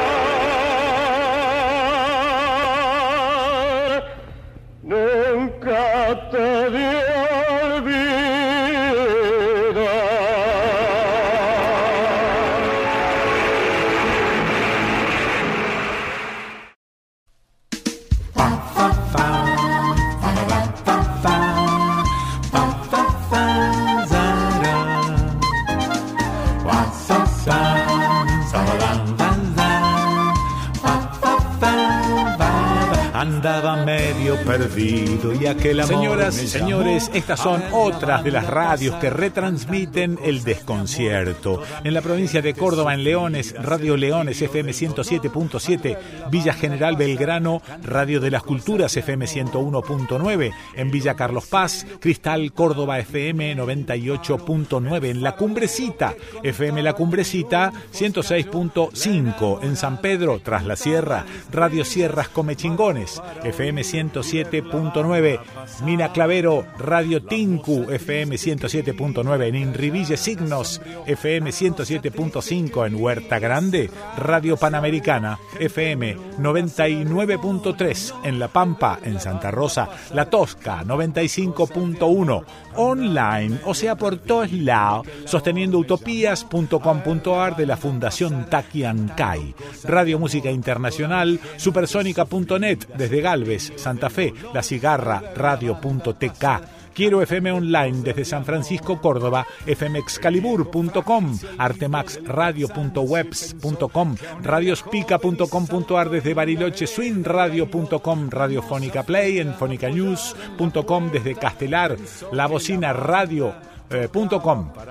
Perdido y aquel amor Señoras y señores, estas son otras de las radios que retransmiten el desconcierto. En la provincia de Córdoba, en Leones, Radio Leones FM 107.7, Villa General Belgrano, Radio de las Culturas FM 101.9, en Villa Carlos Paz, Cristal Córdoba FM 98.9, en La Cumbrecita, FM La Cumbrecita 106.5, en San Pedro, tras la Sierra, Radio Sierras Comechingones, FM 107.9, Mina Clavero, Radio Tinku, FM 107.9, en Inriville Signos, FM 107.5, en Huerta Grande, Radio Panamericana, FM 99.3, en La Pampa, en Santa Rosa, La Tosca, 95.1, online, o sea, por todos lados, sosteniendo utopías.com.ar de la Fundación Takiankai, Radio Música Internacional, supersónica.net desde Galvez, Santa Fe, La Cigarra, radio.tk. Quiero FM Online desde San Francisco, Córdoba, fmexcalibur.com, artemaxradio.webs.com, radiospica.com.ar desde Bariloche, swingradio.com, radiofónica play en fonicanews.com desde Castelar, la bocina radio eh, punto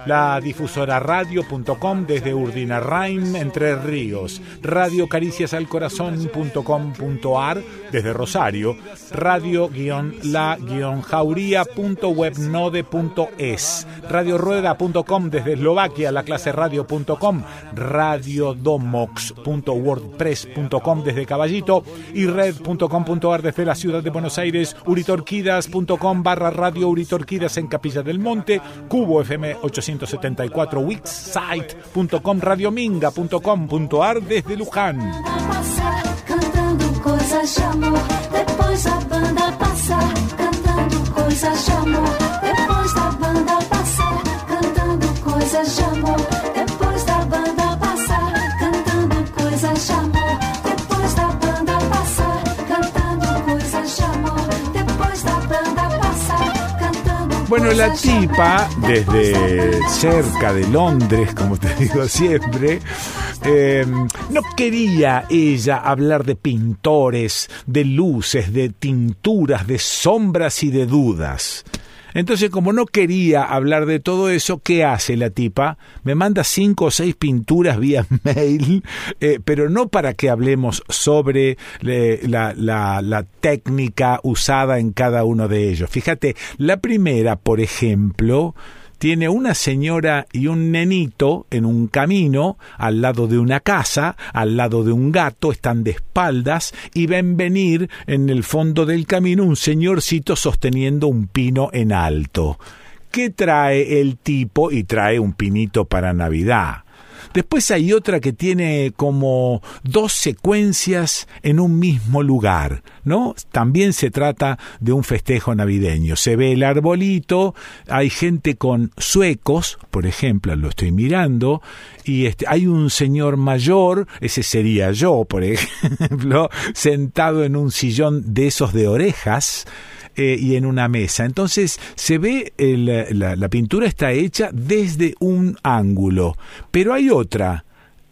la difusora radio.com desde Urdinarrain, Entre Ríos, Radio Caricias al Corazón.com.ar desde Rosario, radio-la-jauría.webnode.es, desde Eslovaquia, la clase radio.com, radiodomox.wordpress.com desde Caballito. Y red.com.ar desde la ciudad de Buenos Aires, uritorquidas.com barra radio Uritorquidas en Capilla del Monte, Cubo FM 874, wixsite.com, radiominga.com.ar desde Luján. Depois da banda cantando de amor. Bueno, la tipa, desde cerca de Londres, como te digo siempre, eh, no quería ella hablar de pintores, de luces, de tinturas, de sombras y de dudas. Entonces, como no quería hablar de todo eso, ¿qué hace la tipa? Me manda cinco o seis pinturas vía mail, eh, pero no para que hablemos sobre la, la- la técnica usada en cada uno de ellos. Fíjate, la primera, por ejemplo, tiene una señora y un nenito en un camino, al lado de una casa, al lado de un gato, están de espaldas y ven venir en el fondo del camino un señorcito sosteniendo un pino en alto. ¿Qué trae el tipo? Y trae un pinito para Navidad. Después hay otra que tiene como dos secuencias en un mismo lugar, ¿no? También se trata de un festejo navideño. Se ve el arbolito, hay gente con suecos, por ejemplo, lo estoy mirando, y este, hay un señor mayor, ese sería yo, por ejemplo, sentado en un sillón de esos de orejas, eh, y en una mesa. Entonces se ve, el- la, la pintura está hecha desde un ángulo, pero hay otra,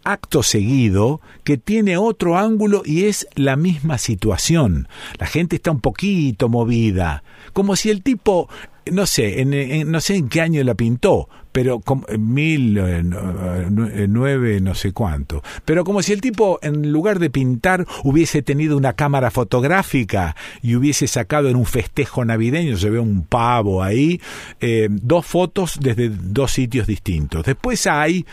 acto seguido, que tiene otro ángulo y es la misma situación. La gente está un poquito movida, como si el tipo, no sé, en, en- no sé en qué año la pintó, pero como mil eh, eh, nueve no sé cuánto, pero como si el tipo en lugar de pintar hubiese tenido una cámara fotográfica y hubiese sacado en un festejo navideño, se ve un pavo ahí, eh, dos fotos desde dos sitios distintos. Después hay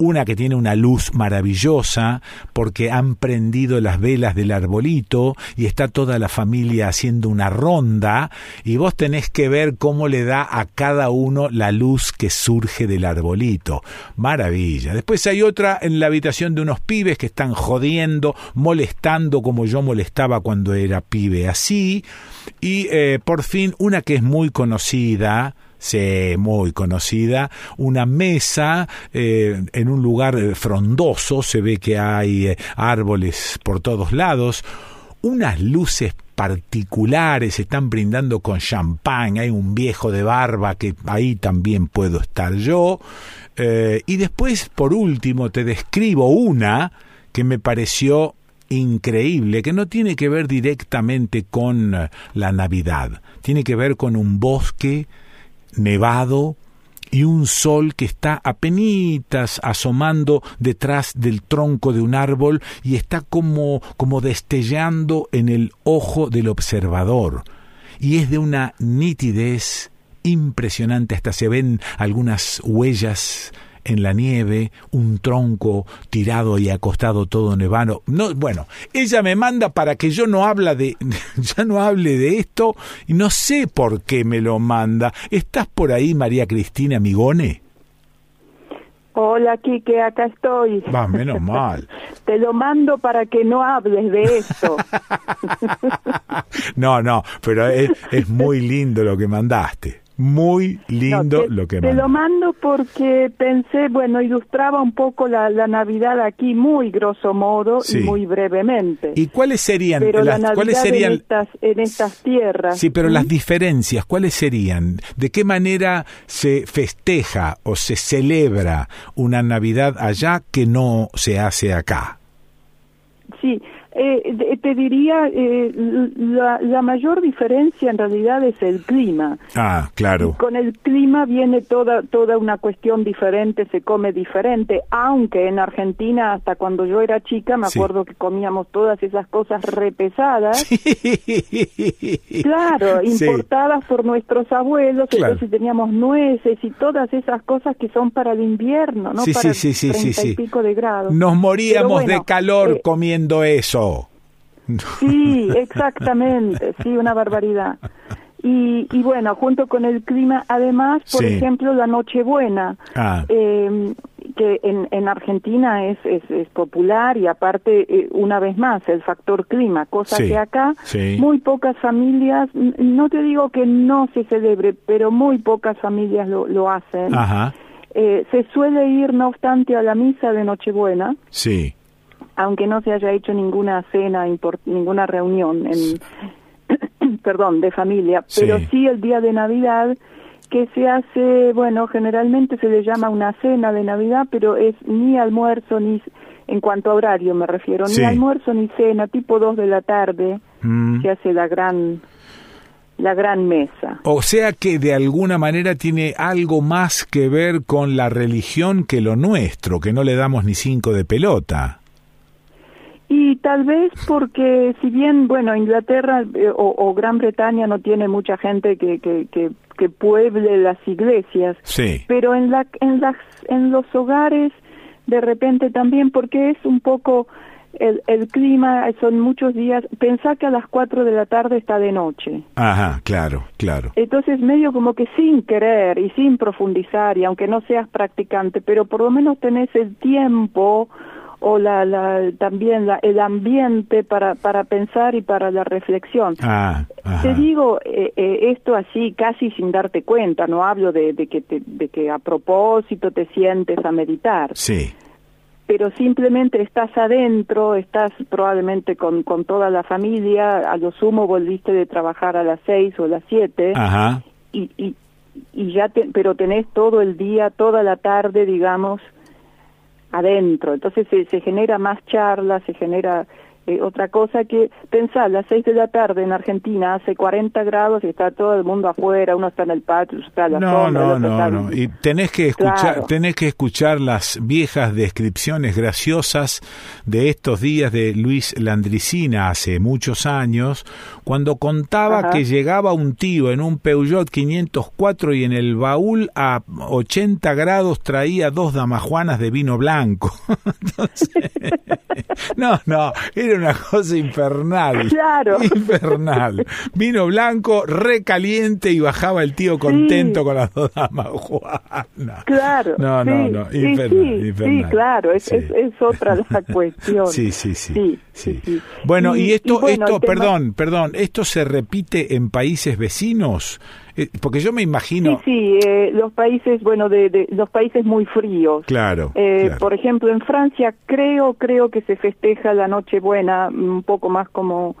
una que tiene una luz maravillosa porque han prendido las velas del arbolito y está toda la familia haciendo una ronda y vos tenés que ver cómo le da a cada uno la luz que surge del arbolito. Maravilla. Después hay otra en la habitación de unos pibes que están jodiendo, molestando como yo molestaba cuando era pibe así. Y eh, por fin una que es muy conocida, Sí, muy conocida, una mesa eh, en un lugar eh, frondoso, se ve que hay eh, árboles por todos lados, unas luces particulares están brindando con champán, hay un viejo de barba que ahí también puedo estar yo, y después, por último, te describo una que me pareció increíble que no tiene que ver directamente con la Navidad, tiene que ver con un bosque nevado y un sol que está apenitas asomando detrás del tronco de un árbol y está como como destellando en el ojo del observador. Y es de una nitidez impresionante. Hasta se ven algunas huellas en la nieve, un tronco tirado y acostado todo nevado. No, bueno, ella me manda para que yo no habla de ya no hable de esto y no sé por qué me lo manda. ¿Estás por ahí, María Cristina Migone? Hola, Quique, acá estoy. Va, menos mal. Te lo mando para que no hables de esto. no, no, pero es, es muy lindo lo que mandaste muy lindo lo que Te lo mando porque pensé, bueno, ilustraba un poco la, Navidad aquí muy grosso modo y muy brevemente. ¿Y cuáles serían las cuáles serían en estas, en estas tierras? Sí, pero las diferencias, ¿cuáles serían? ¿De qué manera se festeja o se celebra una Navidad allá que no se hace acá? Sí, eh, te diría, eh, la, mayor diferencia en realidad es el clima. Ah, claro. con el clima viene toda, toda una cuestión diferente, se come diferente, aunque en Argentina, hasta cuando yo era chica, me acuerdo que comíamos todas esas cosas repesadas. Claro, importadas por nuestros abuelos, entonces teníamos nueces y todas esas cosas que son para el invierno, ¿no? Sí, para sí, sí, sí, y pico de grados. Nos moríamos de calor eh, comiendo eso. Sí, exactamente, sí, una barbaridad. Y, y, bueno, junto con el clima, además, por ejemplo, la Nochebuena, ah. eh, que en, en Argentina es, es, popular y aparte, eh, una vez más, el factor clima, cosa que acá muy pocas familias, no te digo que no se celebre, pero muy pocas familias lo, lo hacen. Eh, se suele ir, no obstante, a la misa de Nochebuena. Sí aunque no se haya hecho ninguna cena, ninguna reunión, en, perdón, de familia, pero sí el día de Navidad que se hace, bueno, generalmente se le llama una cena de Navidad, pero es ni almuerzo ni en cuanto a horario me refiero, ni almuerzo ni cena, tipo dos de la tarde, mm. se hace la gran la gran mesa. O sea que de alguna manera tiene algo más que ver con la religión que lo nuestro, que no le damos ni cinco de pelota. Y tal vez porque si bien, bueno, Inglaterra eh, o, Gran Bretaña no tiene mucha gente que, que, que, pueble las iglesias, sí. pero en, la, en, las, en los hogares de repente también, porque es un poco el, el clima, son muchos días, pensá que a las 4 de la tarde está de noche. Ajá, claro, claro. Entonces medio como que sin querer y sin profundizar, y aunque no seas practicante, pero por lo menos tenés el tiempo o la, la también la, el ambiente para, para pensar y para la reflexión. Ah, te digo eh, eh, esto así casi sin darte cuenta, no hablo de, de, que de que a propósito te sientes a meditar. Sí. Pero simplemente estás adentro, estás probablemente con, con toda la familia, a lo sumo volviste de trabajar a las seis o las siete. Ajá. Y, y, y ya te, pero tenés todo el día, toda la tarde, digamos, adentro. Entonces se, se genera más charla, se genera eh, otra cosa que pensar, las seis de la tarde en Argentina hace 40 grados y está todo el mundo afuera, uno está en el patio, está en la no, no, no, no, y tenés que escuchar, tenés que escuchar las viejas descripciones graciosas de estos días de Luis Landricina hace muchos años, cuando contaba que llegaba un tío en un Peugeot 504 y en el baúl a 80 grados traía dos damajuanas de vino blanco. no, no, era una cosa infernal. Claro. Infernal. Vino blanco, recaliente y bajaba el tío contento con las dos damas Claro. No, no, no. Infernal, sí, claro. Es, es, otra la cuestión. Sí, sí, sí. sí, Bueno, y, esto, esto, perdón, perdón, ¿esto se repite en países vecinos? Eh, porque yo me imagino. Sí, sí, eh, los países, bueno, de, los países muy fríos. Claro, eh, Por ejemplo, en Francia creo, creo que se festeja la Nochebuena un poco más como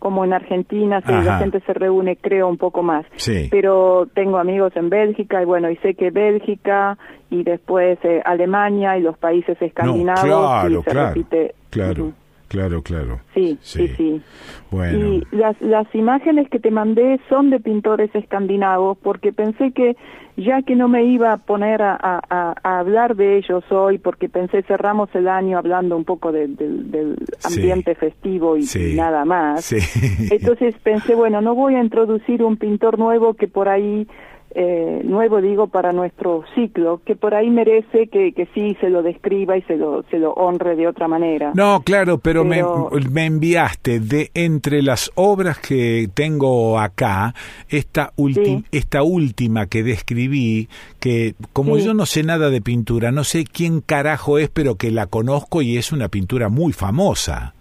como en Argentina, si la gente se reúne, creo un poco más. Sí. Pero tengo amigos en Bélgica y bueno, y sé que Bélgica y después Alemania y los países escandinavos claro, se claro, repite. Claro. Claro, claro. Sí, sí, sí. Bueno. Y las, las imágenes que te mandé son de pintores escandinavos, porque pensé que ya que no me iba a poner a, a, a hablar de ellos hoy, porque pensé cerramos el año hablando un poco del ambiente festivo y, y, nada más. Entonces pensé, bueno, no voy a introducir un pintor nuevo que por ahí eh, nuevo, digo, para nuestro ciclo, que por ahí merece que, que sí se lo describa y se lo, se lo honre de otra manera. No, claro, pero, Me, me, enviaste de entre las obras que tengo acá, esta, esta última que describí, que como yo no sé nada de pintura, no sé quién carajo es, pero que la conozco y es una pintura muy famosa.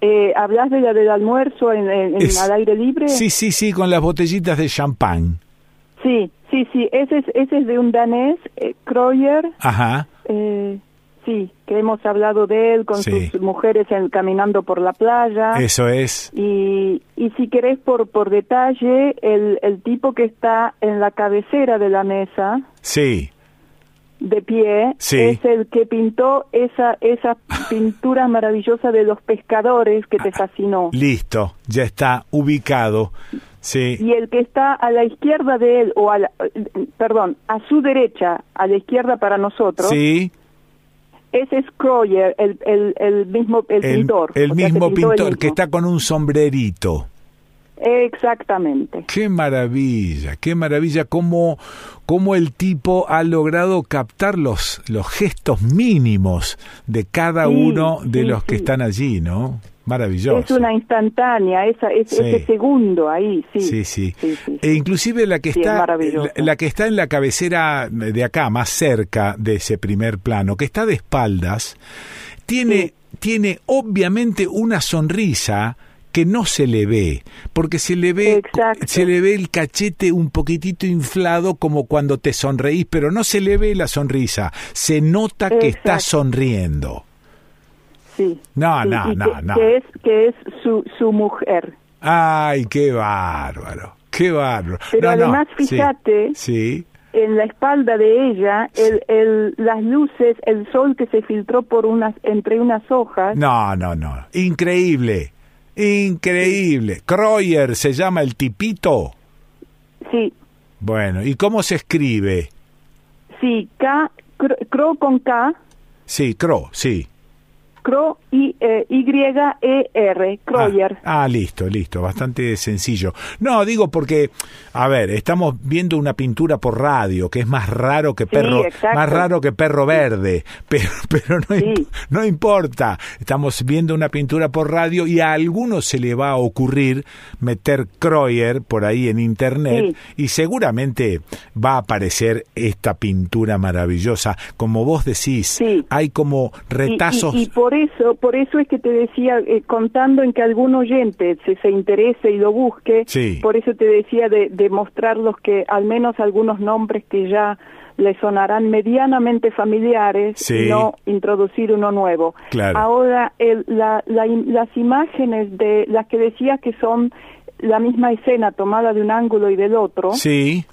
Eh, ¿Hablas de la del almuerzo en, en, al aire libre? Sí, sí, sí, con las botellitas de champán. Sí, sí, sí, ese es, ese es de un danés, eh, Ajá. Eh, sí, que hemos hablado de él con sus mujeres caminando por la playa. Eso es. Y, y si querés por, por detalle, el, el tipo que está en la cabecera de la mesa. Sí de pie es el que pintó esa esa pintura maravillosa de los pescadores que te fascinó. Listo, ya está ubicado. Sí. Y el que está a la izquierda de él o a la, perdón, a su derecha, a la izquierda para nosotros. Sí. Ese es Croyer, el, el, el mismo el, pintor. El mismo pintor que está con un sombrerito. Exactamente. Qué maravilla, qué maravilla cómo, cómo el tipo ha logrado captar los, los gestos mínimos de cada uno de los que están allí, ¿no? Maravilloso. Es una instantánea, esa, ese segundo ahí, sí. Sí, sí. E inclusive la que está la, que está en la cabecera de acá, más cerca de ese primer plano, que está de espaldas, tiene, tiene obviamente una sonrisa que no se le ve, porque se le ve se le ve el cachete un poquitito inflado como cuando te sonreís, pero no se le ve la sonrisa, se nota que está sonriendo. Sí. No, no, no, no. Que es que es su su mujer. Ay, qué bárbaro. Qué bárbaro. Pero además fíjate sí. en la espalda de ella, el, el, las luces, el sol que se filtró por unas entre unas hojas. No, no, no. Increíble. Increíble. Croyer se llama el tipito. Sí. Bueno, ¿y cómo se escribe? Sí, K, Cro con K. Sí, Cro, sí. Cro y eh, Y-E-R, Croyer. Ah, ah, listo, listo, bastante sencillo. No, digo porque, a ver, estamos viendo una pintura por radio que es más raro que perro, más raro que perro verde, pero, pero no, no importa. Estamos viendo una pintura por radio y a alguno se le va a ocurrir meter Croyer por ahí en internet y seguramente va a aparecer esta pintura maravillosa. Como vos decís, hay como retazos por eso, por eso es que te decía, eh, contando en que algún oyente se, se interese y lo busque, por eso te decía de, de mostrarlos que al menos algunos nombres que ya le sonarán medianamente familiares y no introducir uno nuevo. Ahora, el, la, las imágenes de las que decía que son la misma escena tomada de un ángulo y del otro, sí.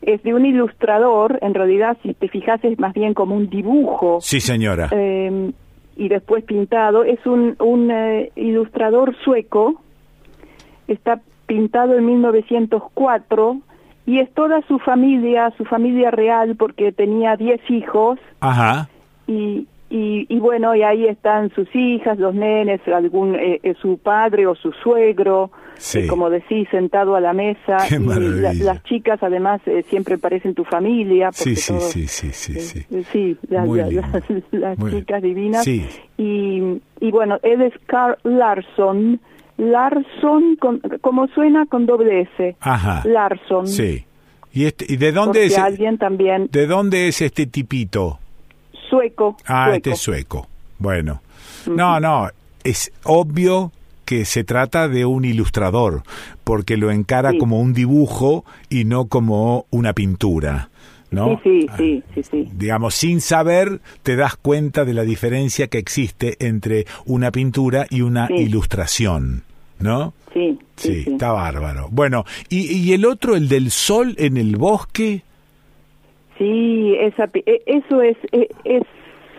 es de un ilustrador, en realidad si te fijas es más bien como un dibujo. Sí, señora. Eh, y después pintado. Es un, un eh, ilustrador sueco, está pintado en 1904 y es toda su familia, su familia real, porque tenía 10 hijos. Ajá. Y, y, bueno, y ahí están sus hijas, los nenes, algún eh, eh, su padre o su suegro, eh, como decís, sentado a la mesa. y las chicas, además, siempre parecen tu familia. Sí, sí, sí, sí, sí, sí. las, chicas divinas. Y, y bueno, él es Carl Larsson. Larsson, con, como suena con doble S. Ajá. Larsson. Sí. ¿Y, este, y de dónde es? Alguien también. ¿De dónde es este tipito? Sueco. Ah, este es sueco. Bueno. No, no, es obvio que se trata de un ilustrador, porque lo encara como un dibujo y no como una pintura. ¿No? Sí, sí, sí, sí, Digamos, sin saber, te das cuenta de la diferencia que existe entre una pintura y una ilustración, ¿no? Sí, sí, está bárbaro. Bueno, ¿y, ¿y el otro, el del sol en el bosque? Sí, esa, e, eso es, e, es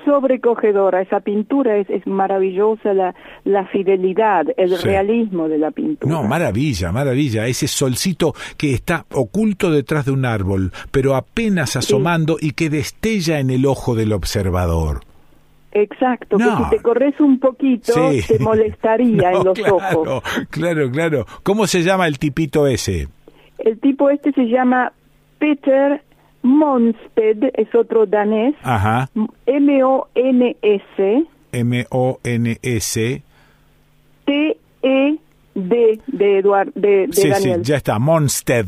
sobrecogedora, esa pintura es, es maravillosa, la, la fidelidad, el realismo de la pintura. No, maravilla, maravilla, ese solcito que está oculto detrás de un árbol, pero apenas asomando y que destella en el ojo del observador. Exacto, que si te corres un poquito te molestaría en los ojos. Claro, claro. ¿Cómo se llama el tipito ese? El tipo este se llama Peter Monsted, es otro danés. Ajá. M-O-N-S. M-O-N-S. T-E-D de, Eduard, de, de sí, Daniel. Sí, ya está, Monsted.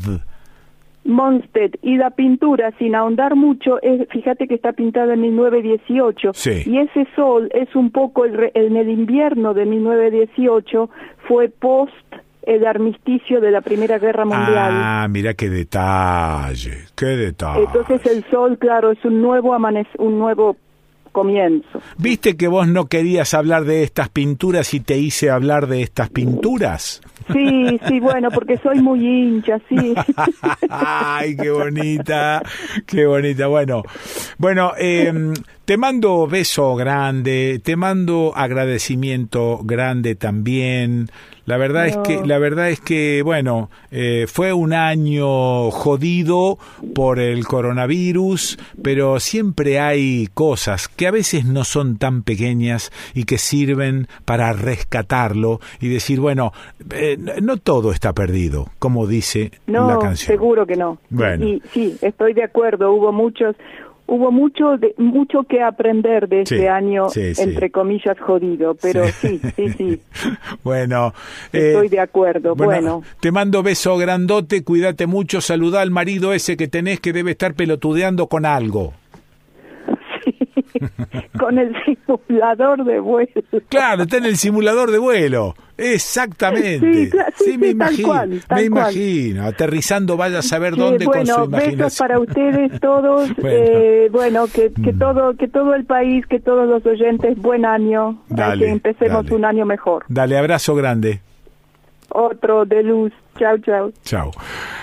Monsted. Y la pintura, sin ahondar mucho, es, fíjate que está pintada en 1918. Sí. Y ese sol es un poco, el, en el invierno de 1918, fue post el armisticio de la Primera Guerra Mundial. Ah, mira qué detalle, qué detalle. Entonces el sol, claro, es un nuevo amanec un nuevo comienzo. ¿Viste que vos no querías hablar de estas pinturas y te hice hablar de estas pinturas? Sí, sí, bueno, porque soy muy hincha, sí. Ay, qué bonita, qué bonita. Bueno, bueno, eh, te mando beso grande, te mando agradecimiento grande también. La verdad es que, la verdad es que, bueno, eh, fue un año jodido por el coronavirus, pero siempre hay cosas que a veces no son tan pequeñas y que sirven para rescatarlo y decir, bueno, eh, no todo está perdido, como dice la canción. Seguro que no. Bueno. Y, sí, estoy de acuerdo. Hubo muchos, hubo mucho de, mucho que aprender de este año entre comillas jodido pero sí. sí sí, bueno estoy de acuerdo bueno, te mando beso grandote cuídate mucho saluda al marido ese que tenés que debe estar pelotudeando con algo con el simulador de vuelo. Claro, está en el simulador de vuelo. Exactamente. Sí, sí, me sí, imagino. Cual, me imagino. Aterrizando, vaya a saber dónde bueno, con su imaginación. besos para ustedes todos. bueno, eh, bueno que, que Mm. todo que todo el país, que todos los oyentes, buen año. Dale, que empecemos dale. un año mejor. Dale, abrazo grande. Otro de luz. Chao, chao. Chao.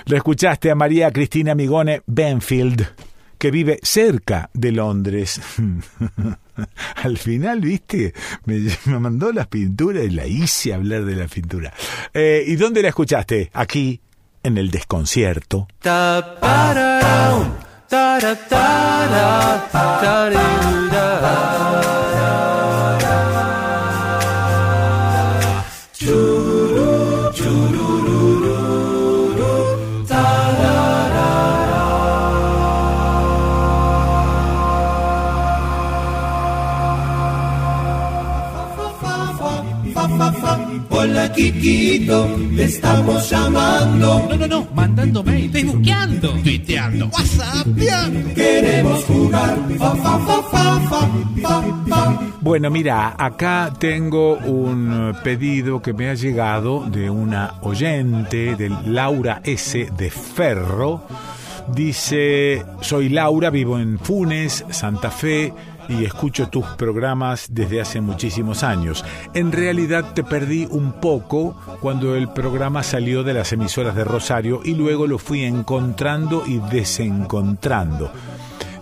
Lo escuchaste a María Cristina Migone Benfield, que vive cerca de Londres. Al final, viste, me, mandó las pinturas y la hice hablar de la pintura. Eh, ¿Y dónde la escuchaste? Aquí, en el desconcierto. Hola Kikito, te estamos llamando. No, no, no, mandando mail, facebookeando, tuiteando, whatsappeando. Queremos jugar. Fa, fa, fa, fa, fa, fa, fa. Bueno, mira, acá tengo un pedido que me ha llegado de una oyente, de Laura S. de Ferro. Dice, soy Laura, vivo en Funes, Santa Fe, y escucho tus programas desde hace muchísimos años. En realidad te perdí un poco cuando el programa salió de las emisoras de Rosario y luego lo fui encontrando y desencontrando.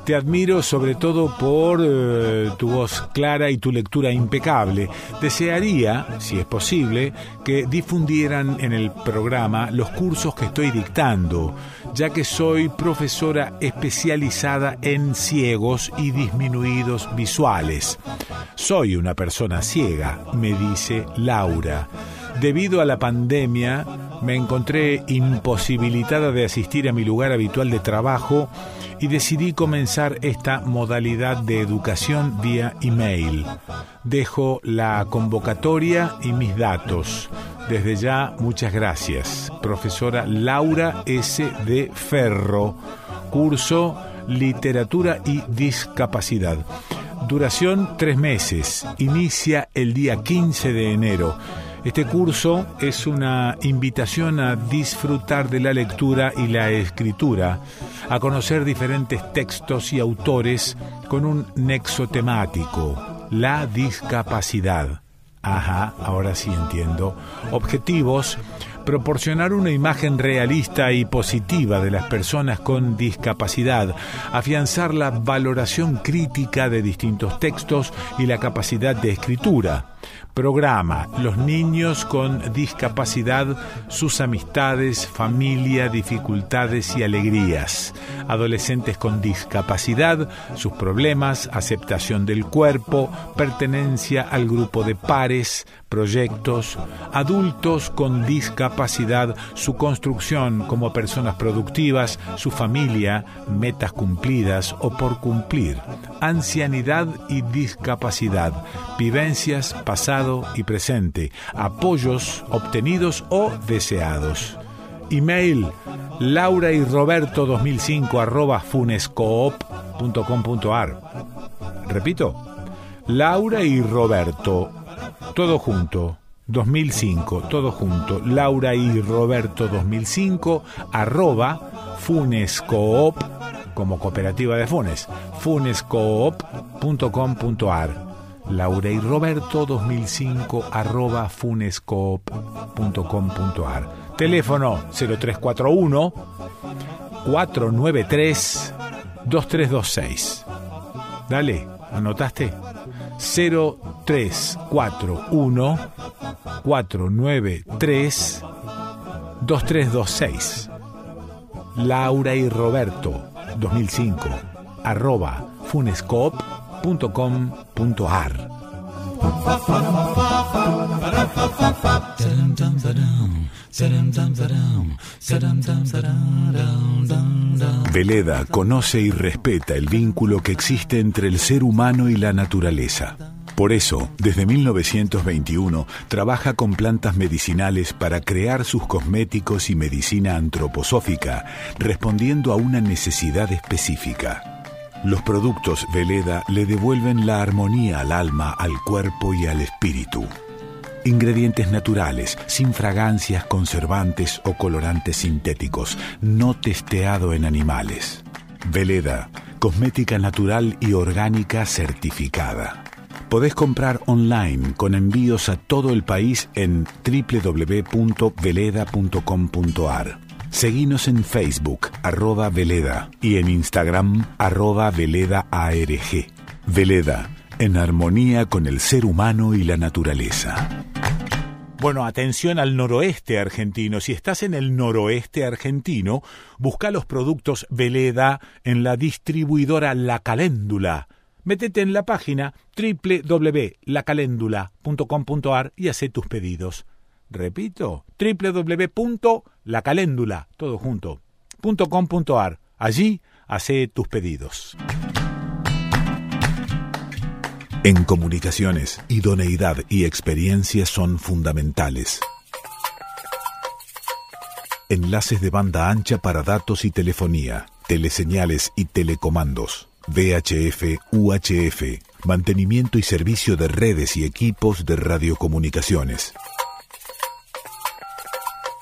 Te admiro sobre todo por eh, tu voz clara y tu lectura impecable. Desearía, si es posible, que difundieran en el programa los cursos que estoy dictando, ya que soy profesora especializada en ciegos y disminuidos visuales. Soy una persona ciega, me dice Laura. Debido a la pandemia, me encontré imposibilitada de asistir a mi lugar habitual de trabajo y decidí comenzar esta modalidad de educación vía email. Dejo la convocatoria y mis datos. Desde ya, muchas gracias. Profesora Laura S. de Ferro, curso Literatura y Discapacidad. Duración tres meses. Inicia el día 15 de enero. Este curso es una invitación a disfrutar de la lectura y la escritura, a conocer diferentes textos y autores con un nexo temático, la discapacidad. Ajá, ahora sí entiendo. Objetivos, proporcionar una imagen realista y positiva de las personas con discapacidad, afianzar la valoración crítica de distintos textos y la capacidad de escritura Programa Los niños con discapacidad, sus amistades, familia, dificultades y alegrías. Adolescentes con discapacidad, sus problemas, aceptación del cuerpo, pertenencia al grupo de pares, proyectos, adultos con discapacidad, su construcción como personas productivas, su familia, metas cumplidas o por cumplir, ancianidad y discapacidad, vivencias pasado y presente, apoyos obtenidos o deseados. Email laura y roberto 2005 arroba funescoop.com.ar Repito, Laura y Roberto todo junto, 2005, todo junto, Laura y Roberto 2005, arroba funescoop, como cooperativa de Funes, funescoop.com.ar. Laura y Roberto 2005 arroba funescoop.com.ar. Teléfono 0341 493 2326. Dale, ¿anotaste? 0341 493 2326. Laura y Roberto 2005 arroba funescop.com.ar Veleda conoce y respeta el vínculo que existe entre el ser humano y la naturaleza. Por eso, desde 1921, trabaja con plantas medicinales para crear sus cosméticos y medicina antroposófica, respondiendo a una necesidad específica. Los productos Veleda le devuelven la armonía al alma, al cuerpo y al espíritu. Ingredientes naturales, sin fragancias, conservantes o colorantes sintéticos, no testeado en animales. Veleda, cosmética natural y orgánica certificada. Podés comprar online con envíos a todo el país en www.veleda.com.ar. Seguinos en Facebook, arroba Veleda, y en Instagram, arroba Veleda ARG. Veleda, en armonía con el ser humano y la naturaleza. Bueno, atención al noroeste argentino. Si estás en el noroeste argentino, busca los productos Veleda en la distribuidora La Caléndula. Métete en la página www.lacalendula.com.ar y hace tus pedidos. Repito, www.lacalendula, todo junto, Allí hace tus pedidos. En comunicaciones, idoneidad y experiencia son fundamentales. Enlaces de banda ancha para datos y telefonía, teleseñales y telecomandos, VHF, UHF, mantenimiento y servicio de redes y equipos de radiocomunicaciones.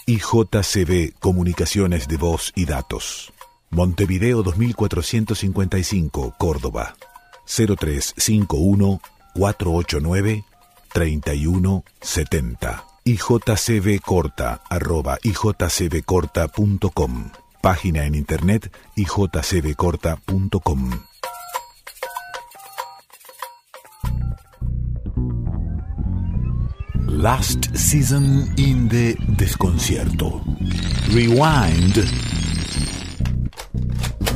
IJCB Comunicaciones de Voz y Datos. Montevideo 2455, Córdoba. 0351 489 3170. IJCB Corta arroba ijcbcorta.com. Página en internet ijcbcorta.com. Last Season in the Desconcierto. Rewind.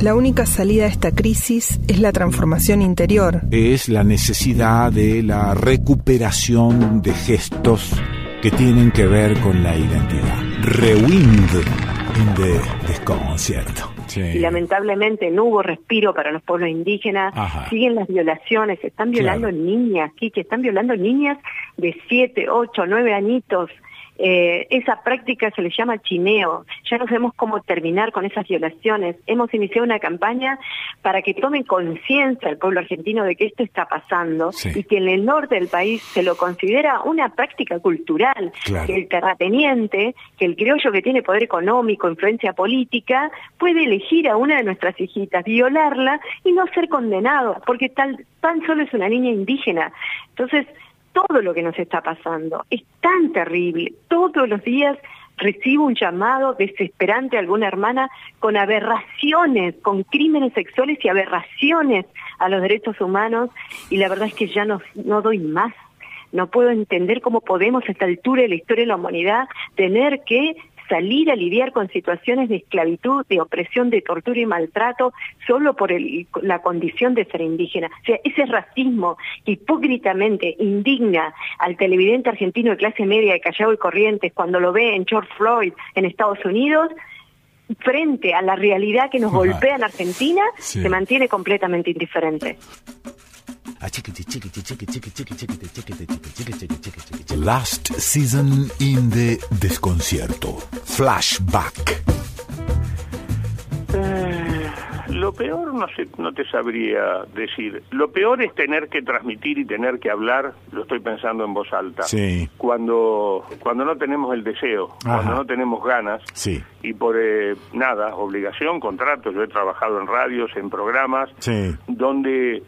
La única salida a esta crisis es la transformación interior. Es la necesidad de la recuperación de gestos que tienen que ver con la identidad. Rewind in the Desconcierto. Y lamentablemente no hubo respiro para los pueblos indígenas, siguen las violaciones, están violando niñas, que están violando niñas de 7, 8, 9 añitos. Eh, esa práctica se le llama chineo. Ya no sabemos cómo terminar con esas violaciones. Hemos iniciado una campaña para que tomen conciencia el pueblo argentino de que esto está pasando y que en el norte del país se lo considera una práctica cultural. Que el terrateniente, que el criollo que tiene poder económico, influencia política, puede elegir a una de nuestras hijitas, violarla y no ser condenado, porque tal, tan solo es una niña indígena. Entonces, todo lo que nos está pasando es tan terrible. Todos los días recibo un llamado desesperante de alguna hermana con aberraciones, con crímenes sexuales y aberraciones a los derechos humanos y la verdad es que ya no, no doy más. No puedo entender cómo podemos a esta altura de la historia de la humanidad tener que salir a lidiar con situaciones de esclavitud, de opresión, de tortura y maltrato solo por la condición de ser indígena. O sea, ese racismo que hipócritamente indigna al televidente argentino de clase media de Callao y Corrientes cuando lo ve en George Floyd en Estados Unidos, frente a la realidad que nos golpea en Argentina, se mantiene completamente indiferente. Last season in the desconcierto. Flashback. lo peor no sé, no te sabría decir. Lo peor es tener que transmitir y tener que hablar, lo estoy pensando en voz alta. Sí. Cuando cuando no tenemos el deseo, cuando no tenemos ganas. Sí. Y por eh, nada, obligación, contrato, yo he trabajado en radios, en programas Sí. donde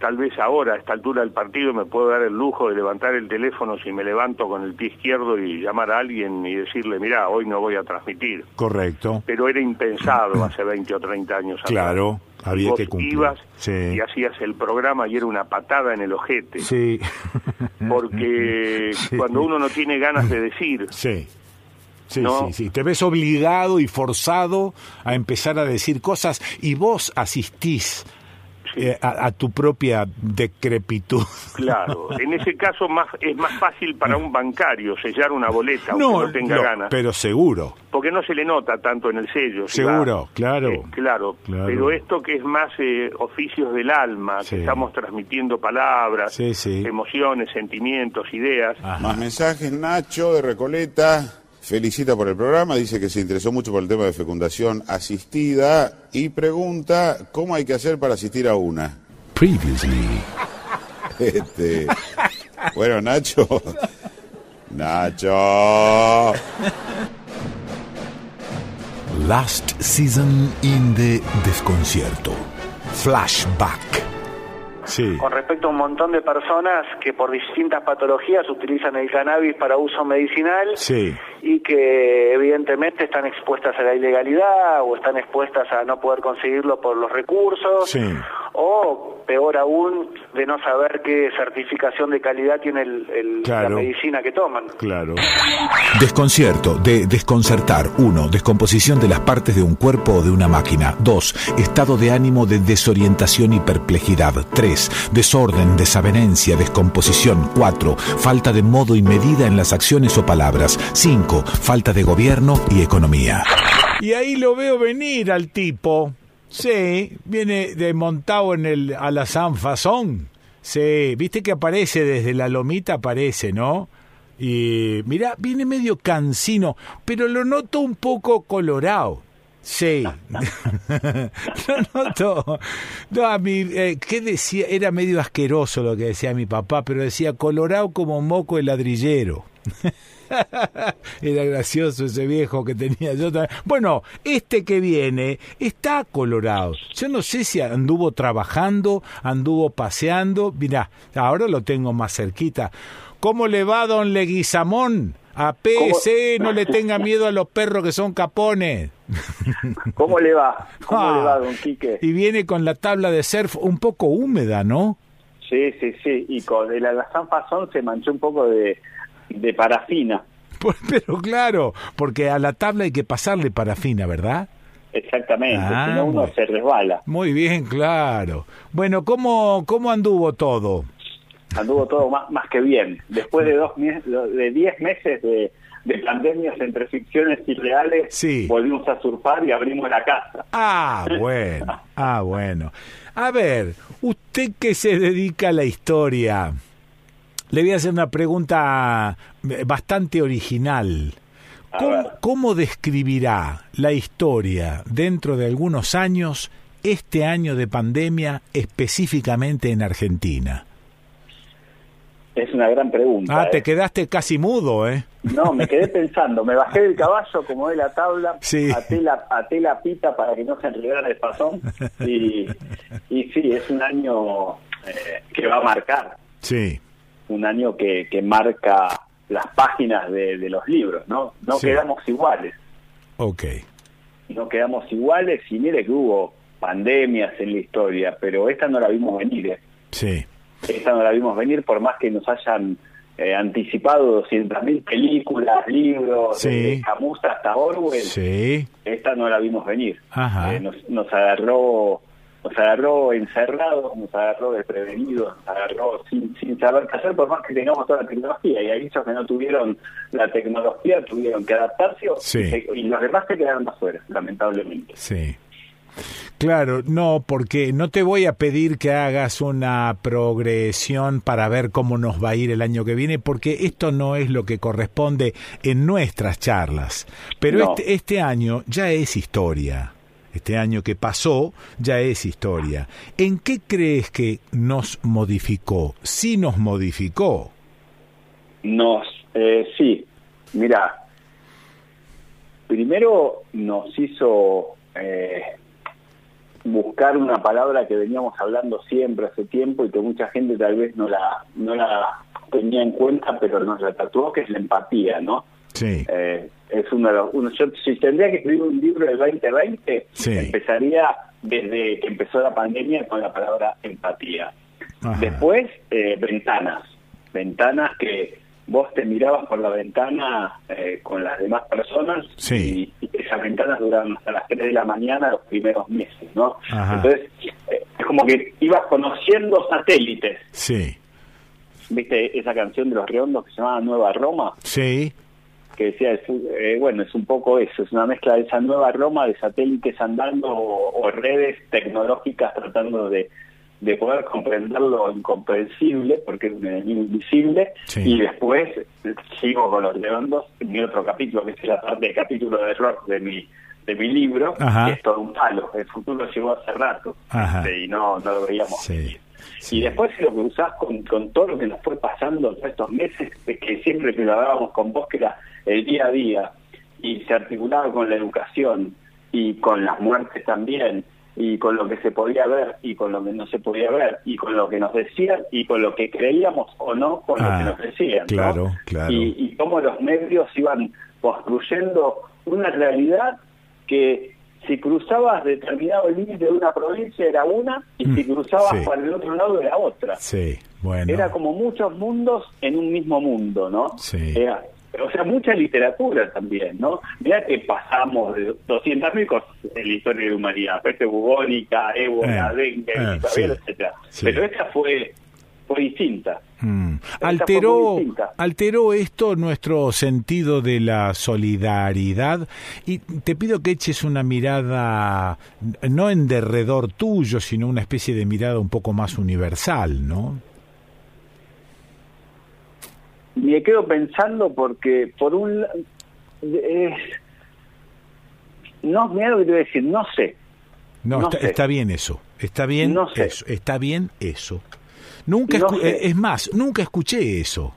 tal vez ahora, a esta altura del partido, me puedo dar el lujo de levantar el teléfono si me levanto con el pie izquierdo y llamar a alguien y decirle, mira, hoy no voy a transmitir. Correcto. Pero era impensado hace 20 o 30 años atrás. Claro, había Vos que cumplir. ibas Sí. y hacías el programa y era una patada en el ojete. Sí. Porque Sí. cuando uno no tiene ganas de decir, Sí. Sí, ¿No? sí, sí. Te ves obligado y forzado a empezar a decir cosas y vos asistís eh, a, a tu propia decrepitud. claro, en ese caso más es más fácil para un bancario sellar una boleta aunque no, tenga no, ganas. pero seguro, porque no se le nota tanto en el sello. seguro, claro. eh, claro, Claro. pero esto que es más eh, oficios del alma, Sí. que estamos transmitiendo palabras, Sí, sí. emociones, sentimientos, ideas. Más mensajes, Nacho de Recoleta. Felicita por el programa, dice que se interesó mucho por el tema de fecundación asistida y pregunta cómo hay que hacer para asistir a una. Previously. Este, bueno, Nacho. Nacho. Last season in the desconcierto. Flashback. Sí. Con respecto a un montón de personas que por distintas patologías utilizan el cannabis para uso medicinal Sí. Y que evidentemente están expuestas a la ilegalidad o están expuestas a no poder conseguirlo por los recursos Sí. o peor aún de no saber qué certificación de calidad tiene el- el- Claro. la medicina que toman. Claro. Desconcierto, de desconcertar. 1. Descomposición de las partes de un cuerpo o de una máquina. 2. Estado de ánimo de desorientación y perplejidad. 3. Desorden, desavenencia, descomposición. 4. Falta de modo y medida en las acciones o palabras. 5. Falta de gobierno y economía. Y ahí lo veo venir al tipo. Sí, viene desmontado en el Alazán Fazón. Sí, viste que aparece desde la lomita, aparece, ¿no? Y mira, viene medio cansino, pero lo noto un poco colorado. Sí. lo noto. No, a mí, eh, ¿qué decía? Era medio asqueroso lo que decía mi papá, pero decía colorado como moco de ladrillero. Era gracioso ese viejo que tenía yo también. Bueno, este que viene está colorado. Yo no sé si anduvo trabajando, anduvo paseando. Mirá, ahora lo tengo más cerquita. ¿Cómo le va, don Leguizamón? A PC, no le tenga miedo a los perros que son capones. ¿Cómo le va? ¿Cómo Ah. le va, don Quique? Y viene con la tabla de surf un poco húmeda, ¿no? Sí, sí, sí. Y con el alazán pasón se manchó un poco de, de parafina. Pues, Pero claro, porque a la tabla hay que pasarle parafina, ¿verdad? Exactamente. Ah, si no, uno se resbala. Muy bien, claro. Bueno, ¿cómo, cómo anduvo todo? Anduvo todo más, más que bien. Después de dos de diez meses de, de pandemias entre ficciones y reales, Sí. volvimos a surfar y abrimos la casa. Ah, bueno, ah, bueno. A ver, usted que se dedica a la historia, le voy a hacer una pregunta eh, bastante original. ¿Cómo, cómo describirá la historia dentro de algunos años, este año de pandemia, específicamente en Argentina? Es una gran pregunta. Ah, te ¿eh? quedaste casi mudo, ¿eh? No, me quedé pensando, me bajé del caballo, como de la tabla, Sí. até, la, até la pita para que no se enredara el pasón y, y sí, es un año eh, que va a marcar, Sí, un año que, que marca las páginas de, los libros, ¿no? No quedamos iguales. Ok. No quedamos iguales y mire que hubo pandemias en la historia, pero esta no la vimos venir. ¿eh? Sí. Esta no la vimos venir por más que nos hayan eh, anticipado 200.000 películas, libros, de Camus hasta Orwell. Sí. Esta no la vimos venir. Ajá. Eh, nos, nos agarró nos agarró encerrados, nos agarró desprevenidos, nos agarró sin, sin saber qué hacer, por más que tengamos toda la tecnología. Y hay muchos que no tuvieron la tecnología, tuvieron que adaptarse y, los demás se quedaron afuera, lamentablemente. Sí. Claro, no, porque no te voy a pedir que hagas una progresión para ver cómo nos va a ir el año que viene, porque esto no es lo que corresponde en nuestras charlas. Pero este, este año ya es historia este año que pasó ya es historia. ¿En qué crees que nos modificó? Sí nos modificó. Nos, eh, sí, mira, primero nos hizo eh, buscar una palabra que veníamos hablando siempre hace tiempo y que mucha gente tal vez no la, no la tenía en cuenta, pero nos la tatuó, que es la empatía, ¿no? Sí. Eh, es uno de los, uno, yo, si tendría que escribir un libro del 2020, empezaría desde que empezó la pandemia con la palabra empatía. Después, eh, ventanas, ventanas que vos te mirabas por la ventana eh, con las demás personas y, esas ventanas duran hasta las 3 de la mañana los primeros meses, ¿no? Entonces, eh, es como que ibas conociendo satélites. Sí. ¿Viste esa canción de los redondos que se llamaba Nueva Roma? Sí que decía, eh, bueno, es un poco eso, es una mezcla de esa nueva Roma de satélites andando o, redes tecnológicas tratando de, de, poder comprender lo incomprensible, porque es un enemigo invisible, y después sigo con los redondos, mi otro capítulo, que es la parte del capítulo de rock de mi de mi libro, que es todo un palo, el futuro llegó hace rato, este, y no, no lo veíamos. Y después lo que usás con, con todo lo que nos fue pasando todos estos meses, que siempre que lo hablábamos con vos, que era el día a día y se articulaba con la educación y con las muertes también y con lo que se podía ver y con lo que no se podía ver y con lo que nos decían y con lo que creíamos o no con lo que ah, nos decían. Claro, claro. Y, y cómo los medios iban construyendo una realidad que si cruzabas determinado límite de una provincia era una y si mm, cruzabas para el otro lado era otra. Sí, bueno. Era como muchos mundos en un mismo mundo, ¿no? Sí o sea, mucha literatura también, ¿no? Mira que pasamos de 200.000 cosas en la historia de la humanidad, peste bubónica, ébola, eh, dengue, eh, etcétera. Pero esta fue fue distinta. Mm. Alteró, alteró esto nuestro sentido de la solidaridad y te pido que eches una mirada no en derredor tuyo, sino una especie de mirada un poco más universal, ¿no? Me quedo pensando porque por un eh, no mira lo que te voy a decir no sé. No, está, bien eso está bien eso está bien eso. Nunca eh, es más nunca escuché eso.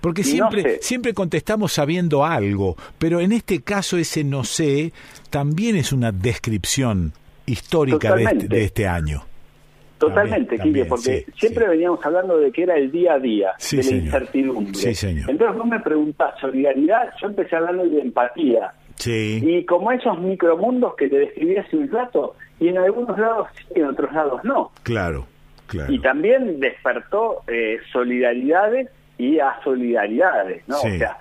Porque siempre siempre contestamos sabiendo algo pero en este caso ese no sé también es una descripción histórica de este, de este año Totalmente, Kike, porque siempre veníamos hablando de que era el día a día, de la incertidumbre. Señor. Entonces vos me preguntás, solidaridad, yo empecé hablando de empatía. Y como esos micromundos que te describí hace un rato, y en algunos lados sí, en otros lados no. Claro, claro. Y también despertó eh, solidaridades y asolidaridades, ¿no? O sea,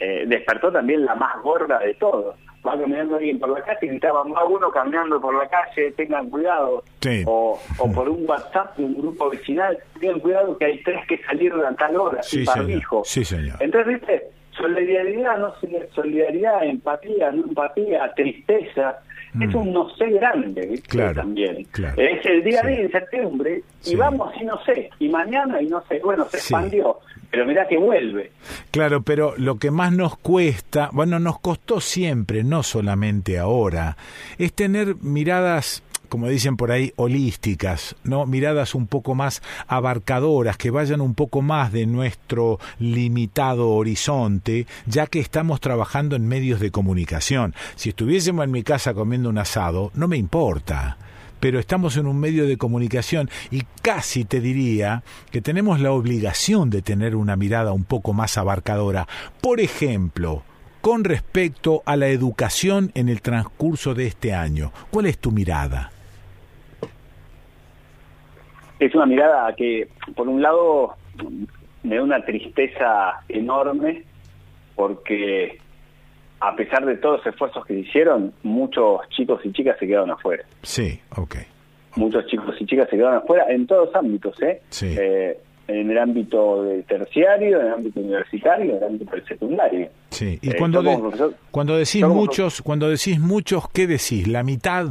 eh, despertó también la más gorda de todos va caminando alguien por la calle y gritaban, va uno caminando por la calle, tengan cuidado. O, o por un WhatsApp de un grupo vecinal, tengan cuidado que hay tres que salieron a tal hora, sí, señor. Sí, señor. Entonces, viste, solidaridad, no solidaridad, empatía, no empatía, tristeza, es mm. un no sé grande, ¿viste? Claro, También. Claro, es el día a día de incertidumbre y vamos y no sé, y mañana y no sé, bueno, se expandió pero mira que vuelve. Claro, pero lo que más nos cuesta, bueno, nos costó siempre, no solamente ahora, es tener miradas como dicen por ahí, holísticas, ¿no? Miradas un poco más abarcadoras, que vayan un poco más de nuestro limitado horizonte, ya que estamos trabajando en medios de comunicación. Si estuviésemos en mi casa comiendo un asado, no me importa pero estamos en un medio de comunicación y casi te diría que tenemos la obligación de tener una mirada un poco más abarcadora. Por ejemplo, con respecto a la educación en el transcurso de este año, ¿cuál es tu mirada? Es una mirada que, por un lado, me da una tristeza enorme porque a pesar de todos los esfuerzos que hicieron, muchos chicos y chicas se quedaron afuera. Sí, ok. Muchos chicos y chicas se quedaron afuera en todos los ámbitos, ¿eh? Sí. eh en el ámbito del terciario, en el ámbito universitario, en el ámbito del secundario. Sí. Y eh, cuando, cuando decís muchos, cuando decís muchos, ¿qué decís? ¿La mitad?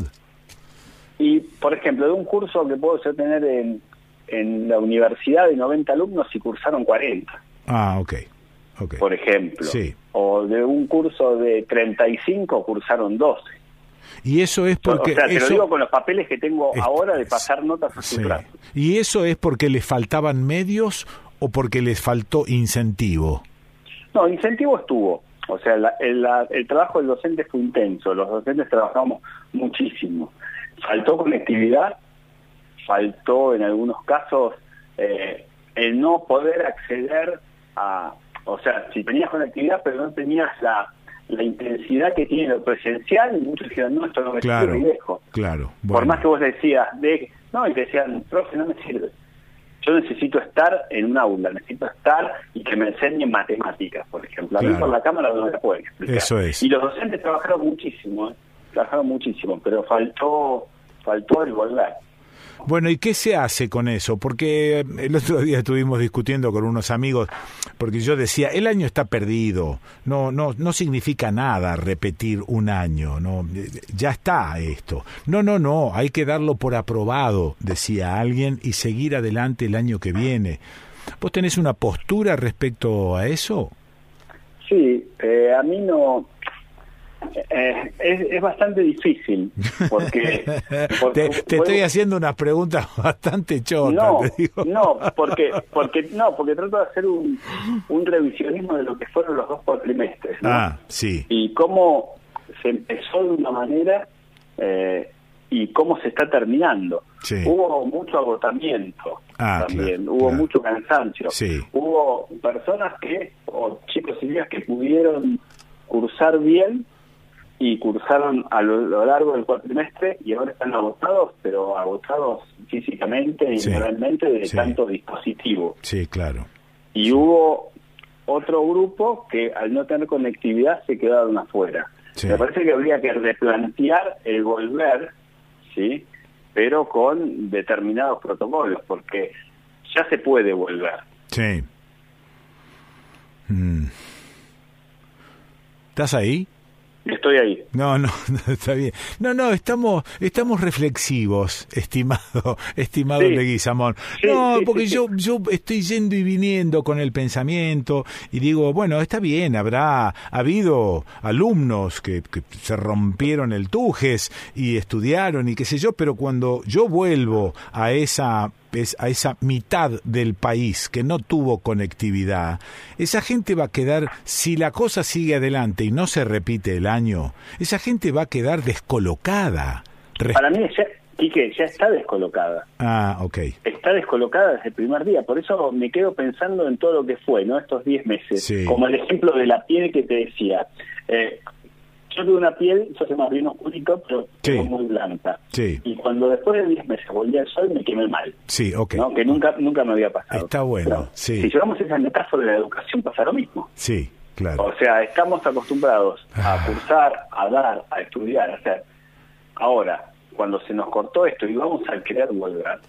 Y, por ejemplo, de un curso que puedo yo tener en, en la universidad de 90 alumnos y cursaron 40. Ah, ok. Por ejemplo. Sí. O de un curso de 35 cursaron 12. Y eso es porque... O sea, te lo digo con los papeles que tengo ahora de pasar notas a su ¿Y eso es porque les faltaban medios o porque les faltó incentivo? No, incentivo estuvo. O sea, el, el, trabajo del docente fue intenso. Los docentes trabajamos muchísimo. Faltó conectividad, faltó en algunos casos eh, el no poder acceder a, o sea, si tenías conectividad pero no tenías la, la intensidad que tiene lo presencial, muchos decían, no, esto no me claro, sirve dejo. Claro. Por más que vos decías, de, no, y te decían, profe, no me sirve. Yo necesito estar en un aula, necesito estar y que me enseñen matemáticas, por ejemplo. A mí por la cámara no me pueden explicar. Eso es. Y los docentes trabajaron muchísimo, ¿eh? trabajaron muchísimo, pero faltó, faltó el volver. Bueno, ¿y qué se hace con eso? Porque el otro día estuvimos discutiendo con unos amigos, porque yo decía, el año está perdido, no, no, no significa nada repetir un año, no, ya está esto. No, no, no, hay que darlo por aprobado, decía alguien, y seguir adelante el año que viene. ¿Vos tenés una postura respecto a eso? Sí, eh, a mí no, eh, es, bastante difícil porque, te, estoy haciendo unas preguntas bastante chotas no no porque porque no porque trato de hacer un, un revisionismo de lo que fueron los dos cuatrimestres ah sí. Y cómo se empezó de una manera eh, y cómo se está terminando. Hubo mucho agotamiento ah, también hubo mucho cansancio. Sí. hubo personas que o chicos y chicas que pudieron cursar bien y cursaron a lo, largo del cuatrimestre y ahora están agotados, pero agotados físicamente y moralmente de tanto dispositivo. Sí, claro. Y hubo otro grupo que al no tener conectividad se quedaron afuera. Me parece que habría que replantear el volver, ¿sí? pero con determinados protocolos, porque ya se puede volver. Sí. Mm. ¿Estás ahí? Estoy ahí. No, no, está bien. No, no, estamos, estamos reflexivos, estimado, estimado Leguizamón. no, porque yo, yo estoy yendo y viniendo con el pensamiento y digo, bueno, está bien, habrá habido alumnos que, que se rompieron el tujes y estudiaron y qué sé yo, pero cuando yo vuelvo a esa a esa mitad del país que no tuvo conectividad, esa gente va a quedar, si la cosa sigue adelante y no se repite el año, esa gente va a quedar descolocada. Para mí, ya, Quique, ya está descolocada. Ah, ok. Está descolocada desde el primer día, por eso me quedo pensando en todo lo que fue, ¿no? Estos 10 meses. Como el ejemplo de la piel que te decía. Eh, yo tuve una piel, yo se más bien oscurito, pero muy blanca. Sí. Y cuando después de 10 meses volví al sol, me quemé mal. Sí, ok. ¿no? Que nunca, nunca me había pasado. Está bueno, sí. Si llevamos esa metáfora de la educación, pasa lo mismo. Sí, claro. O sea, estamos acostumbrados a ah. cursar, a dar, a estudiar, a hacer. Ahora, cuando se nos cortó esto y vamos a querer volver,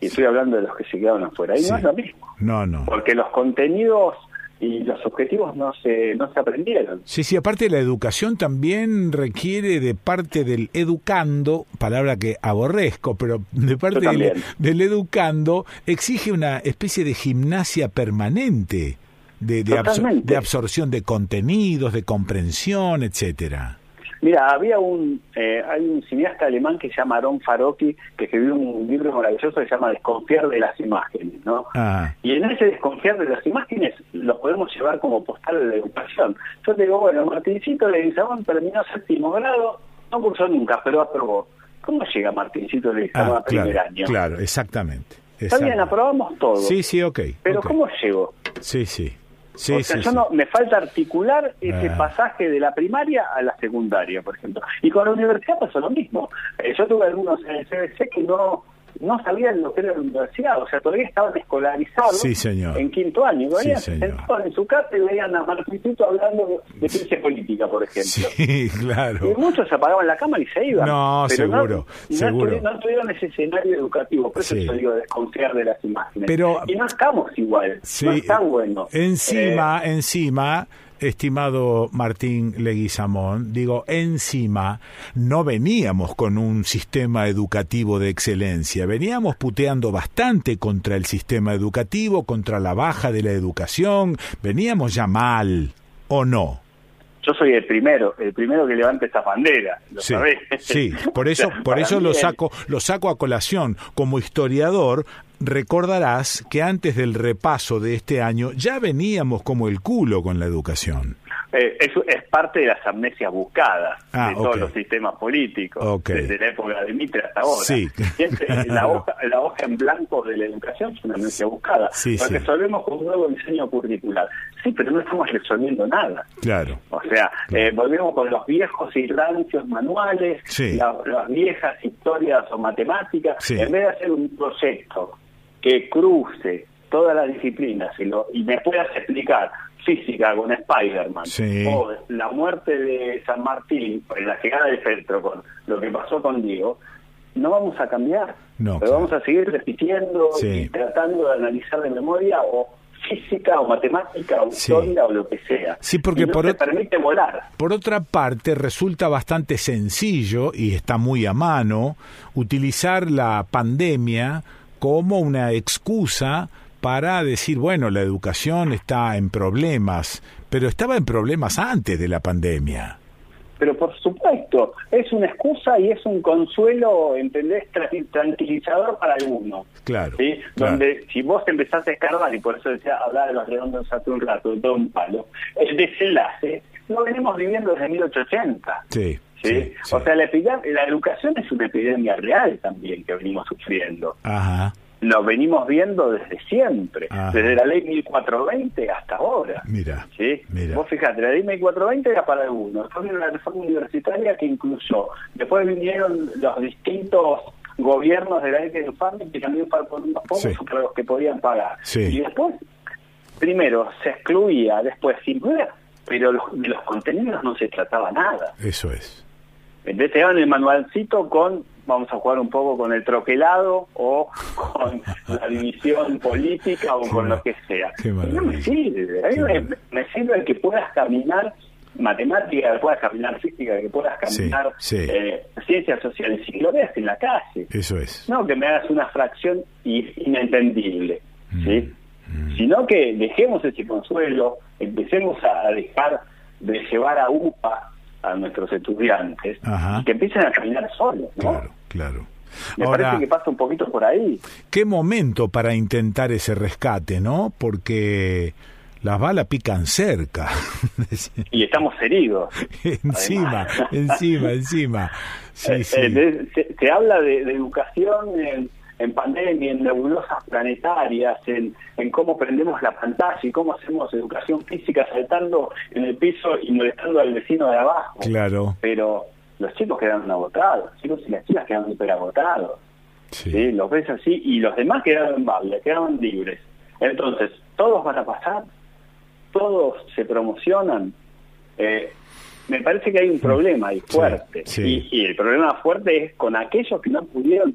y estoy hablando de los que se quedaron afuera, ahí no es lo mismo. No, no. Porque los contenidos y los objetivos no se, no se aprendieron. Sí, sí, aparte la educación también requiere de parte del educando, palabra que aborrezco, pero de parte del, educando exige una especie de gimnasia permanente de, de absorción de contenidos, de comprensión, etcétera. Mira, había un, eh, hay un cineasta alemán que se llama Aaron Farocki, que escribió un libro maravilloso que se llama Desconfiar de las imágenes, ¿no? Ah. Y en ese desconfiar de las imágenes lo podemos llevar como postal de la educación. Yo te digo, bueno, Martincito le dice, bueno, terminó séptimo grado, no cursó nunca, pero aprobó. ¿Cómo llega Martincito de ah, a primer año? Claro, exactamente. Está bien, aprobamos todo. Sí, sí, ok. Pero ¿cómo llegó? Sí, sí. Sí, o sea, yo no, me falta articular ese ah. pasaje de la primaria a la secundaria, por ejemplo. Y con la universidad pasó lo mismo. Eh, yo tuve algunos en el CBC que no no sabían lo que era la universidad, o sea, todavía estaban escolarizados en quinto año, sí, sentados en su casa y veían a Martincito hablando de ciencia política, por ejemplo. Sí, claro. Y muchos se apagaban la cámara y se iban. No, seguro, no, seguro. No, tuvieron ese escenario educativo, por eso yo digo desconfiar de las imágenes. Pero, y no estamos igual, no está bueno. Encima, eh, encima estimado Martín Leguizamón, digo, encima no veníamos con un sistema educativo de excelencia, veníamos puteando bastante contra el sistema educativo, contra la baja de la educación, veníamos ya mal, ¿o no? yo soy el primero, el primero que levanta esa bandera, ¿lo sí, sabés? Sí, por eso, por eso lo saco, lo saco a colación. Como historiador, recordarás que antes del repaso de este año ya veníamos como el culo con la educación. Eh, es, es, parte de las amnesias buscadas ah, de todos los sistemas políticos, desde la época de Mitre hasta ahora. Sí. la, hoja, la hoja en blanco de la educación es una amnesia buscada, sí, porque resolvemos con un nuevo diseño curricular. Sí, pero no estamos resolviendo nada. Claro. O sea, eh, volvemos con los viejos y rancios manuales, las viejas historias o matemáticas, en vez de hacer un proyecto que cruce todas las disciplinas y, lo, y me puedas explicar física con Spider-Man o la muerte de San Martín, en la llegada del centro con lo que pasó con Diego, no vamos a cambiar. No, pero vamos a seguir repitiendo y tratando de analizar de memoria o física o matemática o historia o lo que sea. Sí, porque por permite volar. Por otra parte, resulta bastante sencillo y está muy a mano utilizar la pandemia como una excusa para decir, bueno, la educación está en problemas, pero estaba en problemas antes de la pandemia. Pero por supuesto, es una excusa y es un consuelo, ¿entendés? Tranquilizador para algunos. Claro. ¿sí? Donde si vos empezás a escarbar, y por eso decía hablar de los redondos hace un rato, de todo un palo, el desenlace lo venimos viviendo desde 1880. Sí. ¿Sí? O sea, la, la educación es una epidemia real también que venimos sufriendo. Ajá. Lo venimos viendo desde siempre, desde la ley 1420 hasta ahora. Mira, ¿sí? mira. Vos fijate, la ley 1420 era para algunos, después vino la reforma universitaria que incluyó, después vinieron los distintos gobiernos de la ley de Infante que también para por unos pocos para los que podían pagar. Y después, primero, se excluía, después se incluía, pero de los contenidos no se trataba nada. Eso es. Entonces te daban el manualcito con, vamos a jugar un poco con el troquelado o con la división política o con lo que sea. no me sirve, me, sirve que puedas caminar matemática, que puedas caminar física, que puedas caminar eh, ciencias sociales y lo veas en la calle. Eso es. No que me hagas una fracción inentendible, mm. ¿sí? Mm. Sino que dejemos ese consuelo, empecemos a dejar de llevar a UPA a nuestros estudiantes y que empiecen a caminar solos, ¿no? Claro, claro. Me parece que pasa un poquito por ahí. Qué momento para intentar ese rescate, ¿no? Porque las balas pican cerca. y estamos heridos. encima, encima, encima. Sí, eh, sí. Eh, se, habla de, de educación en en pandemia, en nebulosas planetarias, en, en cómo prendemos la pantalla y cómo hacemos educación física saltando en el piso y molestando al vecino de abajo. Claro. Pero los chicos quedaron agotados, los chicos y las chicas quedaron súper agotados. Sí. Los ves así y los demás quedaron baile, quedaron libres. Entonces, todos van a pasar, todos se promocionan. Eh, me parece que hay un problema ahí fuerte. Y, y, el problema fuerte es con aquellos que no pudieron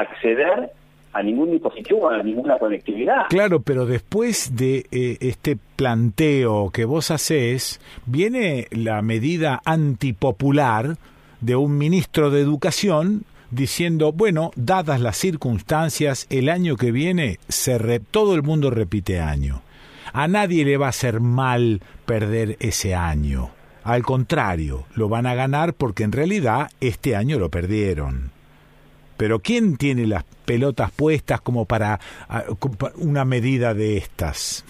acceder a ningún dispositivo, a ninguna conectividad. Claro, pero después de eh, este planteo que vos haces, viene la medida antipopular de un ministro de Educación diciendo, bueno, dadas las circunstancias, el año que viene se todo el mundo repite año. A nadie le va a hacer mal perder ese año. Al contrario, lo van a ganar porque en realidad este año lo perdieron. Pero ¿quién tiene las pelotas puestas como para una medida de estas?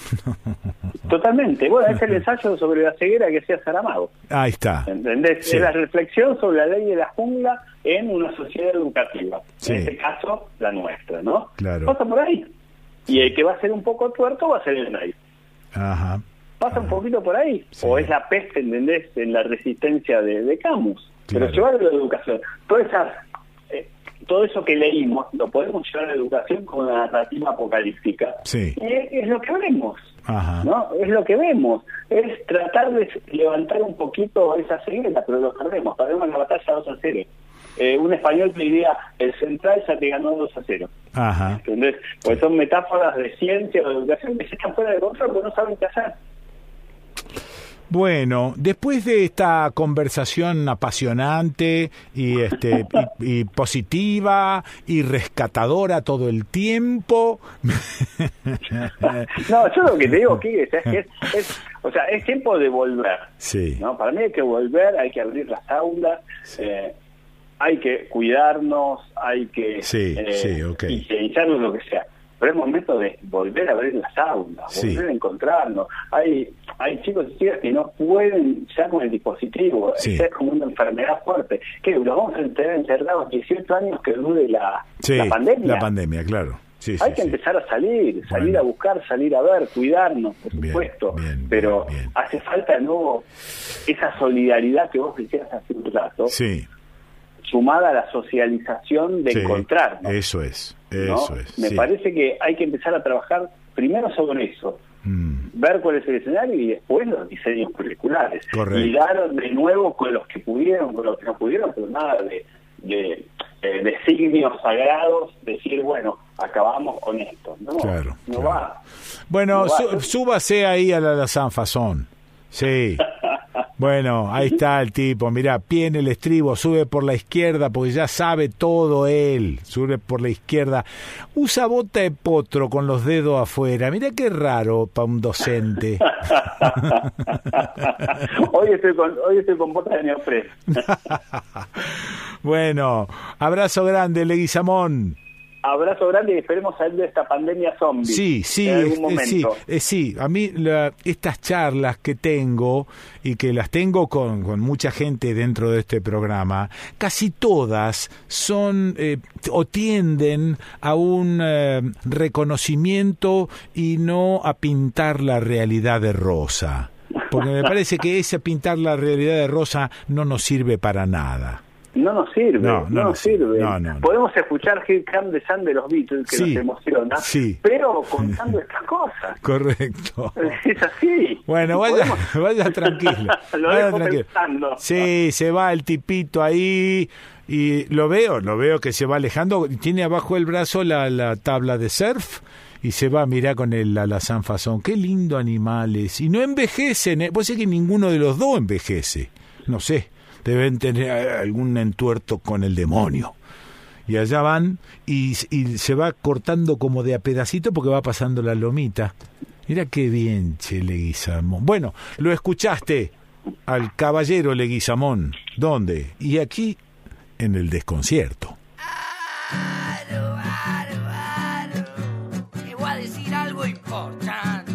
Totalmente. Bueno, es el ensayo sobre la ceguera que hacía Saramago. Ahí está. ¿Entendés? Es la reflexión sobre la ley de la jungla en una sociedad educativa. En este caso, la nuestra, ¿no? Claro. Pasa por ahí. Y el que va a ser un poco tuerto va a ser el rey. Ajá. Pasa un poquito por ahí. O es la peste, ¿entendés? En la resistencia de, Camus. Pero llevar a la educación. Todas esas todo eso que leímos lo podemos llevar a la educación como una narrativa apocalíptica. Sí. es lo que vemos, ¿no? Es lo que vemos. Es tratar de levantar un poquito esa ceguera, pero lo perdemos. Perdemos la batalla 2 a 0. Eh, un español te diría, el central ya te ganó 2 a 0. Ajá. ¿Entendés? Porque son metáforas de ciencia o de educación que se están fuera de control porque no saben qué hacer. Bueno, después de esta conversación apasionante y, este, y, positiva y rescatadora todo el tiempo. no, yo lo que te digo, que es, es, o sea, es tiempo de volver. Sí. ¿no? Para mí hay que volver, hay que abrir las aulas. Eh, hay que cuidarnos, hay que sí, eh, sí, okay. lo que sea pero es momento de volver a abrir las aulas, volver a encontrarnos. Hay hay chicos y chicas que no pueden ya con el dispositivo, es como una enfermedad fuerte. que ¿Lo vamos a tener encerrados 18 años que dure la, pandemia? La pandemia, claro. Hay que empezar a salir, salir a buscar, salir a ver, cuidarnos, por supuesto, pero hace falta de nuevo esa solidaridad que vos decías hace un rato, sumada a la socialización de encontrarnos. Eso es. Eso es. Me parece que hay que empezar a trabajar primero sobre eso, mm. ver cuál es el escenario y después los diseños curriculares. Dar de nuevo con los que pudieron, con los que no pudieron, pero nada de, de, de, signos sagrados, decir, bueno, acabamos con esto. No, claro, no va. Bueno, súbase ahí a la, la. Sí. Bueno, ahí está el tipo, mira, pie en el estribo, sube por la izquierda porque ya sabe todo él, sube por la izquierda, usa bota de potro con los dedos afuera, mira qué raro para un docente. hoy, estoy con, hoy estoy con bota de neopreno. bueno, abrazo grande, Leguizamón abrazo grande y esperemos salir de esta pandemia zombie. Sí, sí, en algún momento. sí, eh, sí. A mí estas charlas que tengo y que las tengo con, con, mucha gente dentro de este programa, casi todas son eh, o tienden a un eh, reconocimiento y no a pintar la realidad de rosa. Porque me parece que ese pintar la realidad de rosa no nos sirve para nada no nos sirve, no, nos sirve. Podemos escuchar Here Come the Sun de los Beatles, que nos emociona, pero contando estas cosas. Correcto. Es así. Bueno, vaya, vaya tranquilo. lo vaya tranquilo. Sí, se va el tipito ahí y lo veo, lo veo que se va alejando. Tiene abajo el brazo la, la tabla de surf y se va a mirar con el alazán fasón. Qué lindo animales. Y no envejecen, ¿eh? Puede ser que ninguno de los dos envejece. No sé deben tener algún entuerto con el demonio. Y allá van y, se va cortando como de a pedacito porque va pasando la lomita. Mira qué bien, Che Leguizamón. Bueno, lo escuchaste al caballero Leguizamón. ¿Dónde? Y aquí, en el desconcierto. Te voy a decir algo importante.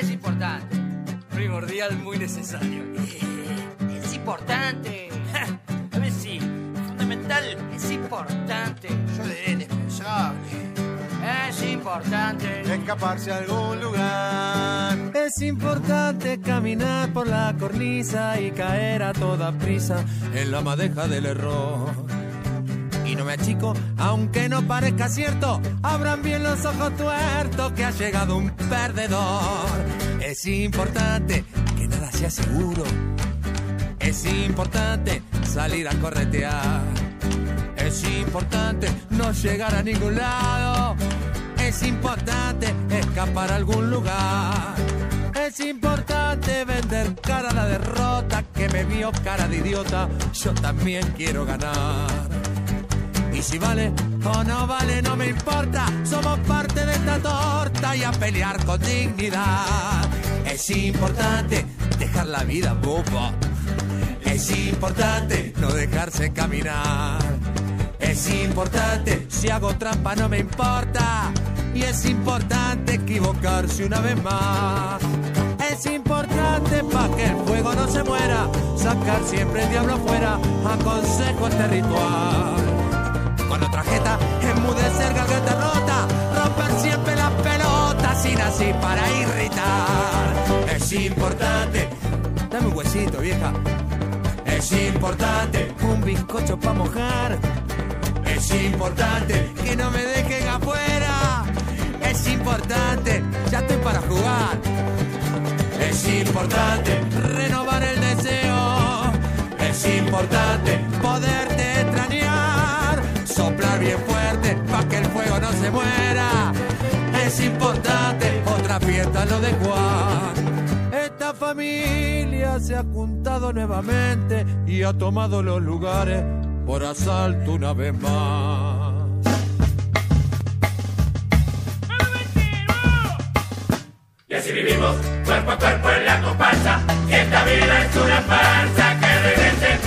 Es importante. Primordial, muy necesario importante. A ver si, fundamental, es importante. Yo le indispensable. Es importante. Escaparse a algún lugar. Es importante caminar por la cornisa y caer a toda prisa en la madeja del error. Y no me achico, aunque no parezca cierto, abran bien los ojos tuertos que ha llegado un perdedor. Es importante que nada sea seguro es importante salir a corretear. Es importante no llegar a ningún lado. Es importante escapar a algún lugar. Es importante vender cara a la derrota que me vio cara de idiota. Yo también quiero ganar. Y si vale o no vale, no me importa. Somos parte de esta torta y a pelear con dignidad. Es importante dejar la vida boba es importante no dejarse caminar. Es importante, si hago trampa no me importa. Y es importante equivocarse una vez más. Es importante para que el fuego no se muera. Sacar siempre el diablo afuera. Aconsejo este ritual. Con otra jeta, enmudecer garganta rota. Romper siempre las pelotas sin así para irritar. Es importante. Dame un huesito, vieja. Es importante. Un bizcocho para mojar. Es importante que no me dejen afuera. Es importante, ya estoy para jugar. Es importante renovar el deseo. Es importante poderte extrañar. Soplar bien fuerte para que el fuego no se muera. Es importante otra fiesta lo de Juan. Familia se ha juntado nuevamente y ha tomado los lugares por asalto una vez más. Y así vivimos, cuerpo a cuerpo en la comparsa, y esta vida es una farsa que regrese el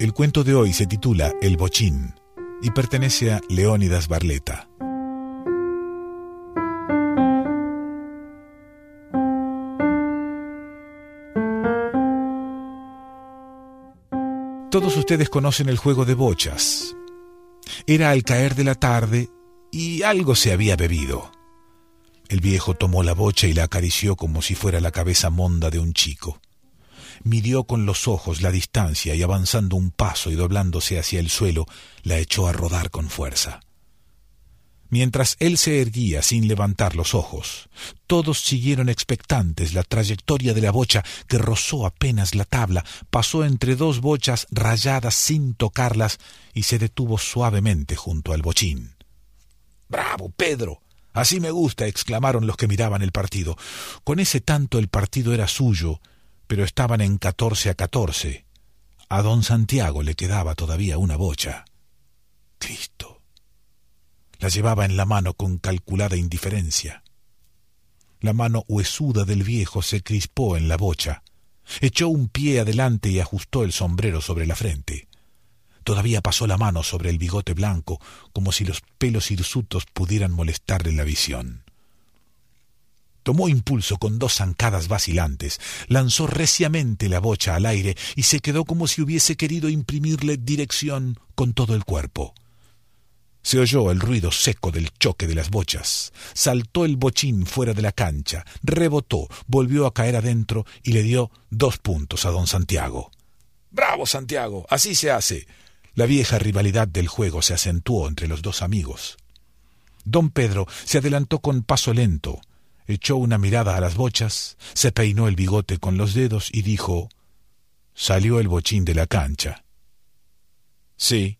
El cuento de hoy se titula El Bochín y pertenece a Leónidas Barleta. Todos ustedes conocen el juego de bochas. Era al caer de la tarde y algo se había bebido. El viejo tomó la bocha y la acarició como si fuera la cabeza monda de un chico. Midió con los ojos la distancia y avanzando un paso y doblándose hacia el suelo, la echó a rodar con fuerza. Mientras él se erguía sin levantar los ojos, todos siguieron expectantes la trayectoria de la bocha que rozó apenas la tabla, pasó entre dos bochas rayadas sin tocarlas y se detuvo suavemente junto al bochín. ¡Bravo, Pedro! Así me gusta, exclamaron los que miraban el partido. Con ese tanto el partido era suyo, pero estaban en catorce a catorce. A don Santiago le quedaba todavía una bocha. Cristo. La llevaba en la mano con calculada indiferencia. La mano huesuda del viejo se crispó en la bocha. Echó un pie adelante y ajustó el sombrero sobre la frente. Todavía pasó la mano sobre el bigote blanco, como si los pelos hirsutos pudieran molestarle la visión. Tomó impulso con dos zancadas vacilantes, lanzó reciamente la bocha al aire y se quedó como si hubiese querido imprimirle dirección con todo el cuerpo. Se oyó el ruido seco del choque de las bochas. Saltó el bochín fuera de la cancha, rebotó, volvió a caer adentro y le dio dos puntos a don Santiago. Bravo, Santiago, así se hace. La vieja rivalidad del juego se acentuó entre los dos amigos. Don Pedro se adelantó con paso lento, echó una mirada a las bochas, se peinó el bigote con los dedos y dijo Salió el bochín de la cancha. Sí,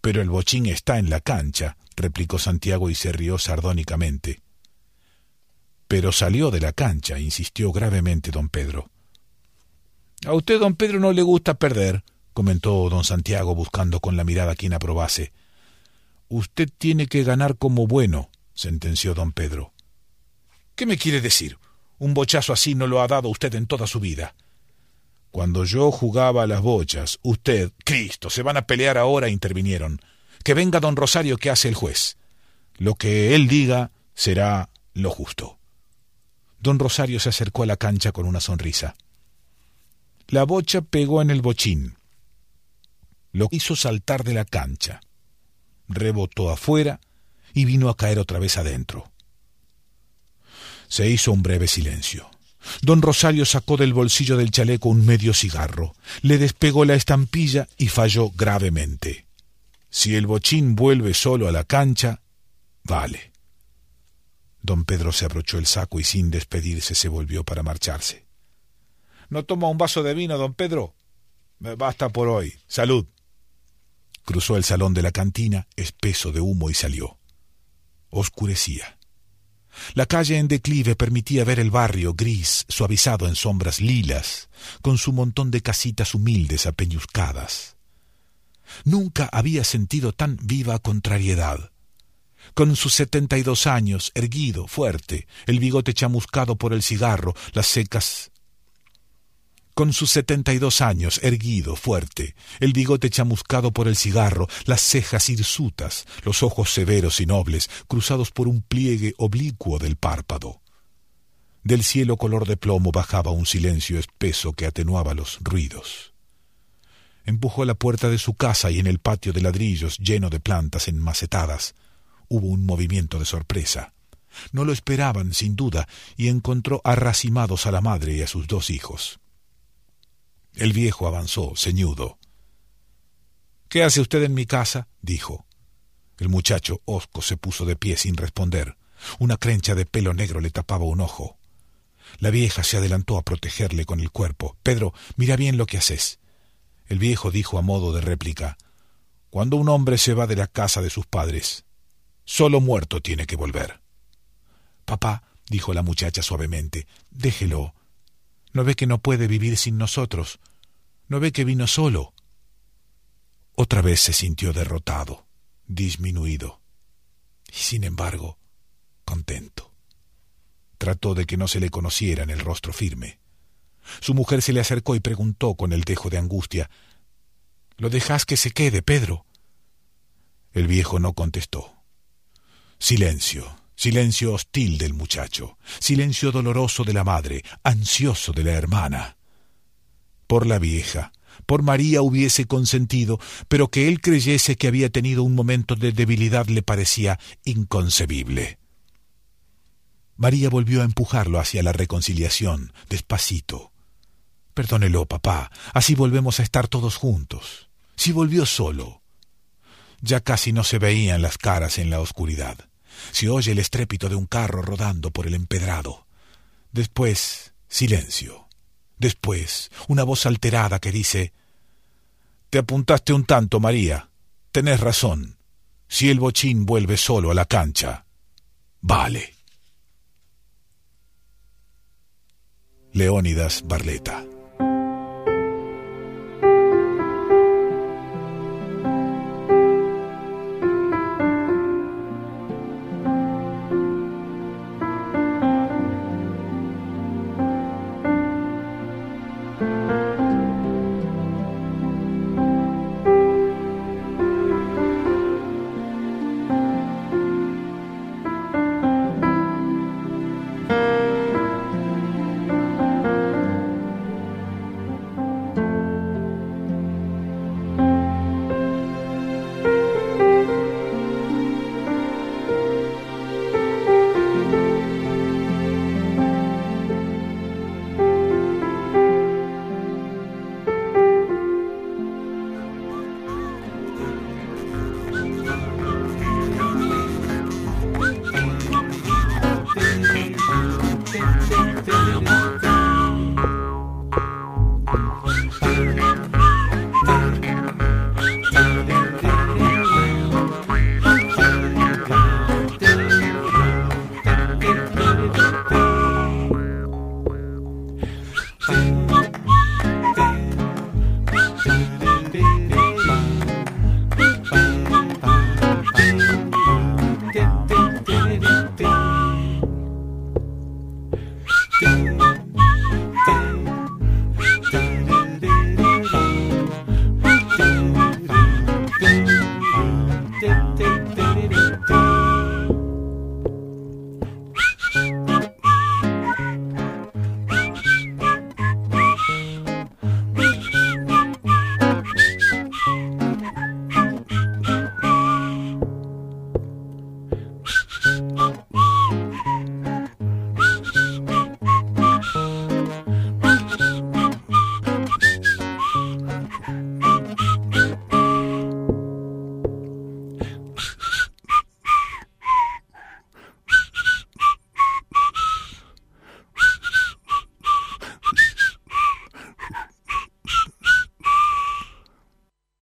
pero el bochín está en la cancha, replicó Santiago y se rió sardónicamente. Pero salió de la cancha, insistió gravemente don Pedro. A usted, don Pedro, no le gusta perder, comentó don Santiago buscando con la mirada quien aprobase. Usted tiene que ganar como bueno, sentenció don Pedro. ¿Qué me quiere decir? Un bochazo así no lo ha dado usted en toda su vida. Cuando yo jugaba a las bochas, usted, Cristo, se van a pelear ahora, intervinieron. Que venga don Rosario que hace el juez. Lo que él diga será lo justo. Don Rosario se acercó a la cancha con una sonrisa. La bocha pegó en el bochín. Lo hizo saltar de la cancha. rebotó afuera y vino a caer otra vez adentro. Se hizo un breve silencio. Don Rosario sacó del bolsillo del chaleco un medio cigarro, le despegó la estampilla y falló gravemente. Si el bochín vuelve solo a la cancha, vale. Don Pedro se abrochó el saco y sin despedirse se volvió para marcharse. ¿No toma un vaso de vino, don Pedro? Basta por hoy. Salud. Cruzó el salón de la cantina, espeso de humo, y salió. Oscurecía. La calle en declive permitía ver el barrio gris, suavizado en sombras lilas, con su montón de casitas humildes apeñuscadas. Nunca había sentido tan viva contrariedad. Con sus setenta y dos años, erguido, fuerte, el bigote chamuscado por el cigarro, las secas con sus setenta y dos años, erguido, fuerte, el bigote chamuscado por el cigarro, las cejas hirsutas, los ojos severos y nobles, cruzados por un pliegue oblicuo del párpado. Del cielo color de plomo bajaba un silencio espeso que atenuaba los ruidos. Empujó la puerta de su casa y en el patio de ladrillos lleno de plantas enmacetadas hubo un movimiento de sorpresa. No lo esperaban, sin duda, y encontró arracimados a la madre y a sus dos hijos. El viejo avanzó, ceñudo. ¿Qué hace usted en mi casa? dijo. El muchacho hosco se puso de pie sin responder. Una crencha de pelo negro le tapaba un ojo. La vieja se adelantó a protegerle con el cuerpo. Pedro, mira bien lo que haces. El viejo dijo a modo de réplica Cuando un hombre se va de la casa de sus padres, solo muerto tiene que volver. Papá, dijo la muchacha suavemente, déjelo. ¿No ve que no puede vivir sin nosotros? ¿No ve que vino solo? Otra vez se sintió derrotado, disminuido, y sin embargo, contento. Trató de que no se le conociera en el rostro firme. Su mujer se le acercó y preguntó con el dejo de angustia ¿Lo dejas que se quede, Pedro? El viejo no contestó. Silencio silencio hostil del muchacho, silencio doloroso de la madre, ansioso de la hermana. Por la vieja, por María hubiese consentido, pero que él creyese que había tenido un momento de debilidad le parecía inconcebible. María volvió a empujarlo hacia la reconciliación, despacito. Perdónelo, papá, así volvemos a estar todos juntos. Si volvió solo. Ya casi no se veían las caras en la oscuridad se oye el estrépito de un carro rodando por el empedrado. Después, silencio. Después, una voz alterada que dice Te apuntaste un tanto, María. Tenés razón. Si el bochín vuelve solo a la cancha, vale. Leónidas Barleta